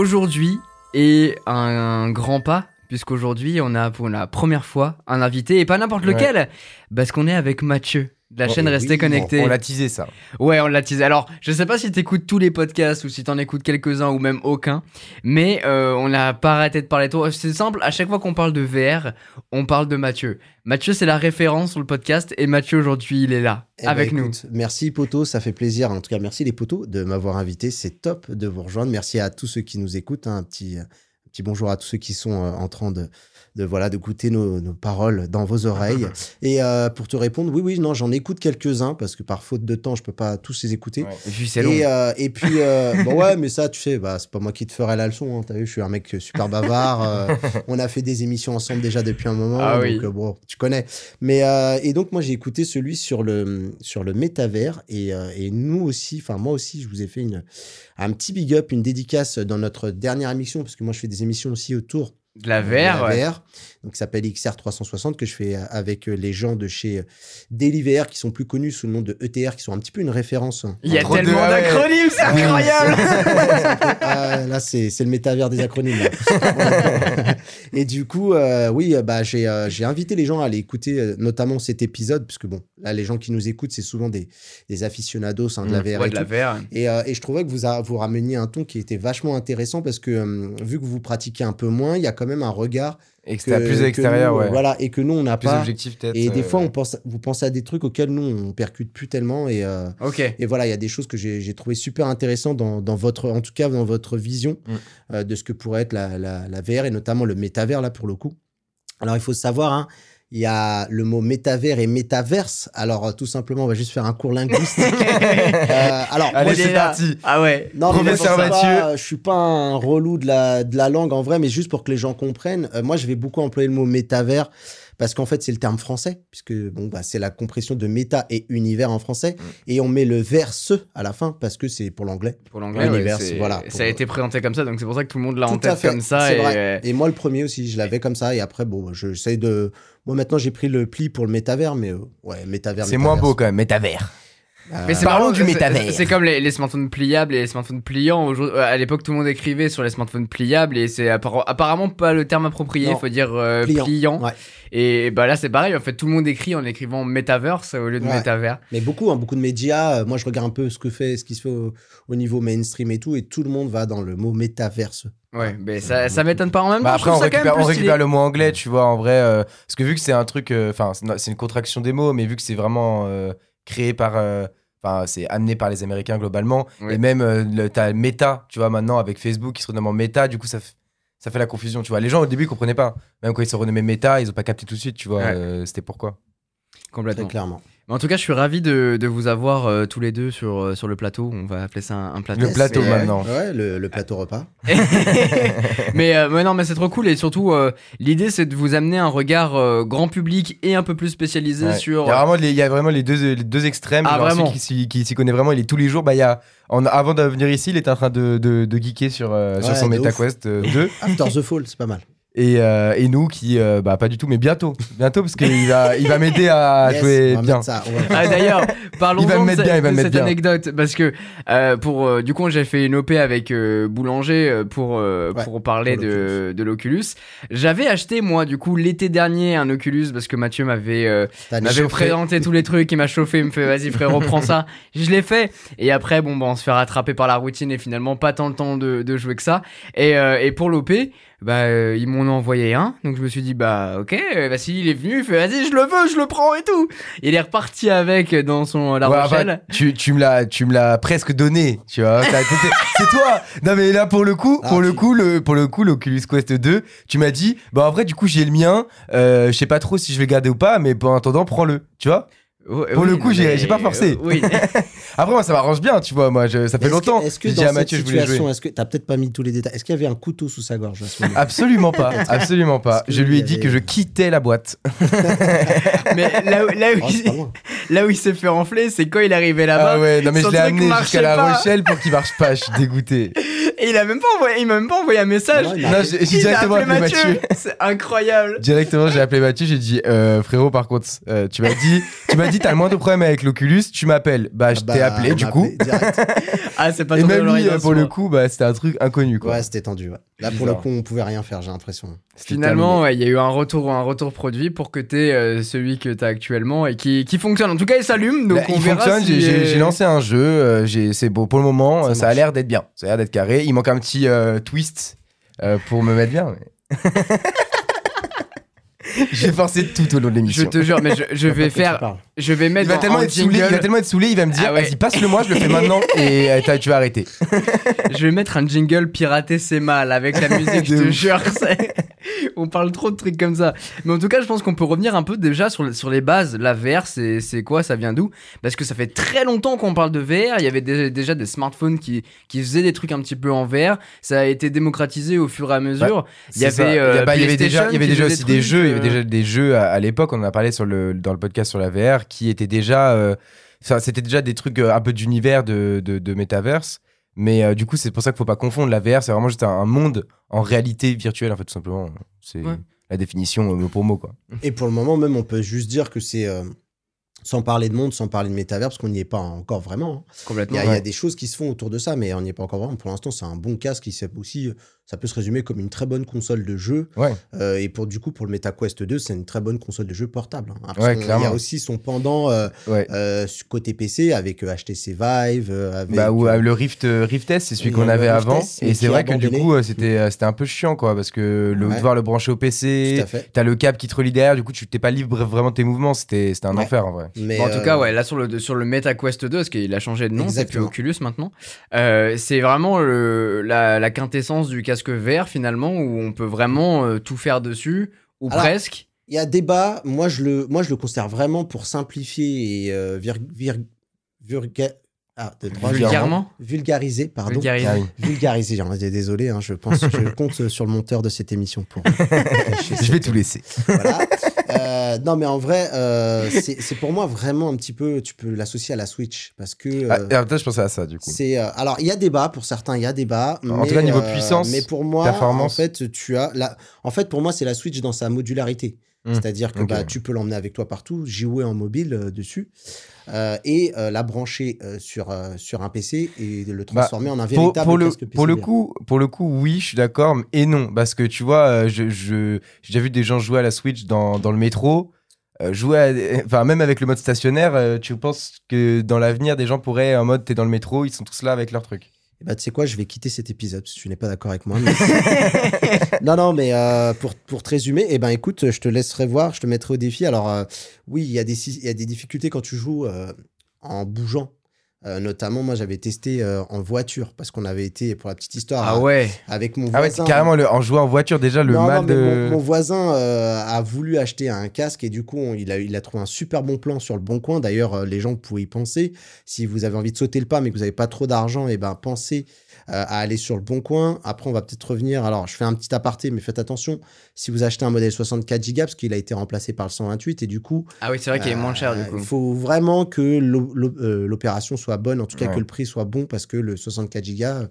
aujourd'hui est un grand pas, puisqu'aujourd'hui on a pour la première fois un invité, et pas n'importe Ouais. lequel, parce qu'on est avec Mathieu. De la Oh, chaîne oui, Restez Connectés. On l'a teasé ça. Ouais, on l'a teasé. Alors, je sais pas si t'écoutes tous les podcasts ou si t'en écoutes quelques-uns ou même aucun, mais euh, on n'a pas arrêté de parler de toi. C'est simple, à chaque fois qu'on parle de VR, on parle de Mathieu. Mathieu, c'est la référence sur le podcast et Mathieu, aujourd'hui, il est là, Eh ben, avec nous. écoute, Merci Poto, ça fait plaisir. En tout cas, merci les potos de m'avoir invité. C'est top de vous rejoindre. Merci à tous ceux qui nous écoutent. hein. Un petit, un petit bonjour à tous ceux qui sont euh, en train de, de voilà de goûter nos, nos paroles dans vos oreilles. Et euh, pour te répondre, oui, oui, non, j'en écoute quelques-uns parce que par faute de temps, je peux pas tous les écouter. Ouais. Et puis, c'est long. Et, euh, et puis, euh, bon, ouais, mais ça, tu sais, bah, c'est pas moi qui te ferai la leçon. Hein, T'as vu, je suis un mec super bavard. euh, on a fait des émissions ensemble déjà depuis un moment. Ah donc, oui. euh, bon, tu connais. Mais, euh, et donc, moi, j'ai écouté celui sur le, sur le métavers. Et, euh, et nous aussi, enfin, moi aussi, je vous ai fait une, un petit big up, une dédicace dans notre dernière émission, parce que moi, je fais des émissions aussi autour de la de VR, la ouais. VR, donc qui s'appelle XR360 que je fais euh, avec euh, les gens de chez euh, Deliver qui sont plus connus sous le nom de ETR qui sont un petit peu une référence. Il y a de- tellement ah ouais. d'acronymes, c'est Ouais, incroyable. Ah, là, c'est c'est le métavers des acronymes. et du coup, euh, oui, bah, j'ai euh, j'ai invité les gens à aller écouter euh, notamment cet épisode, puisque bon, là, les gens qui nous écoutent, c'est souvent des, des aficionados hein, de la Mmh, VR. Ouais, et de la. VR. Et, euh, et je trouvais que vous, a- vous rameniez un ton qui était vachement intéressant parce que euh, vu que vous pratiquez un peu moins, il y a quand même un regard Et que plus nous, ouais. Voilà, et que nous, on n'a pas. objectif peut-être. Et des euh, fois, on pense, vous pensez à des trucs auxquels nous, on percute plus tellement. Et, euh, Ok. et voilà, il y a des choses que j'ai j'ai trouvé super intéressantes dans, dans votre, en tout cas dans votre vision Mm. euh, de ce que pourrait être la, la, la VR et notamment le métavers là pour le coup. Alors il faut savoir, hein, il y a le mot métavers et métaverse. Alors euh, tout simplement, on va juste faire un cours linguistique. Euh, alors Allez, moi, c'est parti. Ah ouais. non, mais Professeur Mathieu. pas- je suis pas un relou de la, de la langue en vrai, mais juste pour que les gens comprennent. euh, moi, je vais beaucoup employer le mot métavers parce qu'en fait, c'est le terme français, puisque bon, bah, c'est la compression de méta et univers en français. Mm. Et on met le verse à la fin parce que c'est pour l'anglais. Pour l'anglais, ouais, L'univers, c'est- voilà, ça pour- a été présenté comme ça, donc c'est pour ça que tout le monde l'a en tête fait, comme ça. et, vrai. euh, Et moi, le premier aussi, je l'avais comme ça. Et après, bon, je j'essaie de. Moi, maintenant, j'ai pris le pli pour le métavers, mais euh, ouais, métavers. C'est moins beau quand même, métavers. Euh, Mais c'est Parlons marrant, du c'est- métavers. C'est comme les, les smartphones pliables et les smartphones pliants. Aujourd'hui- euh, À l'époque, tout le monde écrivait sur les smartphones pliables et c'est appara- apparemment pas le terme approprié. Il Non. faut dire euh, pliant. Pliant, ouais. Et bah là, c'est pareil. En fait, tout le monde écrit en écrivant metaverse au lieu de Ouais. métavers. Mais beaucoup, hein, beaucoup de médias. euh, moi, je regarde un peu ce que fait, ce qui se fait au, au niveau mainstream et tout, et tout le monde va dans le mot métaverse. Ouais, mais ça, ça m'étonne pas en même temps. Bah je après, trouve on ça quand même récupère, plus le mot anglais, tu vois, en vrai. euh, parce que vu que c'est un truc. Enfin, c'est- c'est une contraction des mots, mais vu que c'est vraiment euh, créé par. euh, Enfin, c'est amené par les Américains globalement. Et même, euh, le- t'as Meta, tu vois, maintenant avec Facebook qui se renomme en Meta, du coup, ça, fait la confusion, tu vois. Les gens au début ils comprenaient pas. Même quand ils se renommaient Meta, ils ont pas capté tout de suite, tu vois. Ouais. euh, C'était pourquoi. Très Complètement. clairement. En tout cas, je suis ravi de, de vous avoir euh, tous les deux sur, euh, sur le plateau. On va appeler ça un, un plateau. Le plateau Mais, euh, maintenant. Ouais, le, le plateau repas. mais, euh, mais non, mais c'est trop cool et surtout euh, l'idée c'est de vous amener un regard euh, grand public et un peu plus spécialisé Ouais. sur. Il, y a vraiment les, il y a vraiment les deux, les deux extrêmes. Ah, Genre, vraiment celui qui, s'y- qui s'y connaît vraiment, il est tous les jours. Bah, il y a, en, avant de venir ici, il était en train de, de, de geeker sur, euh, sur son. MetaQuest euh, 2. After the Fall, c'est pas mal. Et, euh, et nous qui, euh, bah pas du tout, mais bientôt. Bientôt, parce qu'il va, il va m'aider à Yes, jouer on va bien. ça, on va- Ah, D'ailleurs, parlons Il va me de, bien, il va de me mettre cette bien. anecdote parce que euh, pour euh, du coup j'ai fait une OP avec euh, Boulanger euh, pour euh, Ouais, pour parler pour de, de l'Oculus. J'avais acheté moi du coup l'été dernier un Oculus parce que Mathieu m'avait euh, m'avait chauffé. présenté tous les trucs, il m'a chauffé, il me fait vas-y frérot prends ça. Je l'ai fait et après bon bah on se fait rattraper par la routine et finalement pas tant le temps de, de jouer que ça. Et, euh, et pour l'OP bah euh, ils m'en ont envoyé un donc je me suis dit bah ok euh, bah si il est venu il fait vas-y je le veux je le prends et tout il est reparti avec dans son La Ouais, Rochelle enfin, tu, tu me l'as, tu me l'as presque donné, tu vois. C'est toi. Non mais là pour le coup, Ah, pour le coup, le pour le coup, l'Oculus Quest 2, tu m'as dit, bah après du coup j'ai le mien. euh, je sais pas trop si je vais le garder ou pas, mais pour attendant prends-le, tu vois. Pour oui, le coup, j'ai- mais- j'ai pas forcé. euh, oui Après moi ça m'arrange bien, tu vois. Moi je- ça fait longtemps. Est-ce que j'ai dans dit à cette Mathieu je voulais situation, jouer. est-ce que t'as peut-être pas mis tous les détails Est-ce qu'il y avait un couteau sous sa gorge à ce moment Absolument pas, absolument pas. Je lui ai dit que je quittais la boîte. mais là, où- là, où Oh, là où il s'est fait enfler c'est quand il est arrivé là-bas Ah ouais, non mais je l'ai amené jusqu'à La. Rochelle pour qu'il marche pas. Je suis dégoûté. et il a même pas envoyé il m'a même pas envoyé un message Non, Non, j'ai directement appelé appelé Mathieu. c'est incroyable Directement, j'ai appelé Mathieu, j'ai dit euh, frérot, par contre, euh, tu m'as dit, tu m'as dit, t'as le moindre problème avec l'Oculus, tu m'appelles. Bah, je Bah, t'ai appelé on du coup. appelé. Ah, c'est pas Et même lui, pour le sourd. coup, bah, c'était un truc inconnu, quoi. Ouais, c'était tendu. ouais. Là, pour le coup, on pouvait rien faire, j'ai l'impression. Finalement, ouais, il y a eu un retour, un retour produit pour que t'aies euh, celui que t'as actuellement et qui, qui fonctionne. En tout cas, il s'allume, donc on il verra fonctionne, si, j'ai- euh, lancé un jeu, euh, c'est beau pour le moment, Ça ça, a l'air d'être bien, ça a l'air d'être carré. Il manque un petit euh, twist euh, pour me mettre bien. mais- J'ai forcé tout au long de Je l'émission. te jure, mais je, je vais tu faire, je vais Il mettre va, en- tellement en être saoulé, il va jingle, tellement être saoulé, il va me dire Ah ouais. vas-y passe-le moi, je le fais maintenant et euh, tu vas arrêter. je vais mettre un jingle pirater c'est mal avec la musique, je De te jure. On parle trop de trucs comme ça. Mais en tout cas, je pense qu'on peut revenir un peu déjà sur, sur les bases. La VR, c'est quoi? Ça vient d'où? Parce que ça fait très longtemps qu'on parle de VR. Il y avait dé- déjà des smartphones qui, qui faisaient des trucs un petit peu en VR. Ça a été démocratisé au fur et à mesure. Il y avait, euh, il y avait déjà, il y avait PlayStation déjà qui aussi des des jeux, il y avait trucs, déjà des jeux à, à l'époque, on en a parlé sur le, dans le podcast sur la VR, qui étaient déjà, euh, c'était déjà des trucs euh, un peu d'univers de, de, de metaverse. Mais euh, du coup, c'est pour ça qu'il faut pas confondre. La VR, c'est vraiment juste un, un monde en réalité virtuelle, en fait, tout simplement. C'est Ouais. la définition euh, mot pour mot, quoi. Et pour le moment, même, on peut juste dire que c'est. euh, sans parler de monde, sans parler de métavers, parce qu'on n'y est pas encore vraiment. hein. Il Complètement. y, a, il y a des choses qui se font autour de ça, mais on n'y est pas encore vraiment. Pour l'instant, c'est un bon casque qui s'est aussi. Ça peut se résumer comme une très bonne console de jeu. Ouais. Euh, et pour du coup, pour le MetaQuest 2, c'est une très bonne console de jeu portable. hein. Ouais, il y a aussi son pendant euh, Ouais. euh, côté PC avec HTC Vive. euh, avec, Bah, ou le Rift, Rift S, c'est celui qu'on avait avant. S, Et c'est vrai que du coup, c'était c'était un peu chiant, quoi, parce que le, Ouais. devoir le brancher au PC, t'as le câble qui te relie derrière, du coup, tu t'es pas libre vraiment de tes mouvements. C'était c'était un Ouais. enfer, en vrai. Mais, Bon, en tout cas, ouais, là sur le, sur le MetaQuest 2, parce qu'il a changé de nom, c'est plus. Oculus maintenant, euh, c'est vraiment le- la, la quintessence du casque VR finalement, où on peut vraiment euh, tout faire dessus, ou Alors, presque. Il y a débat. Moi, je le, moi, je le considère vraiment pour simplifier et euh, vir- vir- vulga- ah, de trois- Vulgairement vulgariser, pardon. Vulgariser. Ah oui. Vulgariser. Désolé, hein, je pense, je compte sur le monteur de cette émission pour. Je vais tout laisser. Voilà. Euh, non, mais en vrai, euh, c'est pour moi vraiment un petit peu. Tu peux l'associer à la Switch parce que. Ah, euh, peut-être je pensais à ça, du coup. c'est euh, alors il y a débat pour certains il y a débat En mais, tout cas, niveau puissance, mais pour moi performance. en fait tu as la en fait pour moi c'est la Switch dans sa modularité Hmm. c'est-à-dire que bah, tu peux l'emmener avec toi partout jouer en mobile euh, dessus euh, et euh, la brancher sur sur un PC et le transformer en un Bah, Pour, véritable pour le, PC pour le coup, pour le coup, oui, je suis d'accord, et non, parce que tu vois, euh, je, je- j'ai déjà vu des gens jouer à la Switch dans, dans le métro, jouer, à- enfin même avec le mode stationnaire, tu penses que dans l'avenir, des gens pourraient en mode, t'es dans le métro, ils sont tous là avec leur truc? Eh bah, tu sais quoi, je vais quitter cet épisode si tu n'es pas d'accord avec moi. non, non, mais euh, pour, pour te résumer, eh ben, écoute, je te laisserai voir, je te mettrai au défi. Alors, euh, oui, il y, a des, y a des difficultés quand tu joues euh, en bougeant. Euh, notamment, moi, j'avais testé euh, en voiture parce qu'on avait été, pour la petite histoire, Ah ouais avec mon Ah ouais, voisin. carrément le, en jouant en voiture, déjà le Non, mal non, de. mon, mon voisin euh, a voulu acheter un casque et du coup, on- il, a, il a trouvé un super bon plan sur le bon coin. D'ailleurs, euh, les gens pouvaient y penser. Si vous avez envie de sauter le pas mais que vous n'avez pas trop d'argent, et ben pensez à aller sur le bon coin. Après, on va peut-être revenir. Alors, je fais un petit aparté, mais faites attention. Si vous achetez un modèle 64 Go, parce qu'il a été remplacé par le 128 et du coup, Ah oui, c'est vrai qu'il est moins cher du euh, coup. Il faut vraiment que euh, l'opération soit bonne, en tout cas Ouais. que le prix soit bon, parce que le 64 Go euh,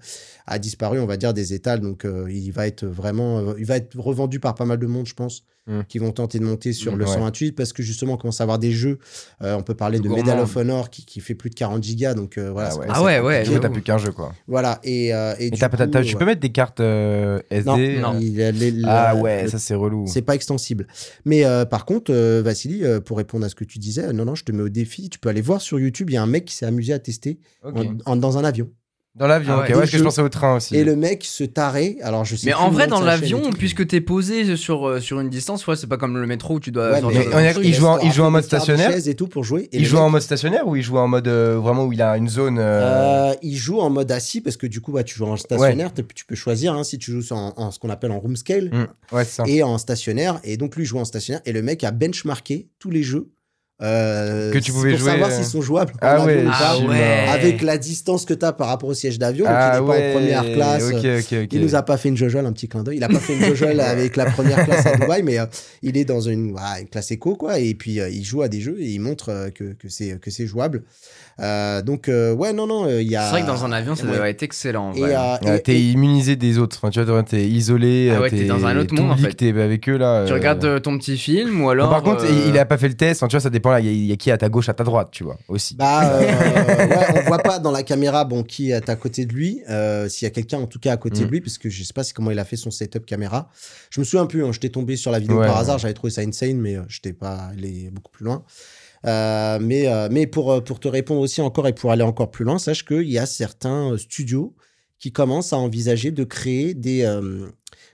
a disparu, on va dire, des étals. Donc, euh, il va être vraiment, euh, il va être revendu par pas mal de monde, je pense, Mm. qui vont tenter de monter sur le ouais. 128, parce que justement, on commence à avoir des jeux. euh, on peut parler de Gourmand. Medal of Honor qui, qui fait plus de 40 gigas, donc euh, voilà. Ah ouais. Ah ouais, ouais, t'as plus qu'un jeu, quoi. Voilà. Et, euh, et Et du t'as- t'as- coup, t'as- tu peux ouais. mettre des cartes euh, SD Non, euh, il Ah ouais, le ça c'est relou. c'est pas extensible. Mais euh, par contre, euh, Vassili, euh, pour répondre à ce que tu disais, non, non, je te mets au défi. Tu peux aller voir sur YouTube, il y a un mec qui s'est amusé à tester Ok. en- en- dans un avion. Dans l'avion, Ah ok. ouais. Ouais, parce que je pensais au train aussi. Et le mec se tarait. Alors, je sais Mais en vrai, dans l'avion, puisque t'es posé sur, euh, sur une distance, ouais, c'est pas comme le métro où tu dois. Ouais, mais il joue en- il joue en mode stationnaire et tout pour jouer. Et il joue mec, en mode stationnaire ou il joue en mode euh, vraiment où il a une zone euh, euh, il joue en mode assis parce que du coup, bah, tu joues en stationnaire. Tu peux choisir hein, si tu joues en, en ce qu'on appelle en room scale ça. et en stationnaire. Et donc, lui joue en stationnaire. Et le mec a benchmarké tous les jeux. Euh, Que tu pouvais pour jouer, savoir euh, s'ils sont jouables. Ah ouais, ou pas. Ah ouais. avec la distance que tu as par rapport au siège d'avion. Ah il n'est pas en première classe. Ok, ok, ok. Il nous a pas fait une jojole, un petit clin d'œil. Il a pas fait une jojole avec la première classe à Dubaï, mais euh, il est dans une, une classe éco, quoi. Et puis, euh, il joue à des jeux et il montre euh, que, que c'est que c'est jouable. Euh, donc, euh, ouais, non, non, euh, il y a. C'est vrai que dans un avion, ça Ouais. doit être excellent. euh, Ouais, t'es et- immunisé des autres. Enfin, tu vois, t'es isolé. Ah ouais, t'es dans un autre monde, en fait. T'es avec eux là. Tu regardes ton petit film ou alors. Par contre, il a pas fait le test. Enfin, tu vois, ça dépend Il y, a- il y a qui à ta gauche, à ta droite, tu vois, aussi. Bah, euh, ouais, on voit pas dans la caméra bon qui est à côté de lui, euh, s'il y a quelqu'un en tout cas à côté Mm. de lui, parce que je sais pas comment il a fait son setup caméra. Je me souviens un peu, hein, j'étais tombé sur la vidéo Ouais, par ouais. hasard, j'avais trouvé ça insane, mais euh, j'étais pas allé beaucoup plus loin. Euh, mais euh, mais pour, euh, pour te répondre aussi encore et pour aller encore plus loin, sache qu'il y a certains euh, studios qui commencent à envisager de créer des, euh,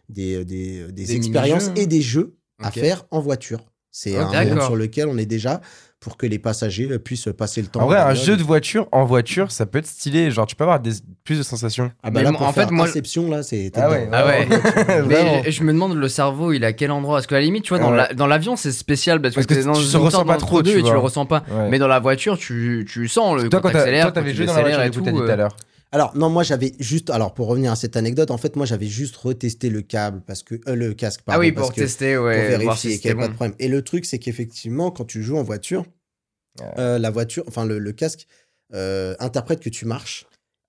des, des, des Des expériences et des jeux à faire en voiture. C'est Ok. un monde sur lequel on est déjà pour que les passagers euh, puissent passer le temps. En vrai, un jeu de voiture en voiture, ça peut être stylé. Genre, tu peux avoir des, plus de sensations. Ah bah là, pour en fait, faire moi- Inception, là, c'est... Ah ouais, Ah ouais. Mais je, je me demande le cerveau, il est à quel endroit? Parce qu'à la limite, tu vois, dans Ouais. la- dans l'avion, c'est spécial parce que, Parce que dans tu te ressens pas trop, tu et tu le ressens pas. Ouais. Mais dans la voiture, tu, tu sens le Toi, quand quand t'avais tu joué dans la voiture, et coup, tout. à euh, l'heure. Alors, non, moi, j'avais juste... Alors, pour revenir à cette anecdote, en fait, moi, j'avais juste retesté le câble, parce que... euh, le casque, pardon. Ah oui, parce pour que- tester, Pour ouais. voir vérifier si qu'il n'y avait pas de problème. Et le truc, c'est qu'effectivement, quand tu joues en voiture, euh, la voiture... Enfin, le, le casque euh, interprète que tu marches.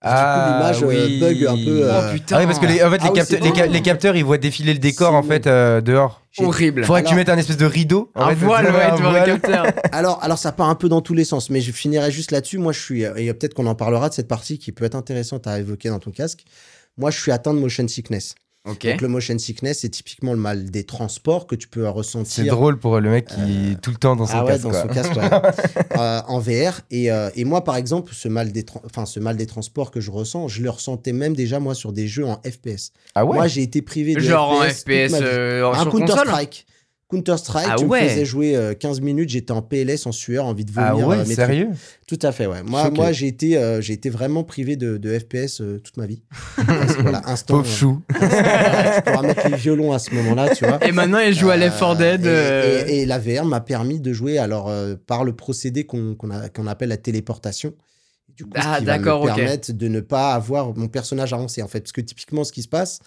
Ah, du coup, l'image euh, oui. bug un peu... euh, Oh putain Ah oui, parce que les, en fait, Ah les, oui, capteurs, les, bon. ca- les capteurs, ils voient défiler le décor en fait euh, dehors. Horrible. Faudrait que tu Alors- mettes un espèce de rideau. en Un fait, voile, ouais, vois le capteur. Alors, alors ça part un peu dans tous les sens, mais je finirai juste là-dessus. Moi, je suis, et peut-être qu'on en parlera de cette partie qui peut être intéressante à évoquer dans ton casque. Moi, je suis atteint de motion sickness. Donc, le motion sickness, c'est typiquement le mal des transports que tu peux ressentir. C'est drôle pour le mec qui est tout le temps dans son ah ouais, casque. dans quoi. son casque, ouais. Euh, en VR. Et, euh, et moi, par exemple, ce mal, des tra- enfin, ce mal des transports que je ressens, je le ressentais même déjà, moi, sur des jeux en FPS. Ah ouais? Moi, j'ai été privé de Genre en FPS. toute FPS euh, un sur console Counter-Strike. Counter-Strike, Ah tu ouais. me faisais jouer euh, 15 minutes, j'étais en PLS, en sueur, envie de vomir. Ah euh, ouais, mes trucs. sérieux? Tout à fait, ouais. Moi, Choqué. moi j'ai été, euh, j'ai été vraiment privé de, de FPS euh, toute ma vie. Parce voilà, instant. Pauvre chou. euh, tu pourras mettre les violons à ce moment-là, tu vois. Et maintenant, il joue à Left 4 Euh, Dead. et- euh, Et, et la VR m'a permis de jouer alors euh, par le procédé qu'on qu'on appelle la téléportation. Du coup, Ah, ce qui va me permettre de ne pas avoir mon personnage avancé en fait. Parce que typiquement, ce qui se passe,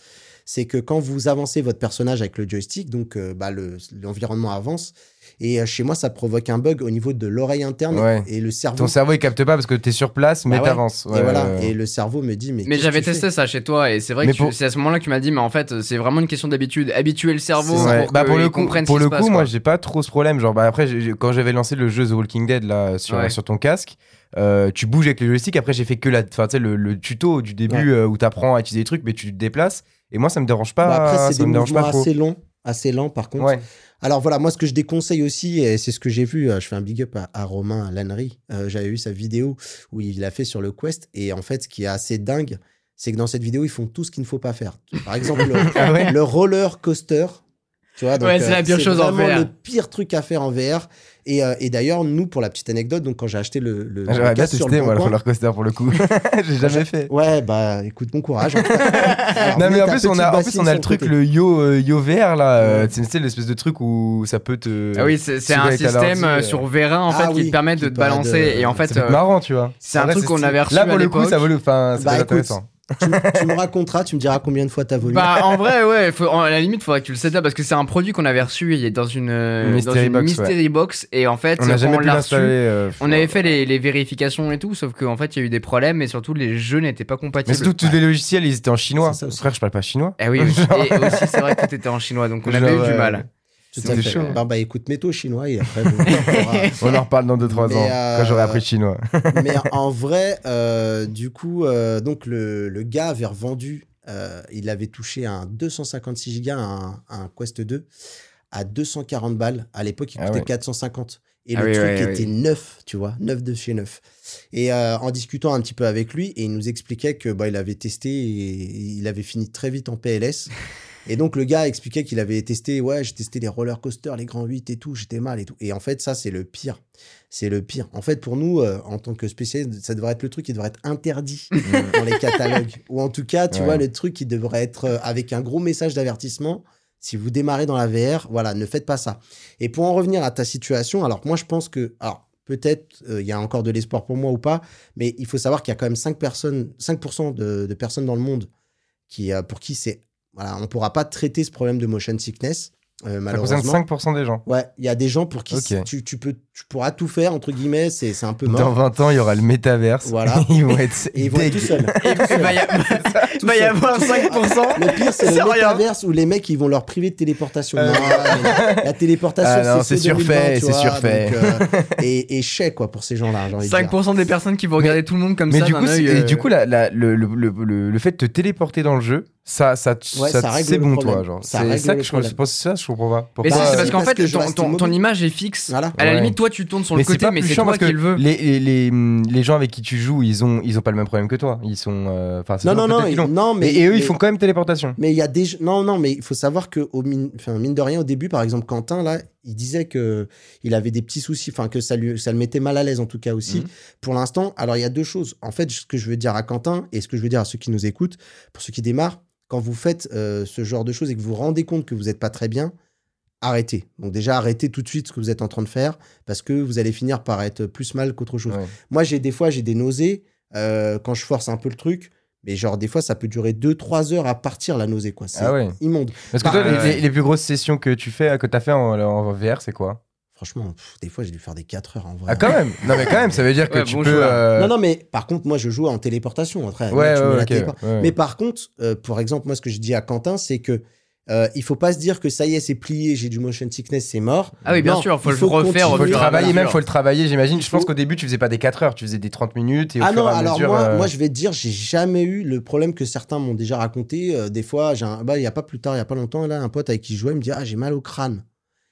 c'est que quand vous avancez votre personnage avec le joystick, donc euh, bah, le- l'environnement avance. Et euh, chez moi, ça provoque un bug au niveau de l'oreille interne Ouais. et le cerveau. Ton cerveau il capte pas parce que t'es sur place, mais Bah ouais. t'avances. et voilà. le cerveau me dit mais. Mais j'avais tu testé ça chez toi et c'est vrai Mais que tu- pour- c'est à ce moment-là que tu m'as dit mais en fait c'est vraiment une question d'habitude habituer le cerveau pour, Bah pour le coup, comprenne pour le se coup passe, moi j'ai pas trop ce problème. Genre bah après quand j'avais lancé le jeu The Walking Dead là sur, Ouais. sur ton casque, euh, tu bouges avec le joystick. Après j'ai fait que la, enfin tu sais le, le tuto du début euh, où t'apprends à utiliser les trucs, mais tu te déplaces. Et moi ça me dérange pas. Bah, après, c'est des me mouvements pas assez longs, assez lents par contre. Ouais. Alors voilà, moi ce que je déconseille aussi, et c'est ce que j'ai vu, euh, je fais un big up à, à Romain Lannery, euh, j'avais vu sa vidéo où il l'a fait sur le Quest, et en fait ce qui est assez dingue, c'est que dans cette vidéo ils font tout ce qu'il ne faut pas faire. Par exemple le, Ah ouais? le roller coaster, tu vois, donc, Ouais, c'est la pire chose en vraiment VR. le pire truc à faire en VR. Et, euh, et d'ailleurs nous pour la petite anecdote, donc quand j'ai acheté le, le, Ah, le J'aurais bien casque sur le testé Bon moi le roller coaster pour le coup. j'ai jamais fait. Ouais, bah écoute, bon courage. en. Alors, non mais en plus on a en plus on a le truc côté. le yo euh, yo VR là, euh, sais l'espèce de truc où ça peut te. Ah oui, c'est c'est un système euh, euh, sur Vera en Ah fait qui te permet qui de te balancer de- et en fait euh, marrant tu vois. c'est un truc qu'on avait reçu Là pour le coup ça vaut le, enfin c'est Bah, intéressant. Tu, tu me raconteras, tu me diras combien de fois t'as voulu. Bah en vrai ouais, faut, à la limite faudrait que tu le setup parce que c'est un produit qu'on avait reçu il est dans une, euh, dans mystery une box, mystery box et en fait On n'a quand jamais on pu l'a l'installer. reçu euh, on avait fait les, les vérifications et tout sauf qu'en fait il y a eu des problèmes et surtout les jeux n'étaient pas Mais compatibles. surtout tous les logiciels ils étaient en chinois. C'est ça. Frère je parle pas chinois. Eh oui, aussi- et aussi c'est vrai que tout était en chinois donc on avait eu du mal. Fait. chaud. Bah, bah écoute, mets-toi au chinois et après, on en reparle dans 2-3 Mais, ans euh, quand j'aurai appris le chinois. Mais en vrai, euh, du coup, euh, donc le, le gars avait revendu, euh, il avait touché un 256 Go, un, un Quest 2, à 240 balles. À l'époque, il Ah coûtait ouais. 450. Et Ah le oui, truc était neuf, tu vois, neuf de chez neuf. Et euh, en discutant un petit peu avec lui, et il nous expliquait que bah, il avait testé et il avait fini très vite en PLS. Et donc le gars expliquait qu'il avait testé, ouais, j'ai testé les roller coasters, les grands 8 et tout, j'étais mal et tout. Et en fait, ça, c'est le pire. C'est le pire. En fait, pour nous, euh, en tant que spécialistes, ça devrait être le truc qui devrait être interdit dans les catalogues. Ou en tout cas, tu Ouais. vois, le truc qui devrait être euh, avec un gros message d'avertissement. Si vous démarrez dans la VR, voilà, ne faites pas ça. Et pour en revenir à ta situation, alors moi, je pense que, alors peut-être euh, il y a encore de l'espoir pour moi ou pas, mais il faut savoir qu'il y a quand même 5 personnes, 5% de, de personnes dans le monde qui, euh, pour qui c'est, voilà, on pourra pas traiter ce problème de motion sickness, euh, Ça malheureusement. concerne 5% des gens. Ouais, il y a des gens pour qui tu, tu peux tu pourras tout faire, entre guillemets, c'est c'est un peu mort. Dans 20 ans, il y aura le métaverse. Voilà. Ils vont être Et ils vont être tout seuls. Il va y, avoir 5%. Le pire, c'est C'est le métaverse où les mecs, ils vont leur priver de téléportation. Euh. Non, mais la téléportation, Ah non, c'est c'est surfait, c'est surfait. euh, et, et chèque, quoi, pour ces gens-là, j'ai envie de dire. 5% des personnes qui vont regarder tout le monde comme Mais ça du coup, c'est- et euh, du coup la- la- le, le, le, le- le fait de te téléporter dans le jeu, ça, ça, te- Ouais, ça, ça te- règle c'est bon, problème. toi. Genre. C'est ça que je, pense, ça, je comprends pas. Mais Pourquoi, c'est c'est parce c'est qu'en fait, que ton, ton- ton image est fixe. Voilà. À la Ouais. limite, toi, tu tournes sur le mais c'est côté, pas mais plus c'est chiant toi parce que qui le veux. les, les, les, les gens avec qui tu joues, ils ont, ils ont pas le même problème que toi. Ils sont. euh, Enfin, c'est Non, non, non, l'ont. non, mais. Et, et eux, mais- ils font quand même téléportation. Mais il y a des non non mais il faut savoir que au mine, enfin, mine de rien au début par exemple Quentin là il disait que il avait des petits soucis enfin que ça lui ça le mettait mal à l'aise en tout cas aussi Mhm. pour l'instant alors il y a deux choses en fait ce que je veux dire à Quentin et ce que je veux dire à ceux qui nous écoutent pour ceux qui démarrent quand vous faites euh, ce genre de choses et que vous vous rendez compte que vous n'êtes pas très bien arrêtez donc déjà arrêtez tout de suite ce que vous êtes en train de faire parce que vous allez finir par être plus mal qu'autre chose Ouais. moi, j'ai des fois, j'ai des nausées euh, quand je force un peu le truc. Mais genre, des fois, ça peut durer 2-3 heures à partir la nausée, quoi. C'est Ah ouais. immonde. Parce que Bah, toi, les- ouais. les, les plus grosses sessions que tu fais, que t'as fait en, en VR, c'est quoi? Franchement, pff, des fois, j'ai dû faire des 4 heures en vrai. Ah, quand même Non, mais quand même, ça veut dire que Ouais, tu bon peux. euh, Non, non, mais par contre, moi, je joue en téléportation. Après, Ouais, ouais. Mais par contre, euh, pour exemple, moi, ce que je dis à Quentin, c'est que euh, il faut pas se dire que ça y est, c'est plié, j'ai du motion sickness, c'est mort. Ah oui, bien Non, sûr, faut il le faut refaire continuer. au faut le travailler, même faut le travailler, j'imagine. Je Il pense qu'au début, tu faisais pas des 4 heures, tu faisais des 30 minutes. Et au Ah fur non, et à alors mesure, moi, euh, moi, je vais te dire, j'ai jamais eu le problème que certains m'ont déjà raconté. Euh, des fois, j'ai un- bah, il y a pas plus tard, il y a pas longtemps, là, un pote avec qui je jouais, il me dit, ah, j'ai mal au crâne.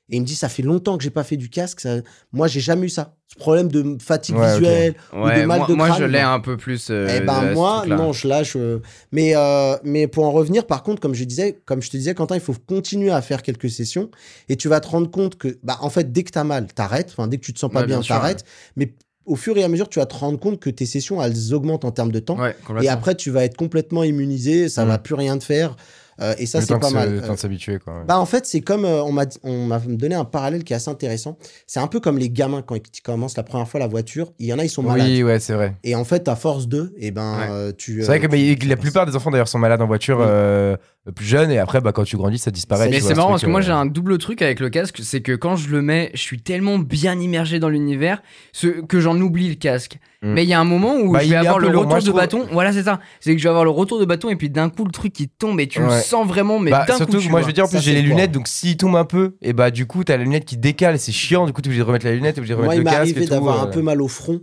Et il me dit, ça fait longtemps que j'ai pas fait du casque. ça- Moi, j'ai jamais eu ça. Ce problème de fatigue Ouais, visuelle ou Ouais, de mal moi, de moi, crâne. je l'ai un peu plus. euh, Eh ben ce moi, non, je lâche. euh, Mais, euh, mais pour en revenir, par contre, comme je disais, comme je te disais, Quentin, il faut continuer à faire quelques sessions et tu vas te rendre compte que, bah, en fait, dès que tu as mal, t'arrêtes. Enfin, dès que tu te sens pas Ouais, bien, bien t'arrêtes. Mais au fur et à mesure, tu vas te rendre compte que tes sessions, elles augmentent en termes de temps. Ouais, Et après, tu vas être complètement immunisé, ça Mm. va plus rien te faire. Euh, et ça, c'est pas mal. le Euh, temps de s'habituer, quoi. ouais. bah en fait, c'est comme euh, on m'a donné un parallèle qui est assez intéressant. C'est un peu comme les gamins quand ils commencent la première fois la voiture. Il y en a, ils sont malades. Oui, ouais, c'est vrai. Et en fait, à force d'eux, et ben, Ouais. euh, tu. C'est vrai que mais, la plupart des enfants d'ailleurs sont malades en voiture Oui. Euh, plus jeunes et après bah, quand tu grandis ça disparaît. Mais tu c'est ce marrant parce que moi euh, j'ai un double truc avec le casque, c'est que quand je le mets, je suis tellement bien immergé dans l'univers ce- que j'en oublie le casque. Mm. Mais il y a un moment où Bah, je il vais avoir le retour Moi, de trouve- bâton. Voilà, c'est ça. C'est que je vais avoir le retour de bâton et puis d'un coup le truc qui tombe et tu le sens vraiment, mais Bah, d'un surtout coup. tu moi vois. je veux dire en plus j'ai les le lunettes donc s'il tombe un peu et bah du coup t'as la lunette qui décale c'est chiant du coup t'es obligé de remettre la lunette t'es obligé de remettre Moi, il le m'est casque et tout, d'avoir euh, un peu mal au front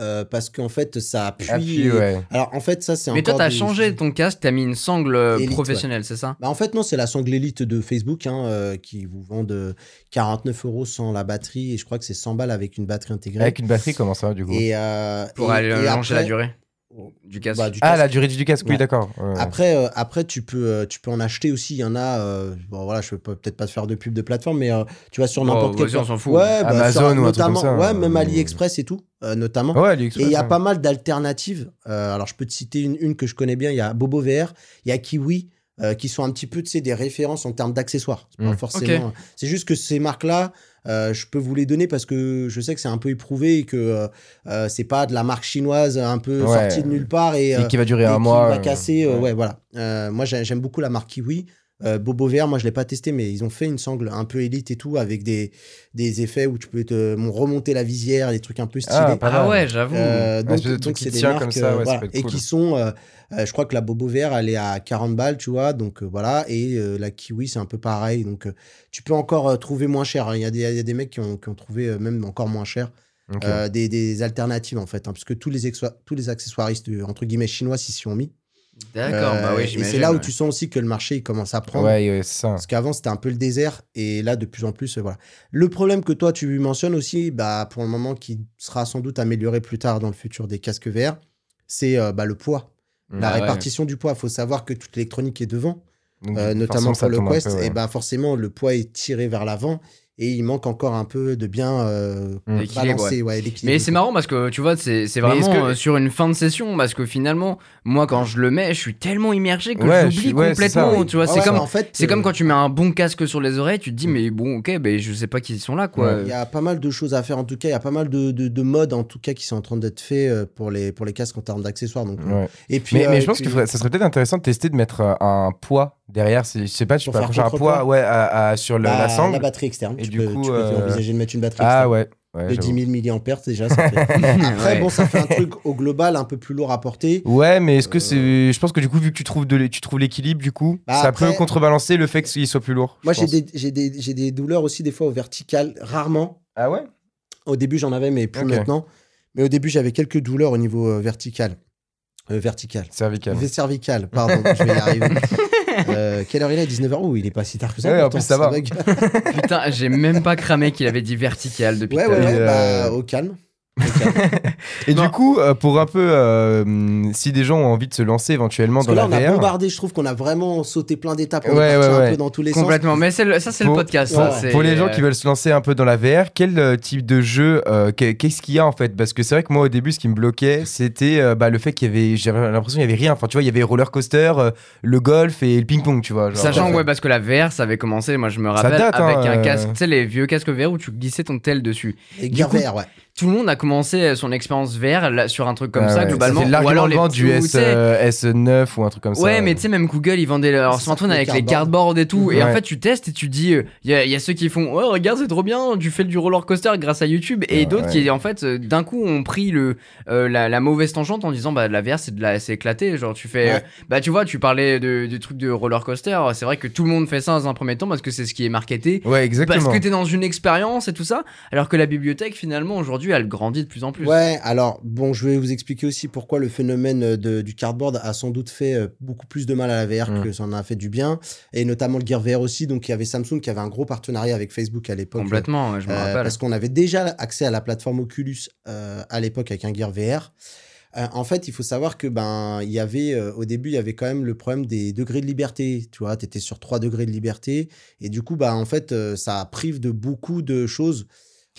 euh, parce qu'en fait, ça appuie. appui, et- ouais. Alors, en fait, ça, c'est Mais toi t'as des- changé ton casque, t'as mis une sangle euh, Élite, professionnelle, c'est ça? Bah, en fait, non, c'est la sangle élite de Facebook hein, euh, qui vous vend de 49 euros sans la batterie et je crois que c'est 100 balles avec une batterie intégrée. avec une batterie comment ça du coup? Et, euh, Pour et- aller et allonger la durée du casque. bah, du ah casque. la durée du casque oui Ouais. d'accord ouais. Après, euh, après tu, peux, euh, tu peux en acheter aussi. Il y en a. euh, bon, voilà, je ne peux peut-être pas te faire de pub de plateforme, mais euh, tu vas sur Bon, n'importe quel. vas-y, on s'en fout. Ouais, bah, Amazon sur- ou un truc comme ça, Ouais, euh, même AliExpress et tout, euh, notamment. ouais Et AliExpress, il y a ouais. pas mal d'alternatives. Euh, alors, je peux te citer une, une que je connais bien. Il y a Bobo VR, il y a Kiwi, euh, qui sont un petit peu, tu sais, des références en termes d'accessoires. C'est pas Mm. forcément. C'est juste que ces marques-là, euh, je peux vous les donner parce que je sais que c'est un peu éprouvé et que euh, euh, c'est pas de la marque chinoise un peu Ouais. sortie de nulle part et, et qui va durer et un qui mois va casser. ouais. voilà. Moi, j'ai- j'aime beaucoup la marque Kiwi. Euh, Bobo VR, moi je l'ai pas testé, mais ils ont fait une sangle un peu élite et tout, avec des, des effets où tu peux te mon- remonter la visière, des trucs un peu stylés. Ah, Ah ouais, j'avoue. Euh, Un donc, espèce de donc truc qui c'est des tient marques comme ça, euh, ouais, voilà, et cool. qui sont, euh, euh, je crois que la Bobo Vert elle est à 40 balles, tu vois, donc euh, voilà, et euh, la Kiwi c'est un peu pareil, donc euh, tu peux encore euh, trouver moins cher. hein. Il y, a des- il y a des mecs qui ont, qui ont trouvé euh, même encore moins cher euh, des, des alternatives en fait, hein, parce que tous les, tous les accessoiristes entre guillemets chinois s'y sont mis. D'accord, bah Euh, oui, et j'imagine. c'est là où tu sens aussi que le marché il commence à prendre. ouais ouais, c'est ça Parce qu'avant, c'était un peu le désert. Et là, de plus en plus, euh, voilà. Le problème que toi, tu mentionnes aussi, bah, pour le moment, qui sera sans doute amélioré plus tard dans le futur des casques VR, c'est euh, bah, le poids. La Ah ouais. répartition du poids. Il faut savoir que toute l'électronique est devant, Donc, euh, notamment pour le Quest. peu, ouais. Et bah, forcément, le poids est tiré vers l'avant. Et il manque encore un peu de bien euh, Mm. L'équilibre, balancer ouais, l'équilibre. Mais c'est marrant parce que tu vois, c'est vraiment que- euh, sur une fin de session parce que finalement, moi quand je le mets, je suis tellement immergé que Ouais, j'oublie ça, complètement. Tu vois, Ah c'est ouais, comme en fait, c'est euh, comme quand tu mets un bon casque sur les oreilles, tu te dis mais bon, ok, ben je sais pas qu'ils sont là quoi. Il y a pas mal de choses à faire en tout cas. Il y a pas mal de, de, de modes en tout cas qui sont en train d'être faits euh, pour les, pour les casques en termes d'accessoires. Donc, euh. Et puis, mais, euh, mais et je pense puis- que ça serait peut-être intéressant de tester de mettre un poids derrière. Je sais pas, tu peux faire accrocher un poids ouais, à- à- sur Bah, la sangle. batterie externe. Et du peux, coup, tu peux euh, envisager de mettre une batterie Ah ouais. Ouais, de j'avoue. 10 000 mAh déjà. Ça fait... Après, Ouais. bon, ça fait un truc au global un peu plus lourd à porter. Ouais, mais est-ce que Euh, c'est. Je pense que du coup, vu que tu trouves, de... l'é- tu trouves l'équilibre, du coup, Bah, ça après- peut contrebalancer le fait qu'il soit plus lourd. Moi, j'ai des, j'ai des, j'ai des douleurs aussi des fois au vertical, rarement. Ah ouais? Au début, j'en avais, mais plus maintenant. Mais au début, j'avais quelques douleurs au niveau euh, vertical. Euh, vertical. Cervical. V- Cervical, pardon, je vais y arriver. Euh, quelle heure il est? 19h Oh, il est pas si tard que ça. Ouais, en plus, ça va. bug. Putain, j'ai même pas cramé qu'il avait dit vertical depuis Ouais, tout à ouais, l'heure. Et, euh, bah, au calme. Et Non. du coup, euh, pour un peu. euh, si des gens ont envie de se lancer éventuellement Parce que dans là, la on a VR. bombardé, je trouve qu'on a vraiment sauté plein d'étapes. On Ouais, ouais, un ouais. peu dans tous les sens. Complètement. Mais le- ça, c'est le podcast. Ouais. ça, c'est- Pour les gens euh, qui veulent se lancer un peu dans la VR, quel euh, type de jeu, euh, qu'est- qu'est-ce qu'il y a en fait? Parce que c'est vrai que moi au début, ce qui me bloquait, c'était euh, bah, le fait qu'il y avait, j'avais l'impression qu'il y avait rien. Enfin, tu vois, il y avait roller coaster, euh, le golf et le ping-pong, tu vois. genre. Sachant, ouais, parce que la VR, ça avait commencé, moi je me rappelle, date, hein, avec un euh. casque, tu sais, les vieux casques VR où tu glissais ton tel dessus. Et Du coup, VR, ouais. Tout le monde a commencé son expérience VR là, sur un truc comme ça, ouais. globalement. Vent petits- du S, euh, S9 ou un truc comme ça. Ouais, mais tu sais, même Google, ils vendaient leur C'est smartphone avec les les cardboards et tout. Et en fait, tu testes et tu dis, il y, a- y a ceux qui font, oh, regarde, c'est trop bien, tu fais du roller coaster grâce à YouTube. Et d'autres ouais. qui, en fait, euh, d'un coup, ont pris le, euh, la, la mauvaise tangente en disant, bah, la VR, c'est de la, c'est éclaté. Genre, tu fais, Ouais. euh, bah, tu vois, tu parlais de, du truc de roller coaster. C'est vrai que tout le monde fait ça dans un premier temps parce que c'est ce qui est marketé. Ouais, exactement. Parce que t'es dans une expérience et tout ça, alors que la bibliothèque finalement aujourd'hui elle grandit de plus en plus. Ouais, alors bon, je vais vous expliquer aussi pourquoi le phénomène euh, de- du cardboard a sans doute fait euh, beaucoup plus de mal à la VR Mm. que ça en a fait du bien, et notamment le Gear VR aussi. Donc il y avait Samsung qui avait un gros partenariat avec Facebook à l'époque. Complètement, je me Euh, rappelle. parce qu'on avait déjà accès à la plateforme Oculus euh, à l'époque avec un Gear VR. Euh, en fait, il faut savoir que ben il y avait euh, au début il y avait quand même le problème des degrés de liberté. Tu vois, tu étais sur 3 degrés de liberté et du coup bah en fait euh, ça prive de beaucoup de choses.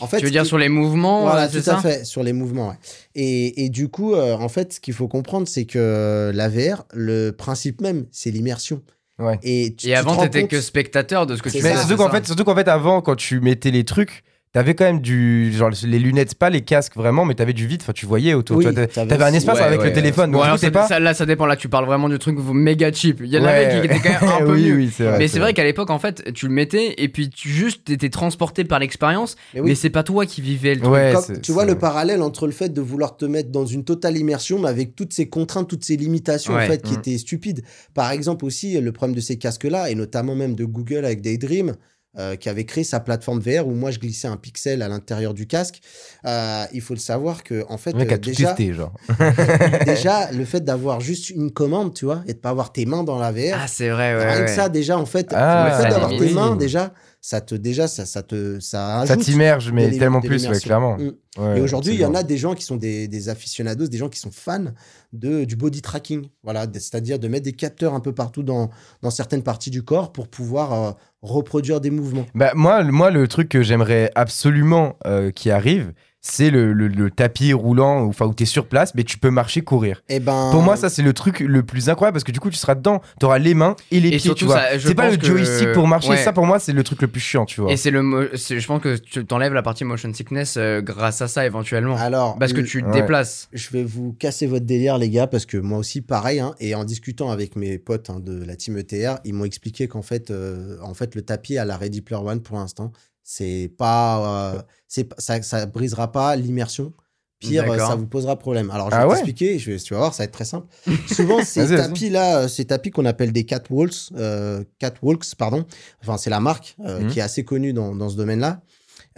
En fait, tu veux dire sur les mouvements, voilà, euh, tout à ça fait, sur les mouvements. ouais. Et, et du coup, euh, en fait, ce qu'il faut comprendre, c'est que la VR, le principe même, c'est l'immersion. Ouais. Et, tu- Et tu avant t'étais compte- que spectateur de ce que tu Mais ça, fais. surtout qu'en fait, surtout qu'en fait, avant, quand tu mettais les trucs, t'avais quand même du. Genre les lunettes, pas les casques vraiment, mais t'avais du vide. Enfin, tu voyais autour. Oui, tu vois, t'a- t'avais un espace Ouais, avec ouais. le téléphone. Donc, alors pas. ça- là ça dépend, là tu parles vraiment du truc méga cheap. Il y en avait qui étaient quand même un peu oui, mieux. oui, c'est vrai. mais c'est vrai qu'à l'époque en fait tu le mettais et puis tu juste t'étais transporté par l'expérience, Mais oui. mais c'est pas toi qui vivais le truc. Ouais, Comme- c'est- tu vois le parallèle entre le fait de vouloir te mettre dans une totale immersion, mais avec toutes ces contraintes, toutes ces limitations Ouais. en fait qui Mm. étaient stupides. Par exemple aussi le problème de ces casques-là, et notamment même de Google avec Daydream, euh, qui avait créé sa plateforme VR où moi je glissais un pixel à l'intérieur du casque. Euh, il faut le savoir que en fait Le mec euh, déjà, testé, genre. déjà le fait d'avoir juste une commande, tu vois, et de pas avoir tes mains dans la VR. Ah c'est vrai, ouais. Rien ouais. que ça, déjà, en fait, Ah, le fait d'avoir tes mains, déjà, ça te, déjà, ça, ça te, ça Ça t'immerge, mais tellement plus, ouais, clairement. Mm. Ouais, Et aujourd'hui, il y en a des gens qui sont des, des aficionados, des gens qui sont fans de, du body tracking. Voilà, c'est-à-dire de mettre des capteurs un peu partout dans, dans certaines parties du corps pour pouvoir euh, reproduire des mouvements. Bah, moi, le- moi, le truc que j'aimerais absolument euh, qui arrive, c'est le, le- le tapis roulant, où- enfin où t'es sur place, mais tu peux marcher, courir. Et ben, Pour moi, ça c'est le truc le plus incroyable parce que du coup, tu seras dedans, t'auras les mains et les Et pieds, surtout, tu vois. C'est pas le que- joystick pour marcher, ouais. ça pour moi c'est le truc le plus chiant, tu vois. Et c'est le, mo- c'est- je pense que tu t'enlèves la partie motion sickness euh, grâce à ça éventuellement. alors, Parce que tu te Ouais. déplaces. je vais vous casser votre délire, les gars, parce que moi aussi, pareil, hein, et en discutant avec mes potes hein, de la team ETR, ils m'ont expliqué qu'en fait, euh, en fait, le tapis à la Ready Player One, pour l'instant, c'est pas, euh, c'est ça, ça brisera pas l'immersion. Pire, D'accord. ça vous posera problème. Alors, je vais Ah ouais? t'expliquer, je vais- tu vas voir, ça va être très simple. Souvent, ces Vas-y, vas-y. tapis-là, euh, ces tapis qu'on appelle des catwalks, euh, catwalks, pardon, enfin, c'est la marque euh, Mhm. qui est assez connue dans, dans ce domaine-là.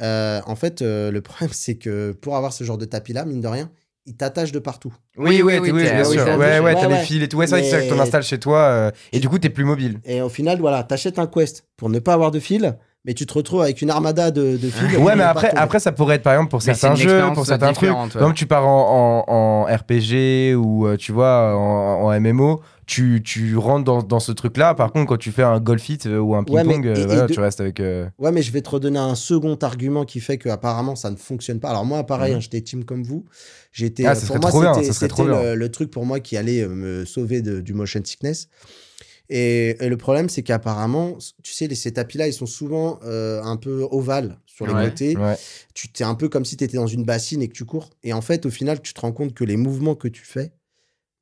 Euh, en fait, euh, le problème, c'est que pour avoir ce genre de tapis-là, mine de rien, ils t'attachent de partout. Oui, oui, oui, bien oui, sûr. t'es Ouais, ouais, t'as Ouais, les ouais. fils et tout. Ouais, c'est vrai que c'est Mais- ton installe chez toi euh, et du coup, t'es plus mobile. Et au final, voilà, t'achètes un Quest pour ne pas avoir de fil, mais tu te retrouves avec une armada de, de. Ouais, mais vont après, après, ça pourrait être par exemple pour Mais certains jeux, pour certains trucs. ouais. Comme tu pars en, en, en RPG ou euh, tu vois en, en MMO, tu, tu rentres dans, dans ce truc-là. Par contre, quand tu fais un golf it euh, ou un ping-pong, euh, voilà, de- tu restes avec. euh, Ouais, mais je vais te redonner un second argument qui fait que apparemment ça ne fonctionne pas. Alors moi, pareil, Mhm. hein, j'étais team comme vous. J'étais. Ah, euh, pour moi, trop bien, c'était le, le truc pour moi qui allait euh, me sauver de- du motion sickness. Et, et le problème, c'est qu'apparemment, tu sais, les, ces tapis-là, ils sont souvent euh, un peu ovales sur les Ouais. côtés. Ouais. Tu t'es un peu comme si tu étais dans une bassine et que tu cours. Et en fait, au final, tu te rends compte que les mouvements que tu fais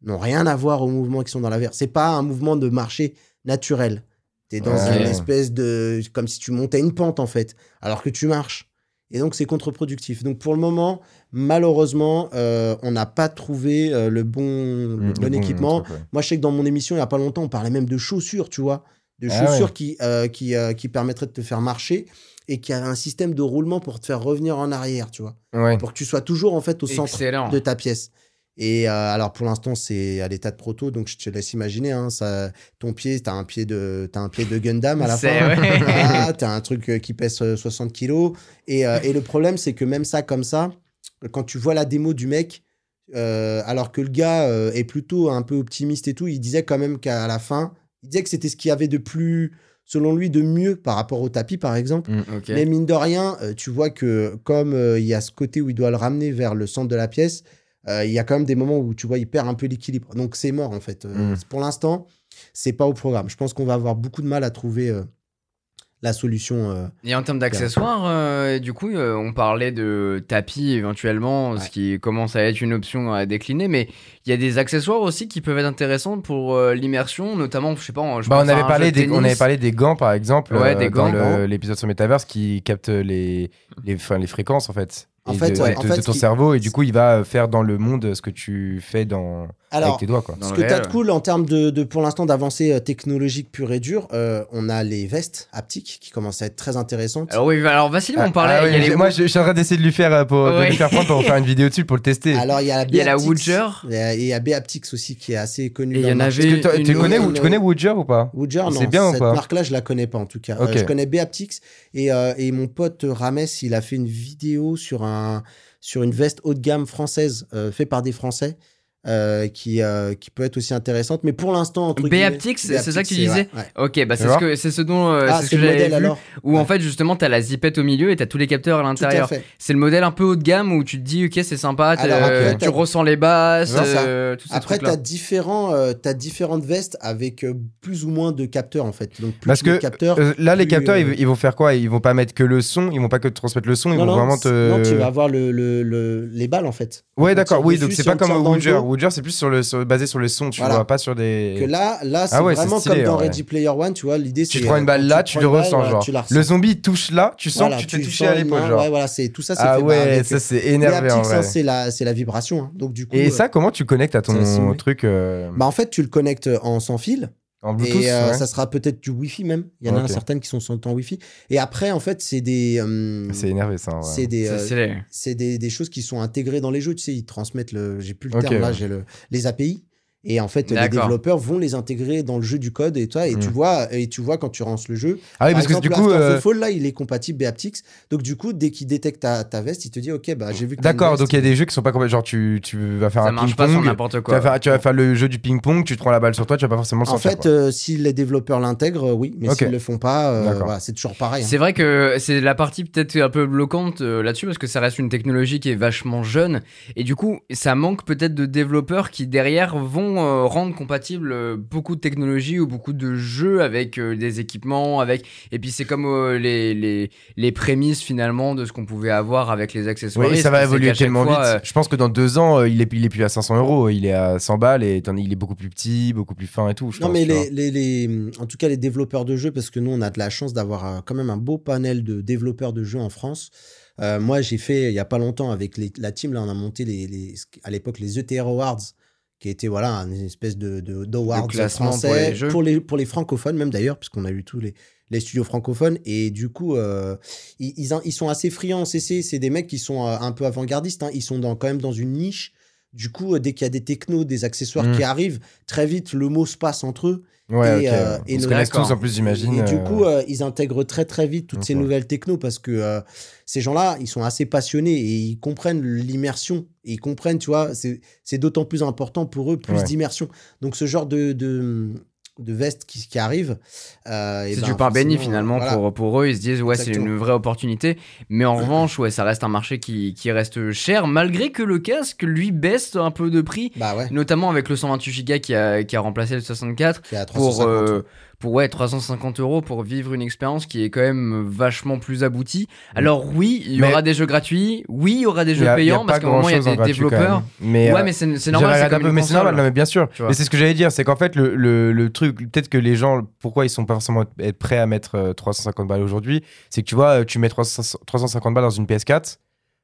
n'ont rien à voir aux mouvements qui sont dans la VR. C'est pas un mouvement de marché naturel. Tu es dans Ouais. une espèce de. comme si tu montais une pente, en fait, alors que tu marches. Et donc, c'est contre-productif. Donc, pour le moment, malheureusement, euh, on n'a pas trouvé euh, le bon, le Mm, bon équipement. Moi, je sais que dans mon émission, il n'y a pas longtemps, on parlait même de chaussures, tu vois. De Ah chaussures ouais. qui, euh, qui, euh, qui permettraient de te faire marcher et qui avaient un système de roulement pour te faire revenir en arrière, tu vois. Ouais. Pour que tu sois toujours, en fait, au centre Excellent. de ta pièce. Et euh, alors pour l'instant c'est à l'état de proto donc je te laisse imaginer hein, ça ton pied t'as un pied de t'as un pied de Gundam à la fin C'est- ouais. Voilà, t'as un truc qui pèse euh, 60 kilos et, euh, et le problème c'est que même ça comme ça quand tu vois la démo du mec euh, alors que le gars euh, est plutôt un peu optimiste et tout il disait quand même qu'à la fin il disait que c'était ce qu'il y avait de plus selon lui de mieux par rapport au tapis par exemple Ok. mais mine de rien, euh, tu vois que comme il y a ce côté où il doit le ramener vers le centre de la pièce, il y a quand même des moments où tu vois, il perd un peu l'équilibre. Donc c'est mort en fait. Mm. Pour l'instant, c'est pas au programme. Je pense qu'on va avoir beaucoup de mal à trouver la solution. euh. Et en termes d'accessoires, euh, du coup, euh, on parlait de tapis éventuellement, ce qui commence à être une option à décliner, mais il y a des accessoires aussi qui peuvent être intéressants pour euh, l'immersion, notamment, je sais pas, je Bah, on, avait parlé des, on avait parlé des gants, par exemple, Ouais, euh, des dans gants. l'épisode sur Metaverse qui capte les, les, enfin, les fréquences, en fait. En fait, de, ouais, de- en de fait, ton qui- cerveau, et du coup, il va faire dans le monde ce que tu fais dans, Alors, avec tes doigts, quoi. Dans ce que tu as réel, de cool en termes de, de, pour l'instant d'avancée euh, technologique pure et dure, euh, on a les vestes haptiques qui commencent à être très intéressantes. Alors oui, alors Vassili Ah, on parlait, ah a oui, les moi, je, je suis en train d'essayer de lui faire, euh, pour, de Ouais. lui faire prendre pour faire une vidéo dessus pour le tester. Alors il y a la il y a la Woodger. et il y a Beaptics aussi qui est assez connue. Et il y en avait une tu, connais, tu connais Woodger ou pas? Woodger, C'est non, bien ou cette pas? marque-là, je la connais pas en tout cas. Ok. Euh, je connais euh, et mon pote Rames, il a fait une vidéo sur, un, sur une veste haut de gamme française euh, faite par des Français. Euh, qui, euh, qui peut être aussi intéressante, mais pour l'instant, entre guillemets, Beaptics, c'est ça que tu disais ouais, ouais. Ok, bah c'est ce, que, c'est ce dont euh, Ah, c'est ce que le j'avais modèle vu, alors où en fait justement t'as la zipette au milieu et t'as tous les capteurs à Tout à l'intérieur. fait. C'est le modèle un peu haut de gamme où tu te dis ok c'est sympa, Alors après, tu ressens les basses, C'est ça. euh, Après, tu as, différents, euh, t'as différentes vestes avec euh, plus ou moins de capteurs en fait. Donc, plus Parce tu que capteurs, euh, là, les capteurs, euh, ils, ils vont faire quoi? Ils vont pas mettre que le son, ils vont pas que te transmettre le son, ils vont vraiment te. non, tu vas avoir le, le, le- les balles en fait. Ouais, d'accord, oui, donc c'est pas comme le Woodger. Woodger, c'est plus sur le, sur- basé sur le son, tu Voilà. vois, pas sur des. Que là, là c'est Ah ouais, vraiment stylé, comme dans ouais. Ready Player One, tu vois. L'idée, c'est. Tu prends une euh, balle là, tu le balle, ressens, genre. Le zombie touche là, tu sens Voilà, que tu te tu fais toucher sens à l'épaule, main, genre. Ouais, voilà, c'est tout ça, c'est Ah fait par ouais, avec, ça euh, c'est les énervé en haptics, vrai. c'est la, vibration. hein. Donc du coup. Et euh, ça, comment tu connectes à ton truc euh, Bah en fait, tu le connectes en sans fil. En Bluetooth et euh, ouais. ça sera peut-être du Wi-Fi même. Il y en a certaines qui sont sans en Wi-Fi. Et après, en fait, c'est des. euh, C'est énervé ça. c'est des, C'est euh, des, des choses qui sont intégrées dans les jeux. Tu sais, ils transmettent le. J'ai plus le terme là, ouais. j'ai le, les API. Et en fait, les développeurs vont les intégrer dans le jeu du code et toi, et tu Mm. vois, et tu vois quand tu lances le jeu. Ah oui, Par parce que du coup. Euh, the Fall, là, il est compatible Beaptics. Donc du coup, dès qu'il détecte ta, ta veste, il te dit, ok, bah j'ai vu. que D'accord, donc il y a des jeux qui sont pas complètement. Genre, tu, tu vas faire Ça un marche pas sur ping-pong. n'importe Tu quoi. vas, faire, tu vas faire le jeu du ping-pong, tu te prends la balle sur toi, tu vas pas forcément le En sentir. fait, quoi. euh, si les développeurs l'intègrent, euh, oui, mais Ok. s'ils le font pas, euh, voilà, c'est toujours pareil. hein. C'est vrai que c'est la partie peut-être un peu bloquante euh, là-dessus parce que ça reste une technologie qui est vachement jeune et du coup ça manque peut-être de développeurs qui derrière vont euh, rendre compatible euh, beaucoup de technologies ou beaucoup de jeux avec euh, des équipements avec et puis c'est comme euh, les, les les prémices finalement de ce qu'on pouvait avoir avec les accessoires. Oui, ça va évoluer tellement vite. Je pense que dans deux ans, euh, il, est, il est plus à 500 euros, il est à 100 balles et il est beaucoup plus petit, beaucoup plus fin et tout. je Non, pense, mais les, les, les- en tout cas, les développeurs de jeux, parce que nous, on a de la chance d'avoir quand même un beau panel de développeurs de jeux en France. Euh, moi, j'ai fait, il y a pas longtemps, avec les- la team, là, on a monté les, les- à l'époque les ETR Awards, qui était voilà, une espèce de, d'awards pour français, les jeux. pour les, pour les francophones, même d'ailleurs, puisqu'on a eu tous les, les studios francophones. Et du coup, euh, ils, ils, ils sont assez friands CC. C'est des mecs qui sont euh, un peu avant-gardistes. hein. Ils sont dans, quand même dans une niche. Du coup, euh, dès qu'il y a des technos, des accessoires Mm. qui arrivent, très vite, le mot se passe entre eux. Ouais, et, ok. euh, et On se le- connaît tous D'accord. en plus, j'imagine. Et, et du euh, coup, euh, ils intègrent très très vite toutes ces nouvelles technos parce que euh, ces gens-là, ils sont assez passionnés et ils comprennent l'immersion. Et ils comprennent, tu vois, c'est c'est d'autant plus important pour eux, plus Ouais. d'immersion. Donc ce genre de, de, de veste qui, qui arrive. euh, C'est ben, du pain béni finalement voilà. pour, pour eux. Ils se disent, ouais, c'est une vraie opportunité. Mais en revanche, ouais, ça reste un marché qui, qui reste cher, malgré que le casque, lui, baisse un peu de prix. Bah ouais, Notamment avec le 128 Go qui a, qui a remplacé le 64 qui est à pour, 350. euh, pour ouais 350 euros pour vivre une expérience qui est quand même vachement plus aboutie. Alors oui, il y Mais- aura des jeux gratuits, oui, il y aura des jeux a- payants parce qu'à un moment il y a des développeurs. Mais, ouais, euh, mais c'est normal. comme mais c'est normal, non, mais bien sûr. Mais c'est ce que j'allais dire, c'est qu'en fait, le, le, le truc, peut-être que les gens, pourquoi ils sont pas forcément être prêts à mettre euh, 350 balles aujourd'hui, c'est que tu vois, euh, tu mets 300 350 balles dans une PS4,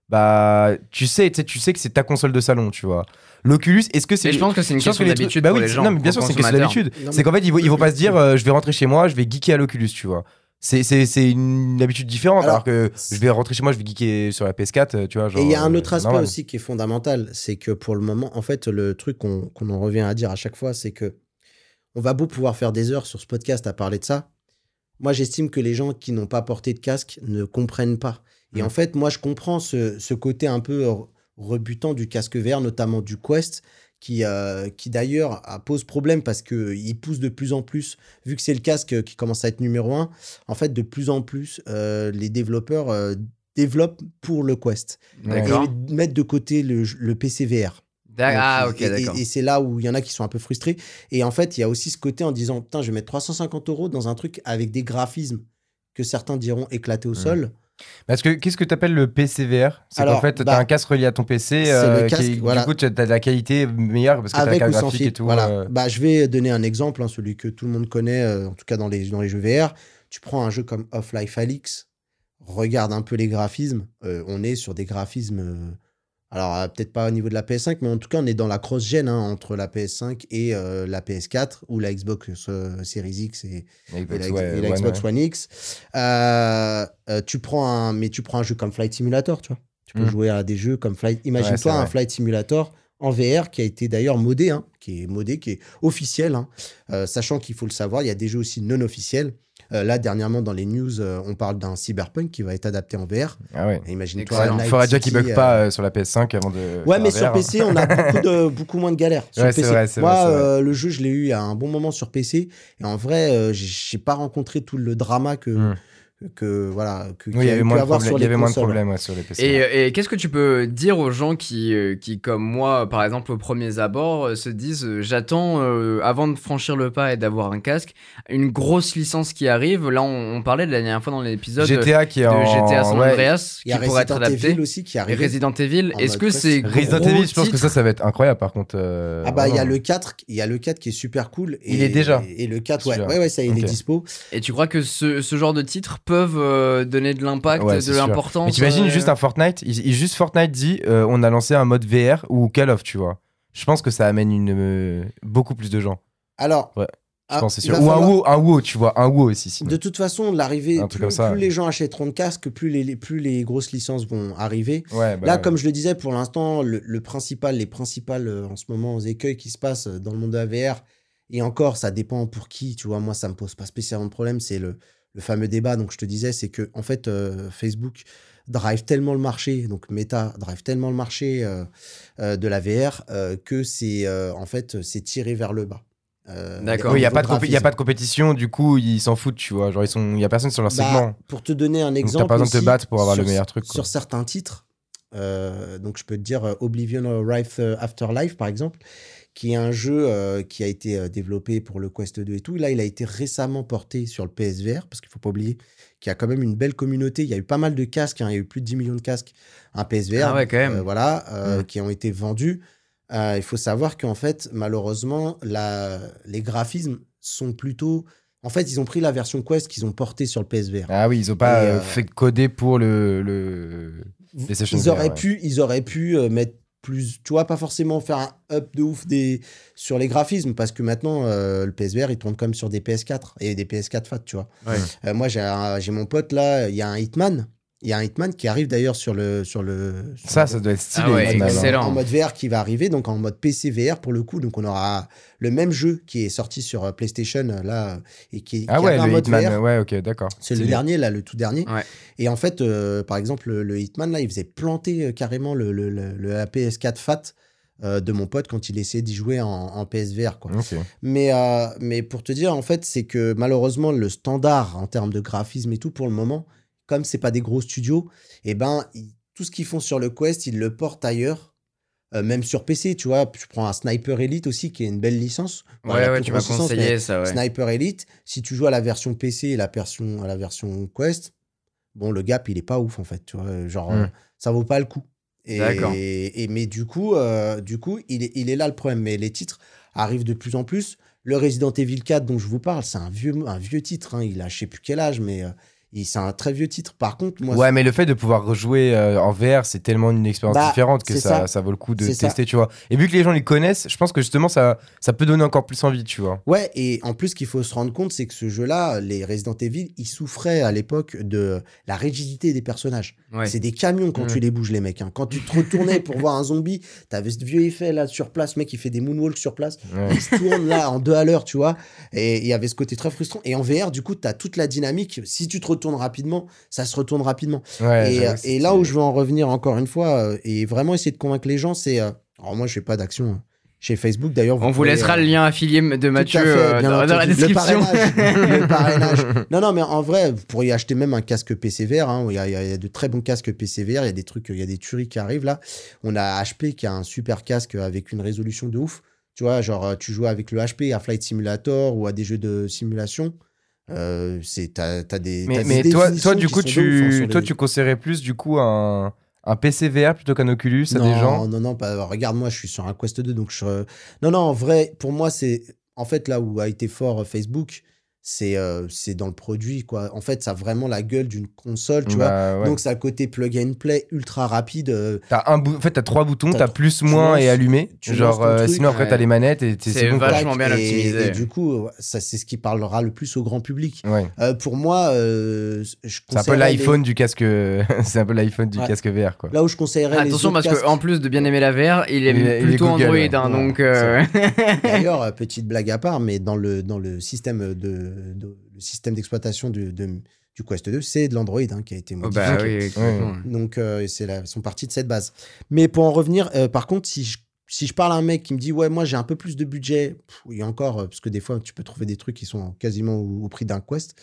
bah, tu sais, tu sais, tu sais que c'est ta console de salon, tu vois. L'Oculus, est-ce que c'est. Mais je pense que c'est une question que les trucs- d'habitude bah pour oui, les c'est- gens. Non, mais bien sûr, c'est une question d'habitude. C'est qu'en fait, ils vont, ils vont pas se dire, euh, je vais rentrer chez moi, je vais geeker à l'Oculus, tu vois. C'est- C'est c'est une habitude différente, alors, Alors, que je vais rentrer chez moi, je vais geeker sur la PS4, euh, tu vois. Genre, Et il y a un euh, autre aspect normal. aussi qui est fondamental, c'est que pour le moment, en fait, le truc qu'on qu'on en revient à dire à chaque fois, c'est que on va beau pouvoir faire des heures sur ce podcast à parler de ça. Moi, j'estime que les gens qui n'ont pas porté de casque ne comprennent pas. Et Mm. en fait, moi, je comprends ce, ce côté un peu euh, rebutant du casque VR, notamment du Quest, qui, euh, qui d'ailleurs euh, pose problème parce qu'il pousse de plus en plus, vu que c'est le casque qui commence à être numéro un, en fait, de plus en plus, euh, les développeurs euh, développent pour le Quest D'accord. et mettre de côté le, le PC VR. D'ac- Ah, ok, et- d'accord. Et, c'est là où il y en a qui sont un peu frustrés. Et en fait, il y a aussi ce côté en disant Putain, je vais mettre 350 euros dans un truc avec des graphismes que certains diront éclatés au Mm. sol. Parce que qu'est-ce que tu appelles le PCVR C'est qu'en fait, tu bah, as un casque relié à ton PC, euh, qui- voilà. du coup, tu as de la qualité meilleure parce que tu as la carte graphique et tout. Voilà. euh, Bah, je vais donner un exemple, hein, celui que tout le monde connaît, euh, en tout cas dans les, dans les jeux VR. Tu prends un jeu comme Off-Life Alix, regarde un peu les graphismes. on est sur des graphismes. Alors, euh, peut-être pas au niveau de la PS5, mais en tout cas, on est dans la cross-gen hein, entre la PS5 et euh, la PS4 ou la Xbox euh, Series X et, et Xbox, la, ouais, et la One, Xbox ouais. One X. Euh, tu prends un, mais tu prends un jeu comme Flight Simulator, tu vois. Tu peux Mm. jouer à des jeux comme Flight. Imagine-toi un. Flight Simulator en VR qui a été d'ailleurs modé, hein, qui est modé, qui est officiel, hein. Sachant qu'il faut le savoir, il y a des jeux aussi non officiels. Euh, là, dernièrement, dans les news, euh, on parle d'un Cyberpunk qui va être adapté en VR. Ah ouais. Et Imagine-toi. Il faudrait déjà qu'il bug euh, pas euh, sur la PS5 avant de. Ouais, mais sur. PC, on a beaucoup, de, beaucoup moins de galères. Sur Ouais, PC. vrai, Moi, vrai, le jeu, je l'ai eu a un bon moment sur PC. Et en vrai, euh, j'ai- j'ai pas rencontré tout le drama que, Mm. Que voilà, que, Oui, il y avait moins de problèmes, sur il y les avait moins de consoles. problèmes ouais, sur les PC. Et, et qu'est-ce que tu peux dire aux gens qui, euh, qui comme moi, par exemple, au premier abord, euh, se disent euh, j'attends, euh, avant de franchir le pas et d'avoir un casque, une grosse licence qui arrive. Là, on, on parlait de la dernière fois dans l'épisode de GTA qui est en. GTA San. Andreas, qui pourrait être Resident adapté. Evil aussi qui Et arrive. Resident Evil, en est-ce mode que c'est Resident Evil, je pense que titre ça, ça va être incroyable par contre. euh, Ah bah il y a le 4, il y a le 4 qui est super cool. Et, Il est déjà. Et le 4, ouais, ouais, ouais, ça il est dispo. Et tu crois que ce, ce genre de titres peuvent euh, donner de l'impact, Ouais, de l'importance Mais t'imagines euh, juste un Fortnite, il, il- juste Fortnite dit euh, on a lancé un mode VR ou Call of, tu vois. Je pense que ça amène une, euh, beaucoup plus de gens. Alors, Ouais, Je ah, pense c'est sûr. Ou un WoW, un WoW, tu vois, un WoW aussi. sinon. De toute façon, l'arrivée, plus, truc comme ça, plus ouais. les gens achèteront de casques, plus les, les- plus les grosses licences vont arriver. Ouais, bah Là, ouais. comme je le disais, pour l'instant, le, le principal, les principales euh, en ce moment écueils qui se passent dans le monde de la VR, et encore, ça dépend pour qui, tu vois, moi, ça me pose pas spécialement de problème, c'est le, le fameux débat, donc je te disais, c'est que, en fait, euh, Facebook drive tellement le marché, donc Meta drive tellement le marché euh, euh, de la VR, que c'est, en fait, c'est tiré vers le bas. D'accord. Oui, il n'y a, pas de compé- y a graphisme. pas de compétition, du coup, ils s'en foutent, tu vois. Genre, ils sont... il y a personne sur leur Bah, segment. Pour te donner un Donc, exemple. t'as pas besoin de te battre pour avoir le sur- meilleur truc. quoi. Sur certains titres, donc je peux te dire Oblivion Rift Afterlife par exemple, qui est un jeu euh, qui a été euh, développé pour le Quest 2 et tout. Là, il a été récemment porté sur le PSVR, parce qu'il faut pas oublier qu'il y a quand même une belle communauté. Il y a eu pas mal de casques, hein, il y a eu plus de 10 millions de casques, un PSVR, Ah ouais, quand même. euh, voilà, euh, Mm. qui ont été vendus. Il faut savoir qu'en fait, malheureusement, la, les graphismes sont plutôt... En fait, ils ont pris la version Quest qu'ils ont portée sur le PSVR. Ah oui, ils ont pas euh, fait coder pour le. le... Ils VR, auraient ouais. pu ils auraient pu mettre plus tu vois pas forcément faire un up de ouf des sur les graphismes parce que maintenant euh, le PSVR il tourne comme sur des PS4 et des PS4 fat tu vois Ouais. Euh, moi j'ai mon pote là il y a un Hitman il y a un Hitman qui arrive d'ailleurs sur le sur le sur Ça, le- ça doit être stylé. Ah ouais, en Hitman, mode- hein. excellent. en mode VR qui va arriver, donc en mode PC VR pour le coup. Donc on aura le même jeu qui est sorti sur euh, PlayStation euh, là euh, et qui, Ah qui ouais, le mode Hitman, VR. ouais, ok, d'accord. C'est le dernier, là, le tout dernier. Ouais. Et en fait, euh, par exemple, le, le Hitman, là, il faisait planter euh, carrément le, le, le- le PS4 FAT euh, de mon pote quand il essayait d'y jouer en, en PSVR. Quoi. Mais, euh, mais pour te dire, en fait, c'est que malheureusement, le standard en termes de graphisme et tout, pour le moment, comme c'est pas des gros studios, et ben, ils- tout ce qu'ils font sur le Quest, ils le portent ailleurs Euh, même sur PC, tu vois, je prends un Sniper Elite aussi, qui est une belle licence. Ouais, tu m'as conseillé ça, ouais. Sniper Elite, si tu joues à la version PC et la version, à la version Quest, bon, le gap, il est pas ouf, en fait, tu vois, genre, Mm. ça vaut pas le coup. Et, D'accord. et, mais du coup, euh, du coup il, est, il est là le problème. Mais les titres arrivent de plus en plus. Le Resident Evil 4 dont je vous parle, c'est un vieux, un vieux titre. hein. Il a je sais plus quel âge, mais euh, c'est un très vieux titre. Par contre, moi, Ouais, mais le fait de pouvoir rejouer euh, en VR, c'est tellement une expérience Bah, différente que ça, ça. ça vaut le coup de ça. tester, tu vois. Et vu que les gens les connaissent, je pense que justement, ça, ça peut donner encore plus envie, tu vois. Ouais, et en plus, ce qu'il faut se rendre compte, c'est que ce jeu-là, les Resident Evil, ils souffraient à l'époque de la rigidité des personnages. Ouais. C'est des camions quand Mm. tu les bouges, les mecs. hein. Quand tu te retournais pour voir un zombie, t'avais ce vieux effet là sur place, mec, il fait des moonwalks sur place. Ouais. Il se tourne là en deux à l'heure, tu vois. Et il y avait ce côté très frustrant. Et en VR, du coup, t'as toute la dynamique. Si tu te retournes rapidement, ça se retourne rapidement. Ouais, et, euh, et là où je veux en revenir encore une fois, euh, et vraiment essayer de convaincre les gens, c'est. euh, alors moi, je fais pas d'action hein, chez Facebook. D'ailleurs, On vous pouvez, laissera euh, le lien affilié de Mathieu fait, dans, dans la description. Le parrainage. le parrainage. Non, non, mais en vrai, vous pourriez acheter même un casque PC VR. hein. Il, y a, il y a- il y a de très bons casques PC VR. Il y a des trucs, il y a des tueries qui arrivent là. On a HP qui a un super casque avec une résolution de ouf. Tu vois, genre, tu joues avec le HP à Flight Simulator ou à des jeux de simulation. Euh, c'est, t'as, t'as des. Mais, t'as mais des toi, toi, du coup, tu, toi, les- tu conseillerais plus, du coup, un, un PC VR plutôt qu'un Oculus à non, des gens Non, non, pas, regarde, moi, je suis sur un Quest 2, donc je. Non, non, en vrai, pour moi, c'est. En fait, là où a été fort euh, Facebook, c'est euh, c'est dans le produit, quoi. En fait, ça a vraiment la gueule d'une console, tu vois. Bah, ouais. Donc, ça a le côté plug and play ultra rapide. euh, T'as un bout, en fait, t'as trois boutons, T'as plus, tu moins lances- et allumé. tu Genre, euh, truc, sinon après ouais. t'as les manettes et C'est bon. vachement bien et, optimisé. Et du coup, ça, c'est ce qui parlera le plus au grand public. Ouais. Euh, pour moi, euh, je C'est un peu les- l'iPhone du casque, c'est un peu l'iPhone du Ouais. casque VR, quoi. Là où je conseillerais les Attention parce casques- qu'en plus de bien aimer la VR, il aime Il est- il est plutôt Google, Android, hein, donc D'ailleurs, petite blague à part, mais dans le, dans le système de, de- le système d'exploitation du, de- du Quest 2, c'est de l'Android hein, qui a été oh, modifié. bah oui. Donc, euh, c'est la, ils sont partis de cette base. Mais pour en revenir, euh, par contre, si je, si je parle à un mec qui me dit, ouais, moi j'ai un peu plus de budget, pff, il y a encore, euh, parce que des fois, tu peux trouver des trucs qui sont quasiment au, au prix d'un Quest,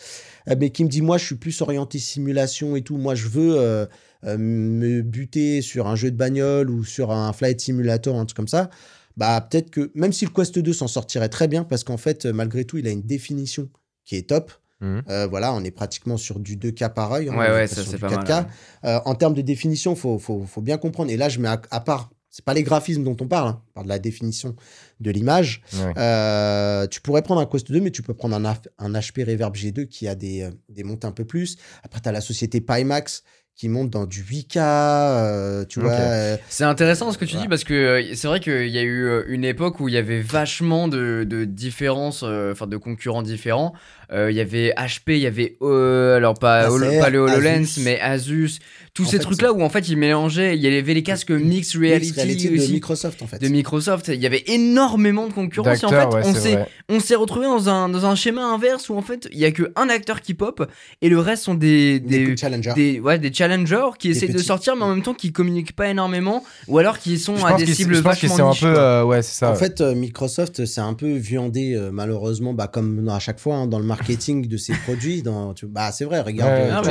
euh, mais qui me dit, moi je suis plus orienté simulation et tout, moi je veux euh, euh, me buter sur un jeu de bagnole ou sur un flight simulator, un truc comme ça. Bah, peut-être que même si le Quest 2 s'en sortirait très bien, parce qu'en fait, malgré tout, il a une définition qui est top. Mhm. Euh, voilà, on est pratiquement sur du 2K pareil. hein, Ouais, ouais, ça c'est pas 4K. mal. ouais. Euh, en termes de définition, faut, faut, faut bien comprendre. Et là, je mets à, à part, c'est pas les graphismes dont on parle, hein, on parle de la définition de l'image. Euh, tu pourrais prendre un Quest 2, mais tu peux prendre un, un HP Reverb G2 qui a des, des montes un peu plus. Après, tu as la société Pimax qui monte dans du 8K, euh, tu vois. euh, C'est intéressant ce que tu dis parce que euh, c'est vrai qu'il y a eu une époque où il y avait vachement de, de différences, euh, enfin de concurrents différents. Euh, Il y avait HP, il y avait euh, alors pas, Acer, pas le HoloLens Asus. mais Asus, tous En ces trucs-là où en fait ils mélangeaient. Il y avait les casques Mixed Reality, Mixed Reality de. Microsoft, en fait. de Microsoft, il y avait énormément de concurrence et en fait ouais, on s'est on s'est retrouvé dans un, dans un schéma inverse où en fait il y a que un acteur qui pop et le reste sont des des, des, challengers. des, ouais, des challengers qui essaient de sortir mais en même temps qui communiquent pas énormément ou alors qui sont Je à des cibles je pense qu'ils vachement sont un niches, peu, quoi. euh, ouais, c'est ça. En ouais. fait, euh, Microsoft, c'est un peu viandé, euh, malheureusement, bah, comme à chaque fois, hein, dans le marketing de ses produits. Dans, tu- bah, c'est vrai, regarde. Ouais, Non,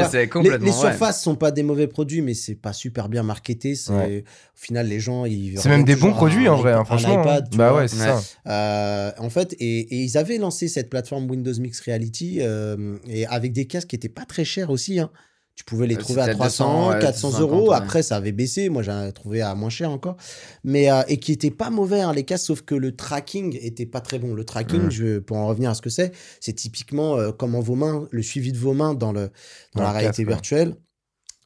mais les, les surfaces sont pas des mauvais produits, mais c'est pas super bien marketé. C'est au final les gens ils. C'est même des bons produits un en vrai, iPad- hein, un franchement. iPad, hein. tu bah vois. ouais, c'est ça. Euh, en fait, et, et ils avaient lancé cette plateforme Windows Mixed Reality euh, et avec des casques qui étaient pas très chers aussi. hein. Tu pouvais les Euh, trouver à c'était 300, 200, ouais, 400 250, euros. ouais. Après, ça avait baissé. Moi, j'en ai trouvé à moins cher encore. Mais, euh, et qui étaient pas mauvais, hein, les casques, sauf que le tracking était pas très bon. Le tracking, Mhm. je, pour en revenir à ce que c'est, c'est typiquement euh, comment vos mains, le suivi de vos mains dans, le, dans Dans la réalité casque, ouais.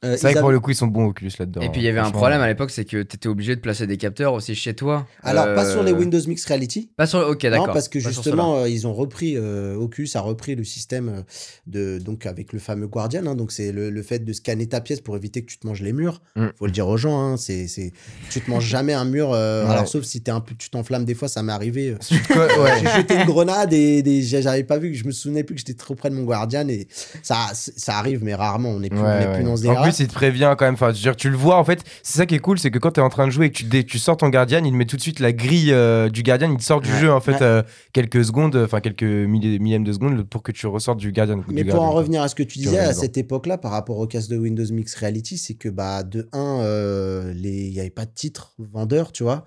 Euh, C'est vrai que pour le coup, ils sont bons Oculus là-dedans. Et puis il y avait un problème à l'époque, c'est que tu étais obligé de placer des capteurs aussi chez toi. Alors, pas Euh, sur les Windows Mixed Reality. Pas sur. Ok, Non, d'accord. parce que Pas justement, euh, ils ont repris, euh, Oculus a repris le système euh, de, donc avec le fameux Guardian. hein, donc, c'est le, le fait de scanner ta pièce pour éviter que tu te manges les murs. Mm. Faut le dire aux gens. Hein, c'est, c'est, tu te manges jamais un mur. euh, Ouais. Alors, sauf si t'es un peu, tu t'enflammes des fois, ça m'est arrivé. euh, ouais. J'ai jeté une grenade et des- j'avais pas vu que je me souvenais plus que j'étais trop près de mon Guardian et ça, ça arrive, mais rarement. On est plus, on Ouais, est plus dans ce délire. Plus, il te prévient quand même. Enfin, dire, tu le vois, en fait, c'est ça qui est cool, c'est que quand t'es en train de jouer et que tu, tu sors ton gardien, il met tout de suite la grille euh, du gardien, il te sort du Ouais. jeu, en fait, Ouais. euh, quelques secondes, enfin, quelques milli- millièmes de secondes pour que tu ressortes du gardien. Mais pour en revenir à ce que tu disais, à cette époque-là, par rapport au casque de Windows Mix Reality, c'est que bah, de 1, il n'y avait pas de titre vendeur, tu vois.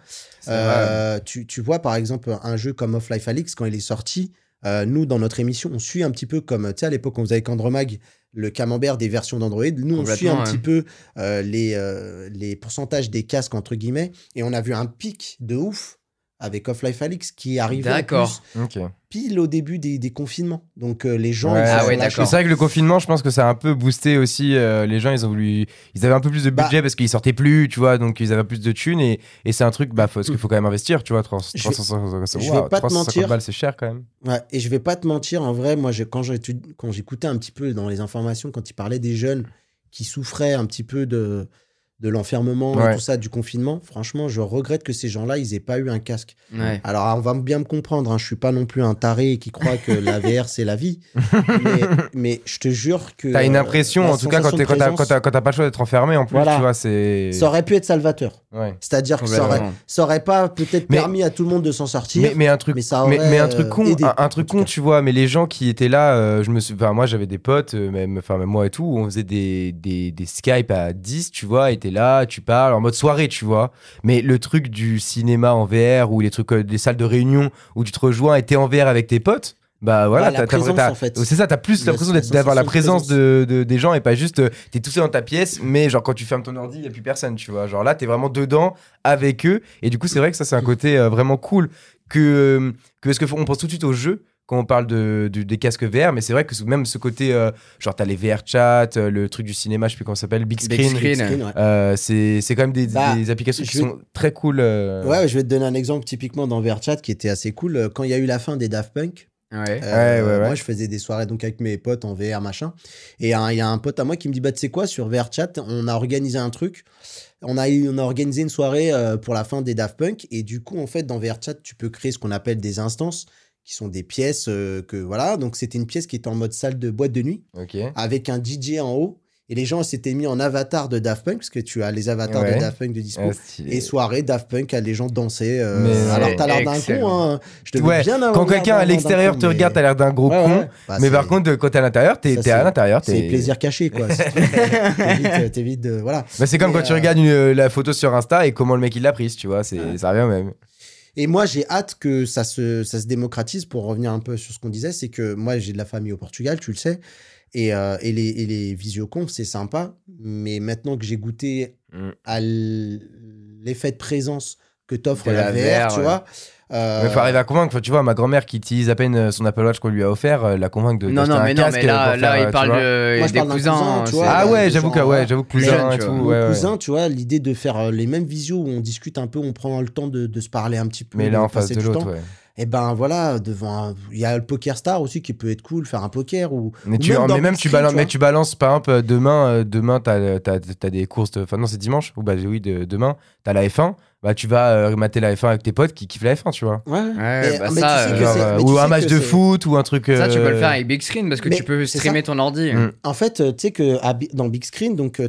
Euh, tu, tu vois, par exemple, un jeu comme Off-Life Alix, quand il est sorti, euh, nous, dans notre émission, on suit un petit peu comme, tu sais, à l'époque, on faisait avec Andromag le camembert des versions d'Android. Nous, on suit un petit peu euh, les, euh, les pourcentages des casques, entre guillemets, et on a vu un pic de ouf avec Off-Life Alix qui arrivait D'accord. pile au début des, des confinements. Donc, euh, les gens, Ouais. ils Ah ouais, d'accord. C'est vrai que le confinement, je pense que ça a un peu boosté aussi. euh, les gens, ils ont voulu. Ils avaient un peu plus de Bah- budget parce qu'ils sortaient plus, tu vois, donc ils avaient plus de thunes. Et, et c'est un truc, bah, faut- parce qu'il faut quand même investir, tu vois. 300, Je vais- 350 je vais pas te 350 mentir. balles, c'est cher quand même. Ouais, et je vais pas te mentir, en vrai, moi, je- quand j'écoutais un petit peu dans les informations, quand il parlait des jeunes qui souffraient un petit peu de, de l'enfermement et Ouais. tout ça, du confinement, franchement, je regrette que ces gens-là, ils aient pas eu un casque. Ouais. Alors, on va bien me comprendre, hein, je suis pas non plus un taré qui croit que la VR, c'est la vie. Mais, mais je te jure que. T'as une euh, impression, en tout cas, quand t'as présence, quand t'as- quand t'as pas le choix d'être enfermé, en plus, Voilà. tu vois, c'est. Ça aurait pu être salvateur. Ouais. C'est-à-dire que ça aurait, Complètement. ça aurait pas peut-être Mais- permis à tout le monde de s'en sortir. Mais, mais un truc, mais ça mais, aurait, mais un truc euh, con, aidé, un, truc con, cas. tu vois. Mais les gens qui étaient là, euh, je me suis, enfin, moi j'avais des potes, euh, même, enfin même moi et tout, on faisait des, des, des Skype à 10, tu vois, et là, tu parles en mode soirée, tu vois. Mais le truc du cinéma en VR ou les trucs euh, des salles de réunion où tu te rejoins et t'es en VR avec tes potes. Bah voilà, Ouais, t'as- t'as- présence, t'as- en fait. c'est ça, t'as plus l'impression d'avoir la présence présence. de, de- des gens et pas juste euh, t'es tout seul dans ta pièce, mais genre quand tu fermes ton ordi, il y a plus personne, tu vois. Genre là, t'es vraiment dedans avec eux et du coup, c'est vrai que ça, c'est un côté euh, vraiment cool que, que parce que faut- on pense tout de suite au jeu quand on parle de, des casques VR, mais c'est vrai que même ce côté, euh, genre t'as les VR chat, euh, le truc du cinéma, je sais plus comment ça s'appelle, Big Big Screen. Screen. Screen, ouais. Euh, c'est c'est quand même des, Bah, des applications qui vais- sont très cool. euh. Ouais, je vais te donner un exemple typiquement dans VRChat qui était assez cool. Quand il y a eu la fin des Daft Punk, Ouais. euh, Ouais, ouais, ouais. moi je faisais des soirées donc avec mes potes en VR machin. Et il y a un pote à moi qui me dit bah tu sais quoi sur VRChat on a organisé un truc. On a, eu- on a organisé une soirée euh, pour la fin des Daft Punk et du coup en fait dans VRChat tu peux créer ce qu'on appelle des instances qui sont des pièces euh, que voilà donc c'était une pièce qui était en mode salle de boîte de nuit Ok. avec un DJ en haut et les gens s'étaient mis en avatar de Daft Punk parce que tu as les avatars Ouais. de Daft Punk de dispo. Ah. Et soirée, Daft Punk, les gens dansaient. euh, alors, t'as l'air d'un con, hein. Je te Ouais, bien Quand quelqu'un à l'extérieur te mais- regarde, t'as l'air d'un gros Ouais, con. Bah, mais par contre, quand t'es à l'intérieur, t'es à l'intérieur. C'est plaisir caché, quoi. T'évites de. Voilà. Bah, c'est comme quand tu euh, regardes euh, la photo sur Insta et comment le mec il l'a prise, tu vois, ça revient même. Et moi, j'ai hâte que ça se, ça se démocratise pour revenir un peu sur ce qu'on disait. C'est que moi, j'ai de la famille au Portugal, tu le sais. Et, euh, et les, et les visioconf, c'est sympa. Mais maintenant que j'ai goûté Mm. à l'effet de présence que t'offre la, la VR, VR, tu ouais. vois. Euh, Mais faut arriver à convaincre. Tu vois, ma grand-mère qui utilise à peine euh, son Apple Watch qu'on lui a offert, euh, la convaincre de. Non, non, un mais non, casque mais là, là faire, il parle de- des cousins. cousin, tu c'est- vois. Ah ouais, j'avoue que ouais, j'avoue que cousin et tu tout. cousin, tu vois, l'idée de faire les mêmes visios où on discute un peu, on prend le temps de, de se parler un petit peu. Mais là en face de l'autre, ouais. Et ben voilà, devant. Il y a le Poker Star aussi qui peut être cool, faire un poker ou. Mais ou tu, même mais tu balances, tu mais tu balances par exemple demain, euh, demain t'as as, des courses. de- Enfin non, c'est dimanche ou bah oui de- demain t'as la F1. Bah tu vas euh, mater la F1 avec tes potes qui kiffent la F1, tu vois. Ouais. Ouais, Mais- bah mais ça, tu sais euh, que Genre, c'est- mais tu ou un match de foot ou un truc. Ça, tu peux le euh, faire avec Big Screen parce que Mais tu peux streamer ça. ton ordi. Mm. En fait, euh, tu sais que à dans Big Screen, donc euh,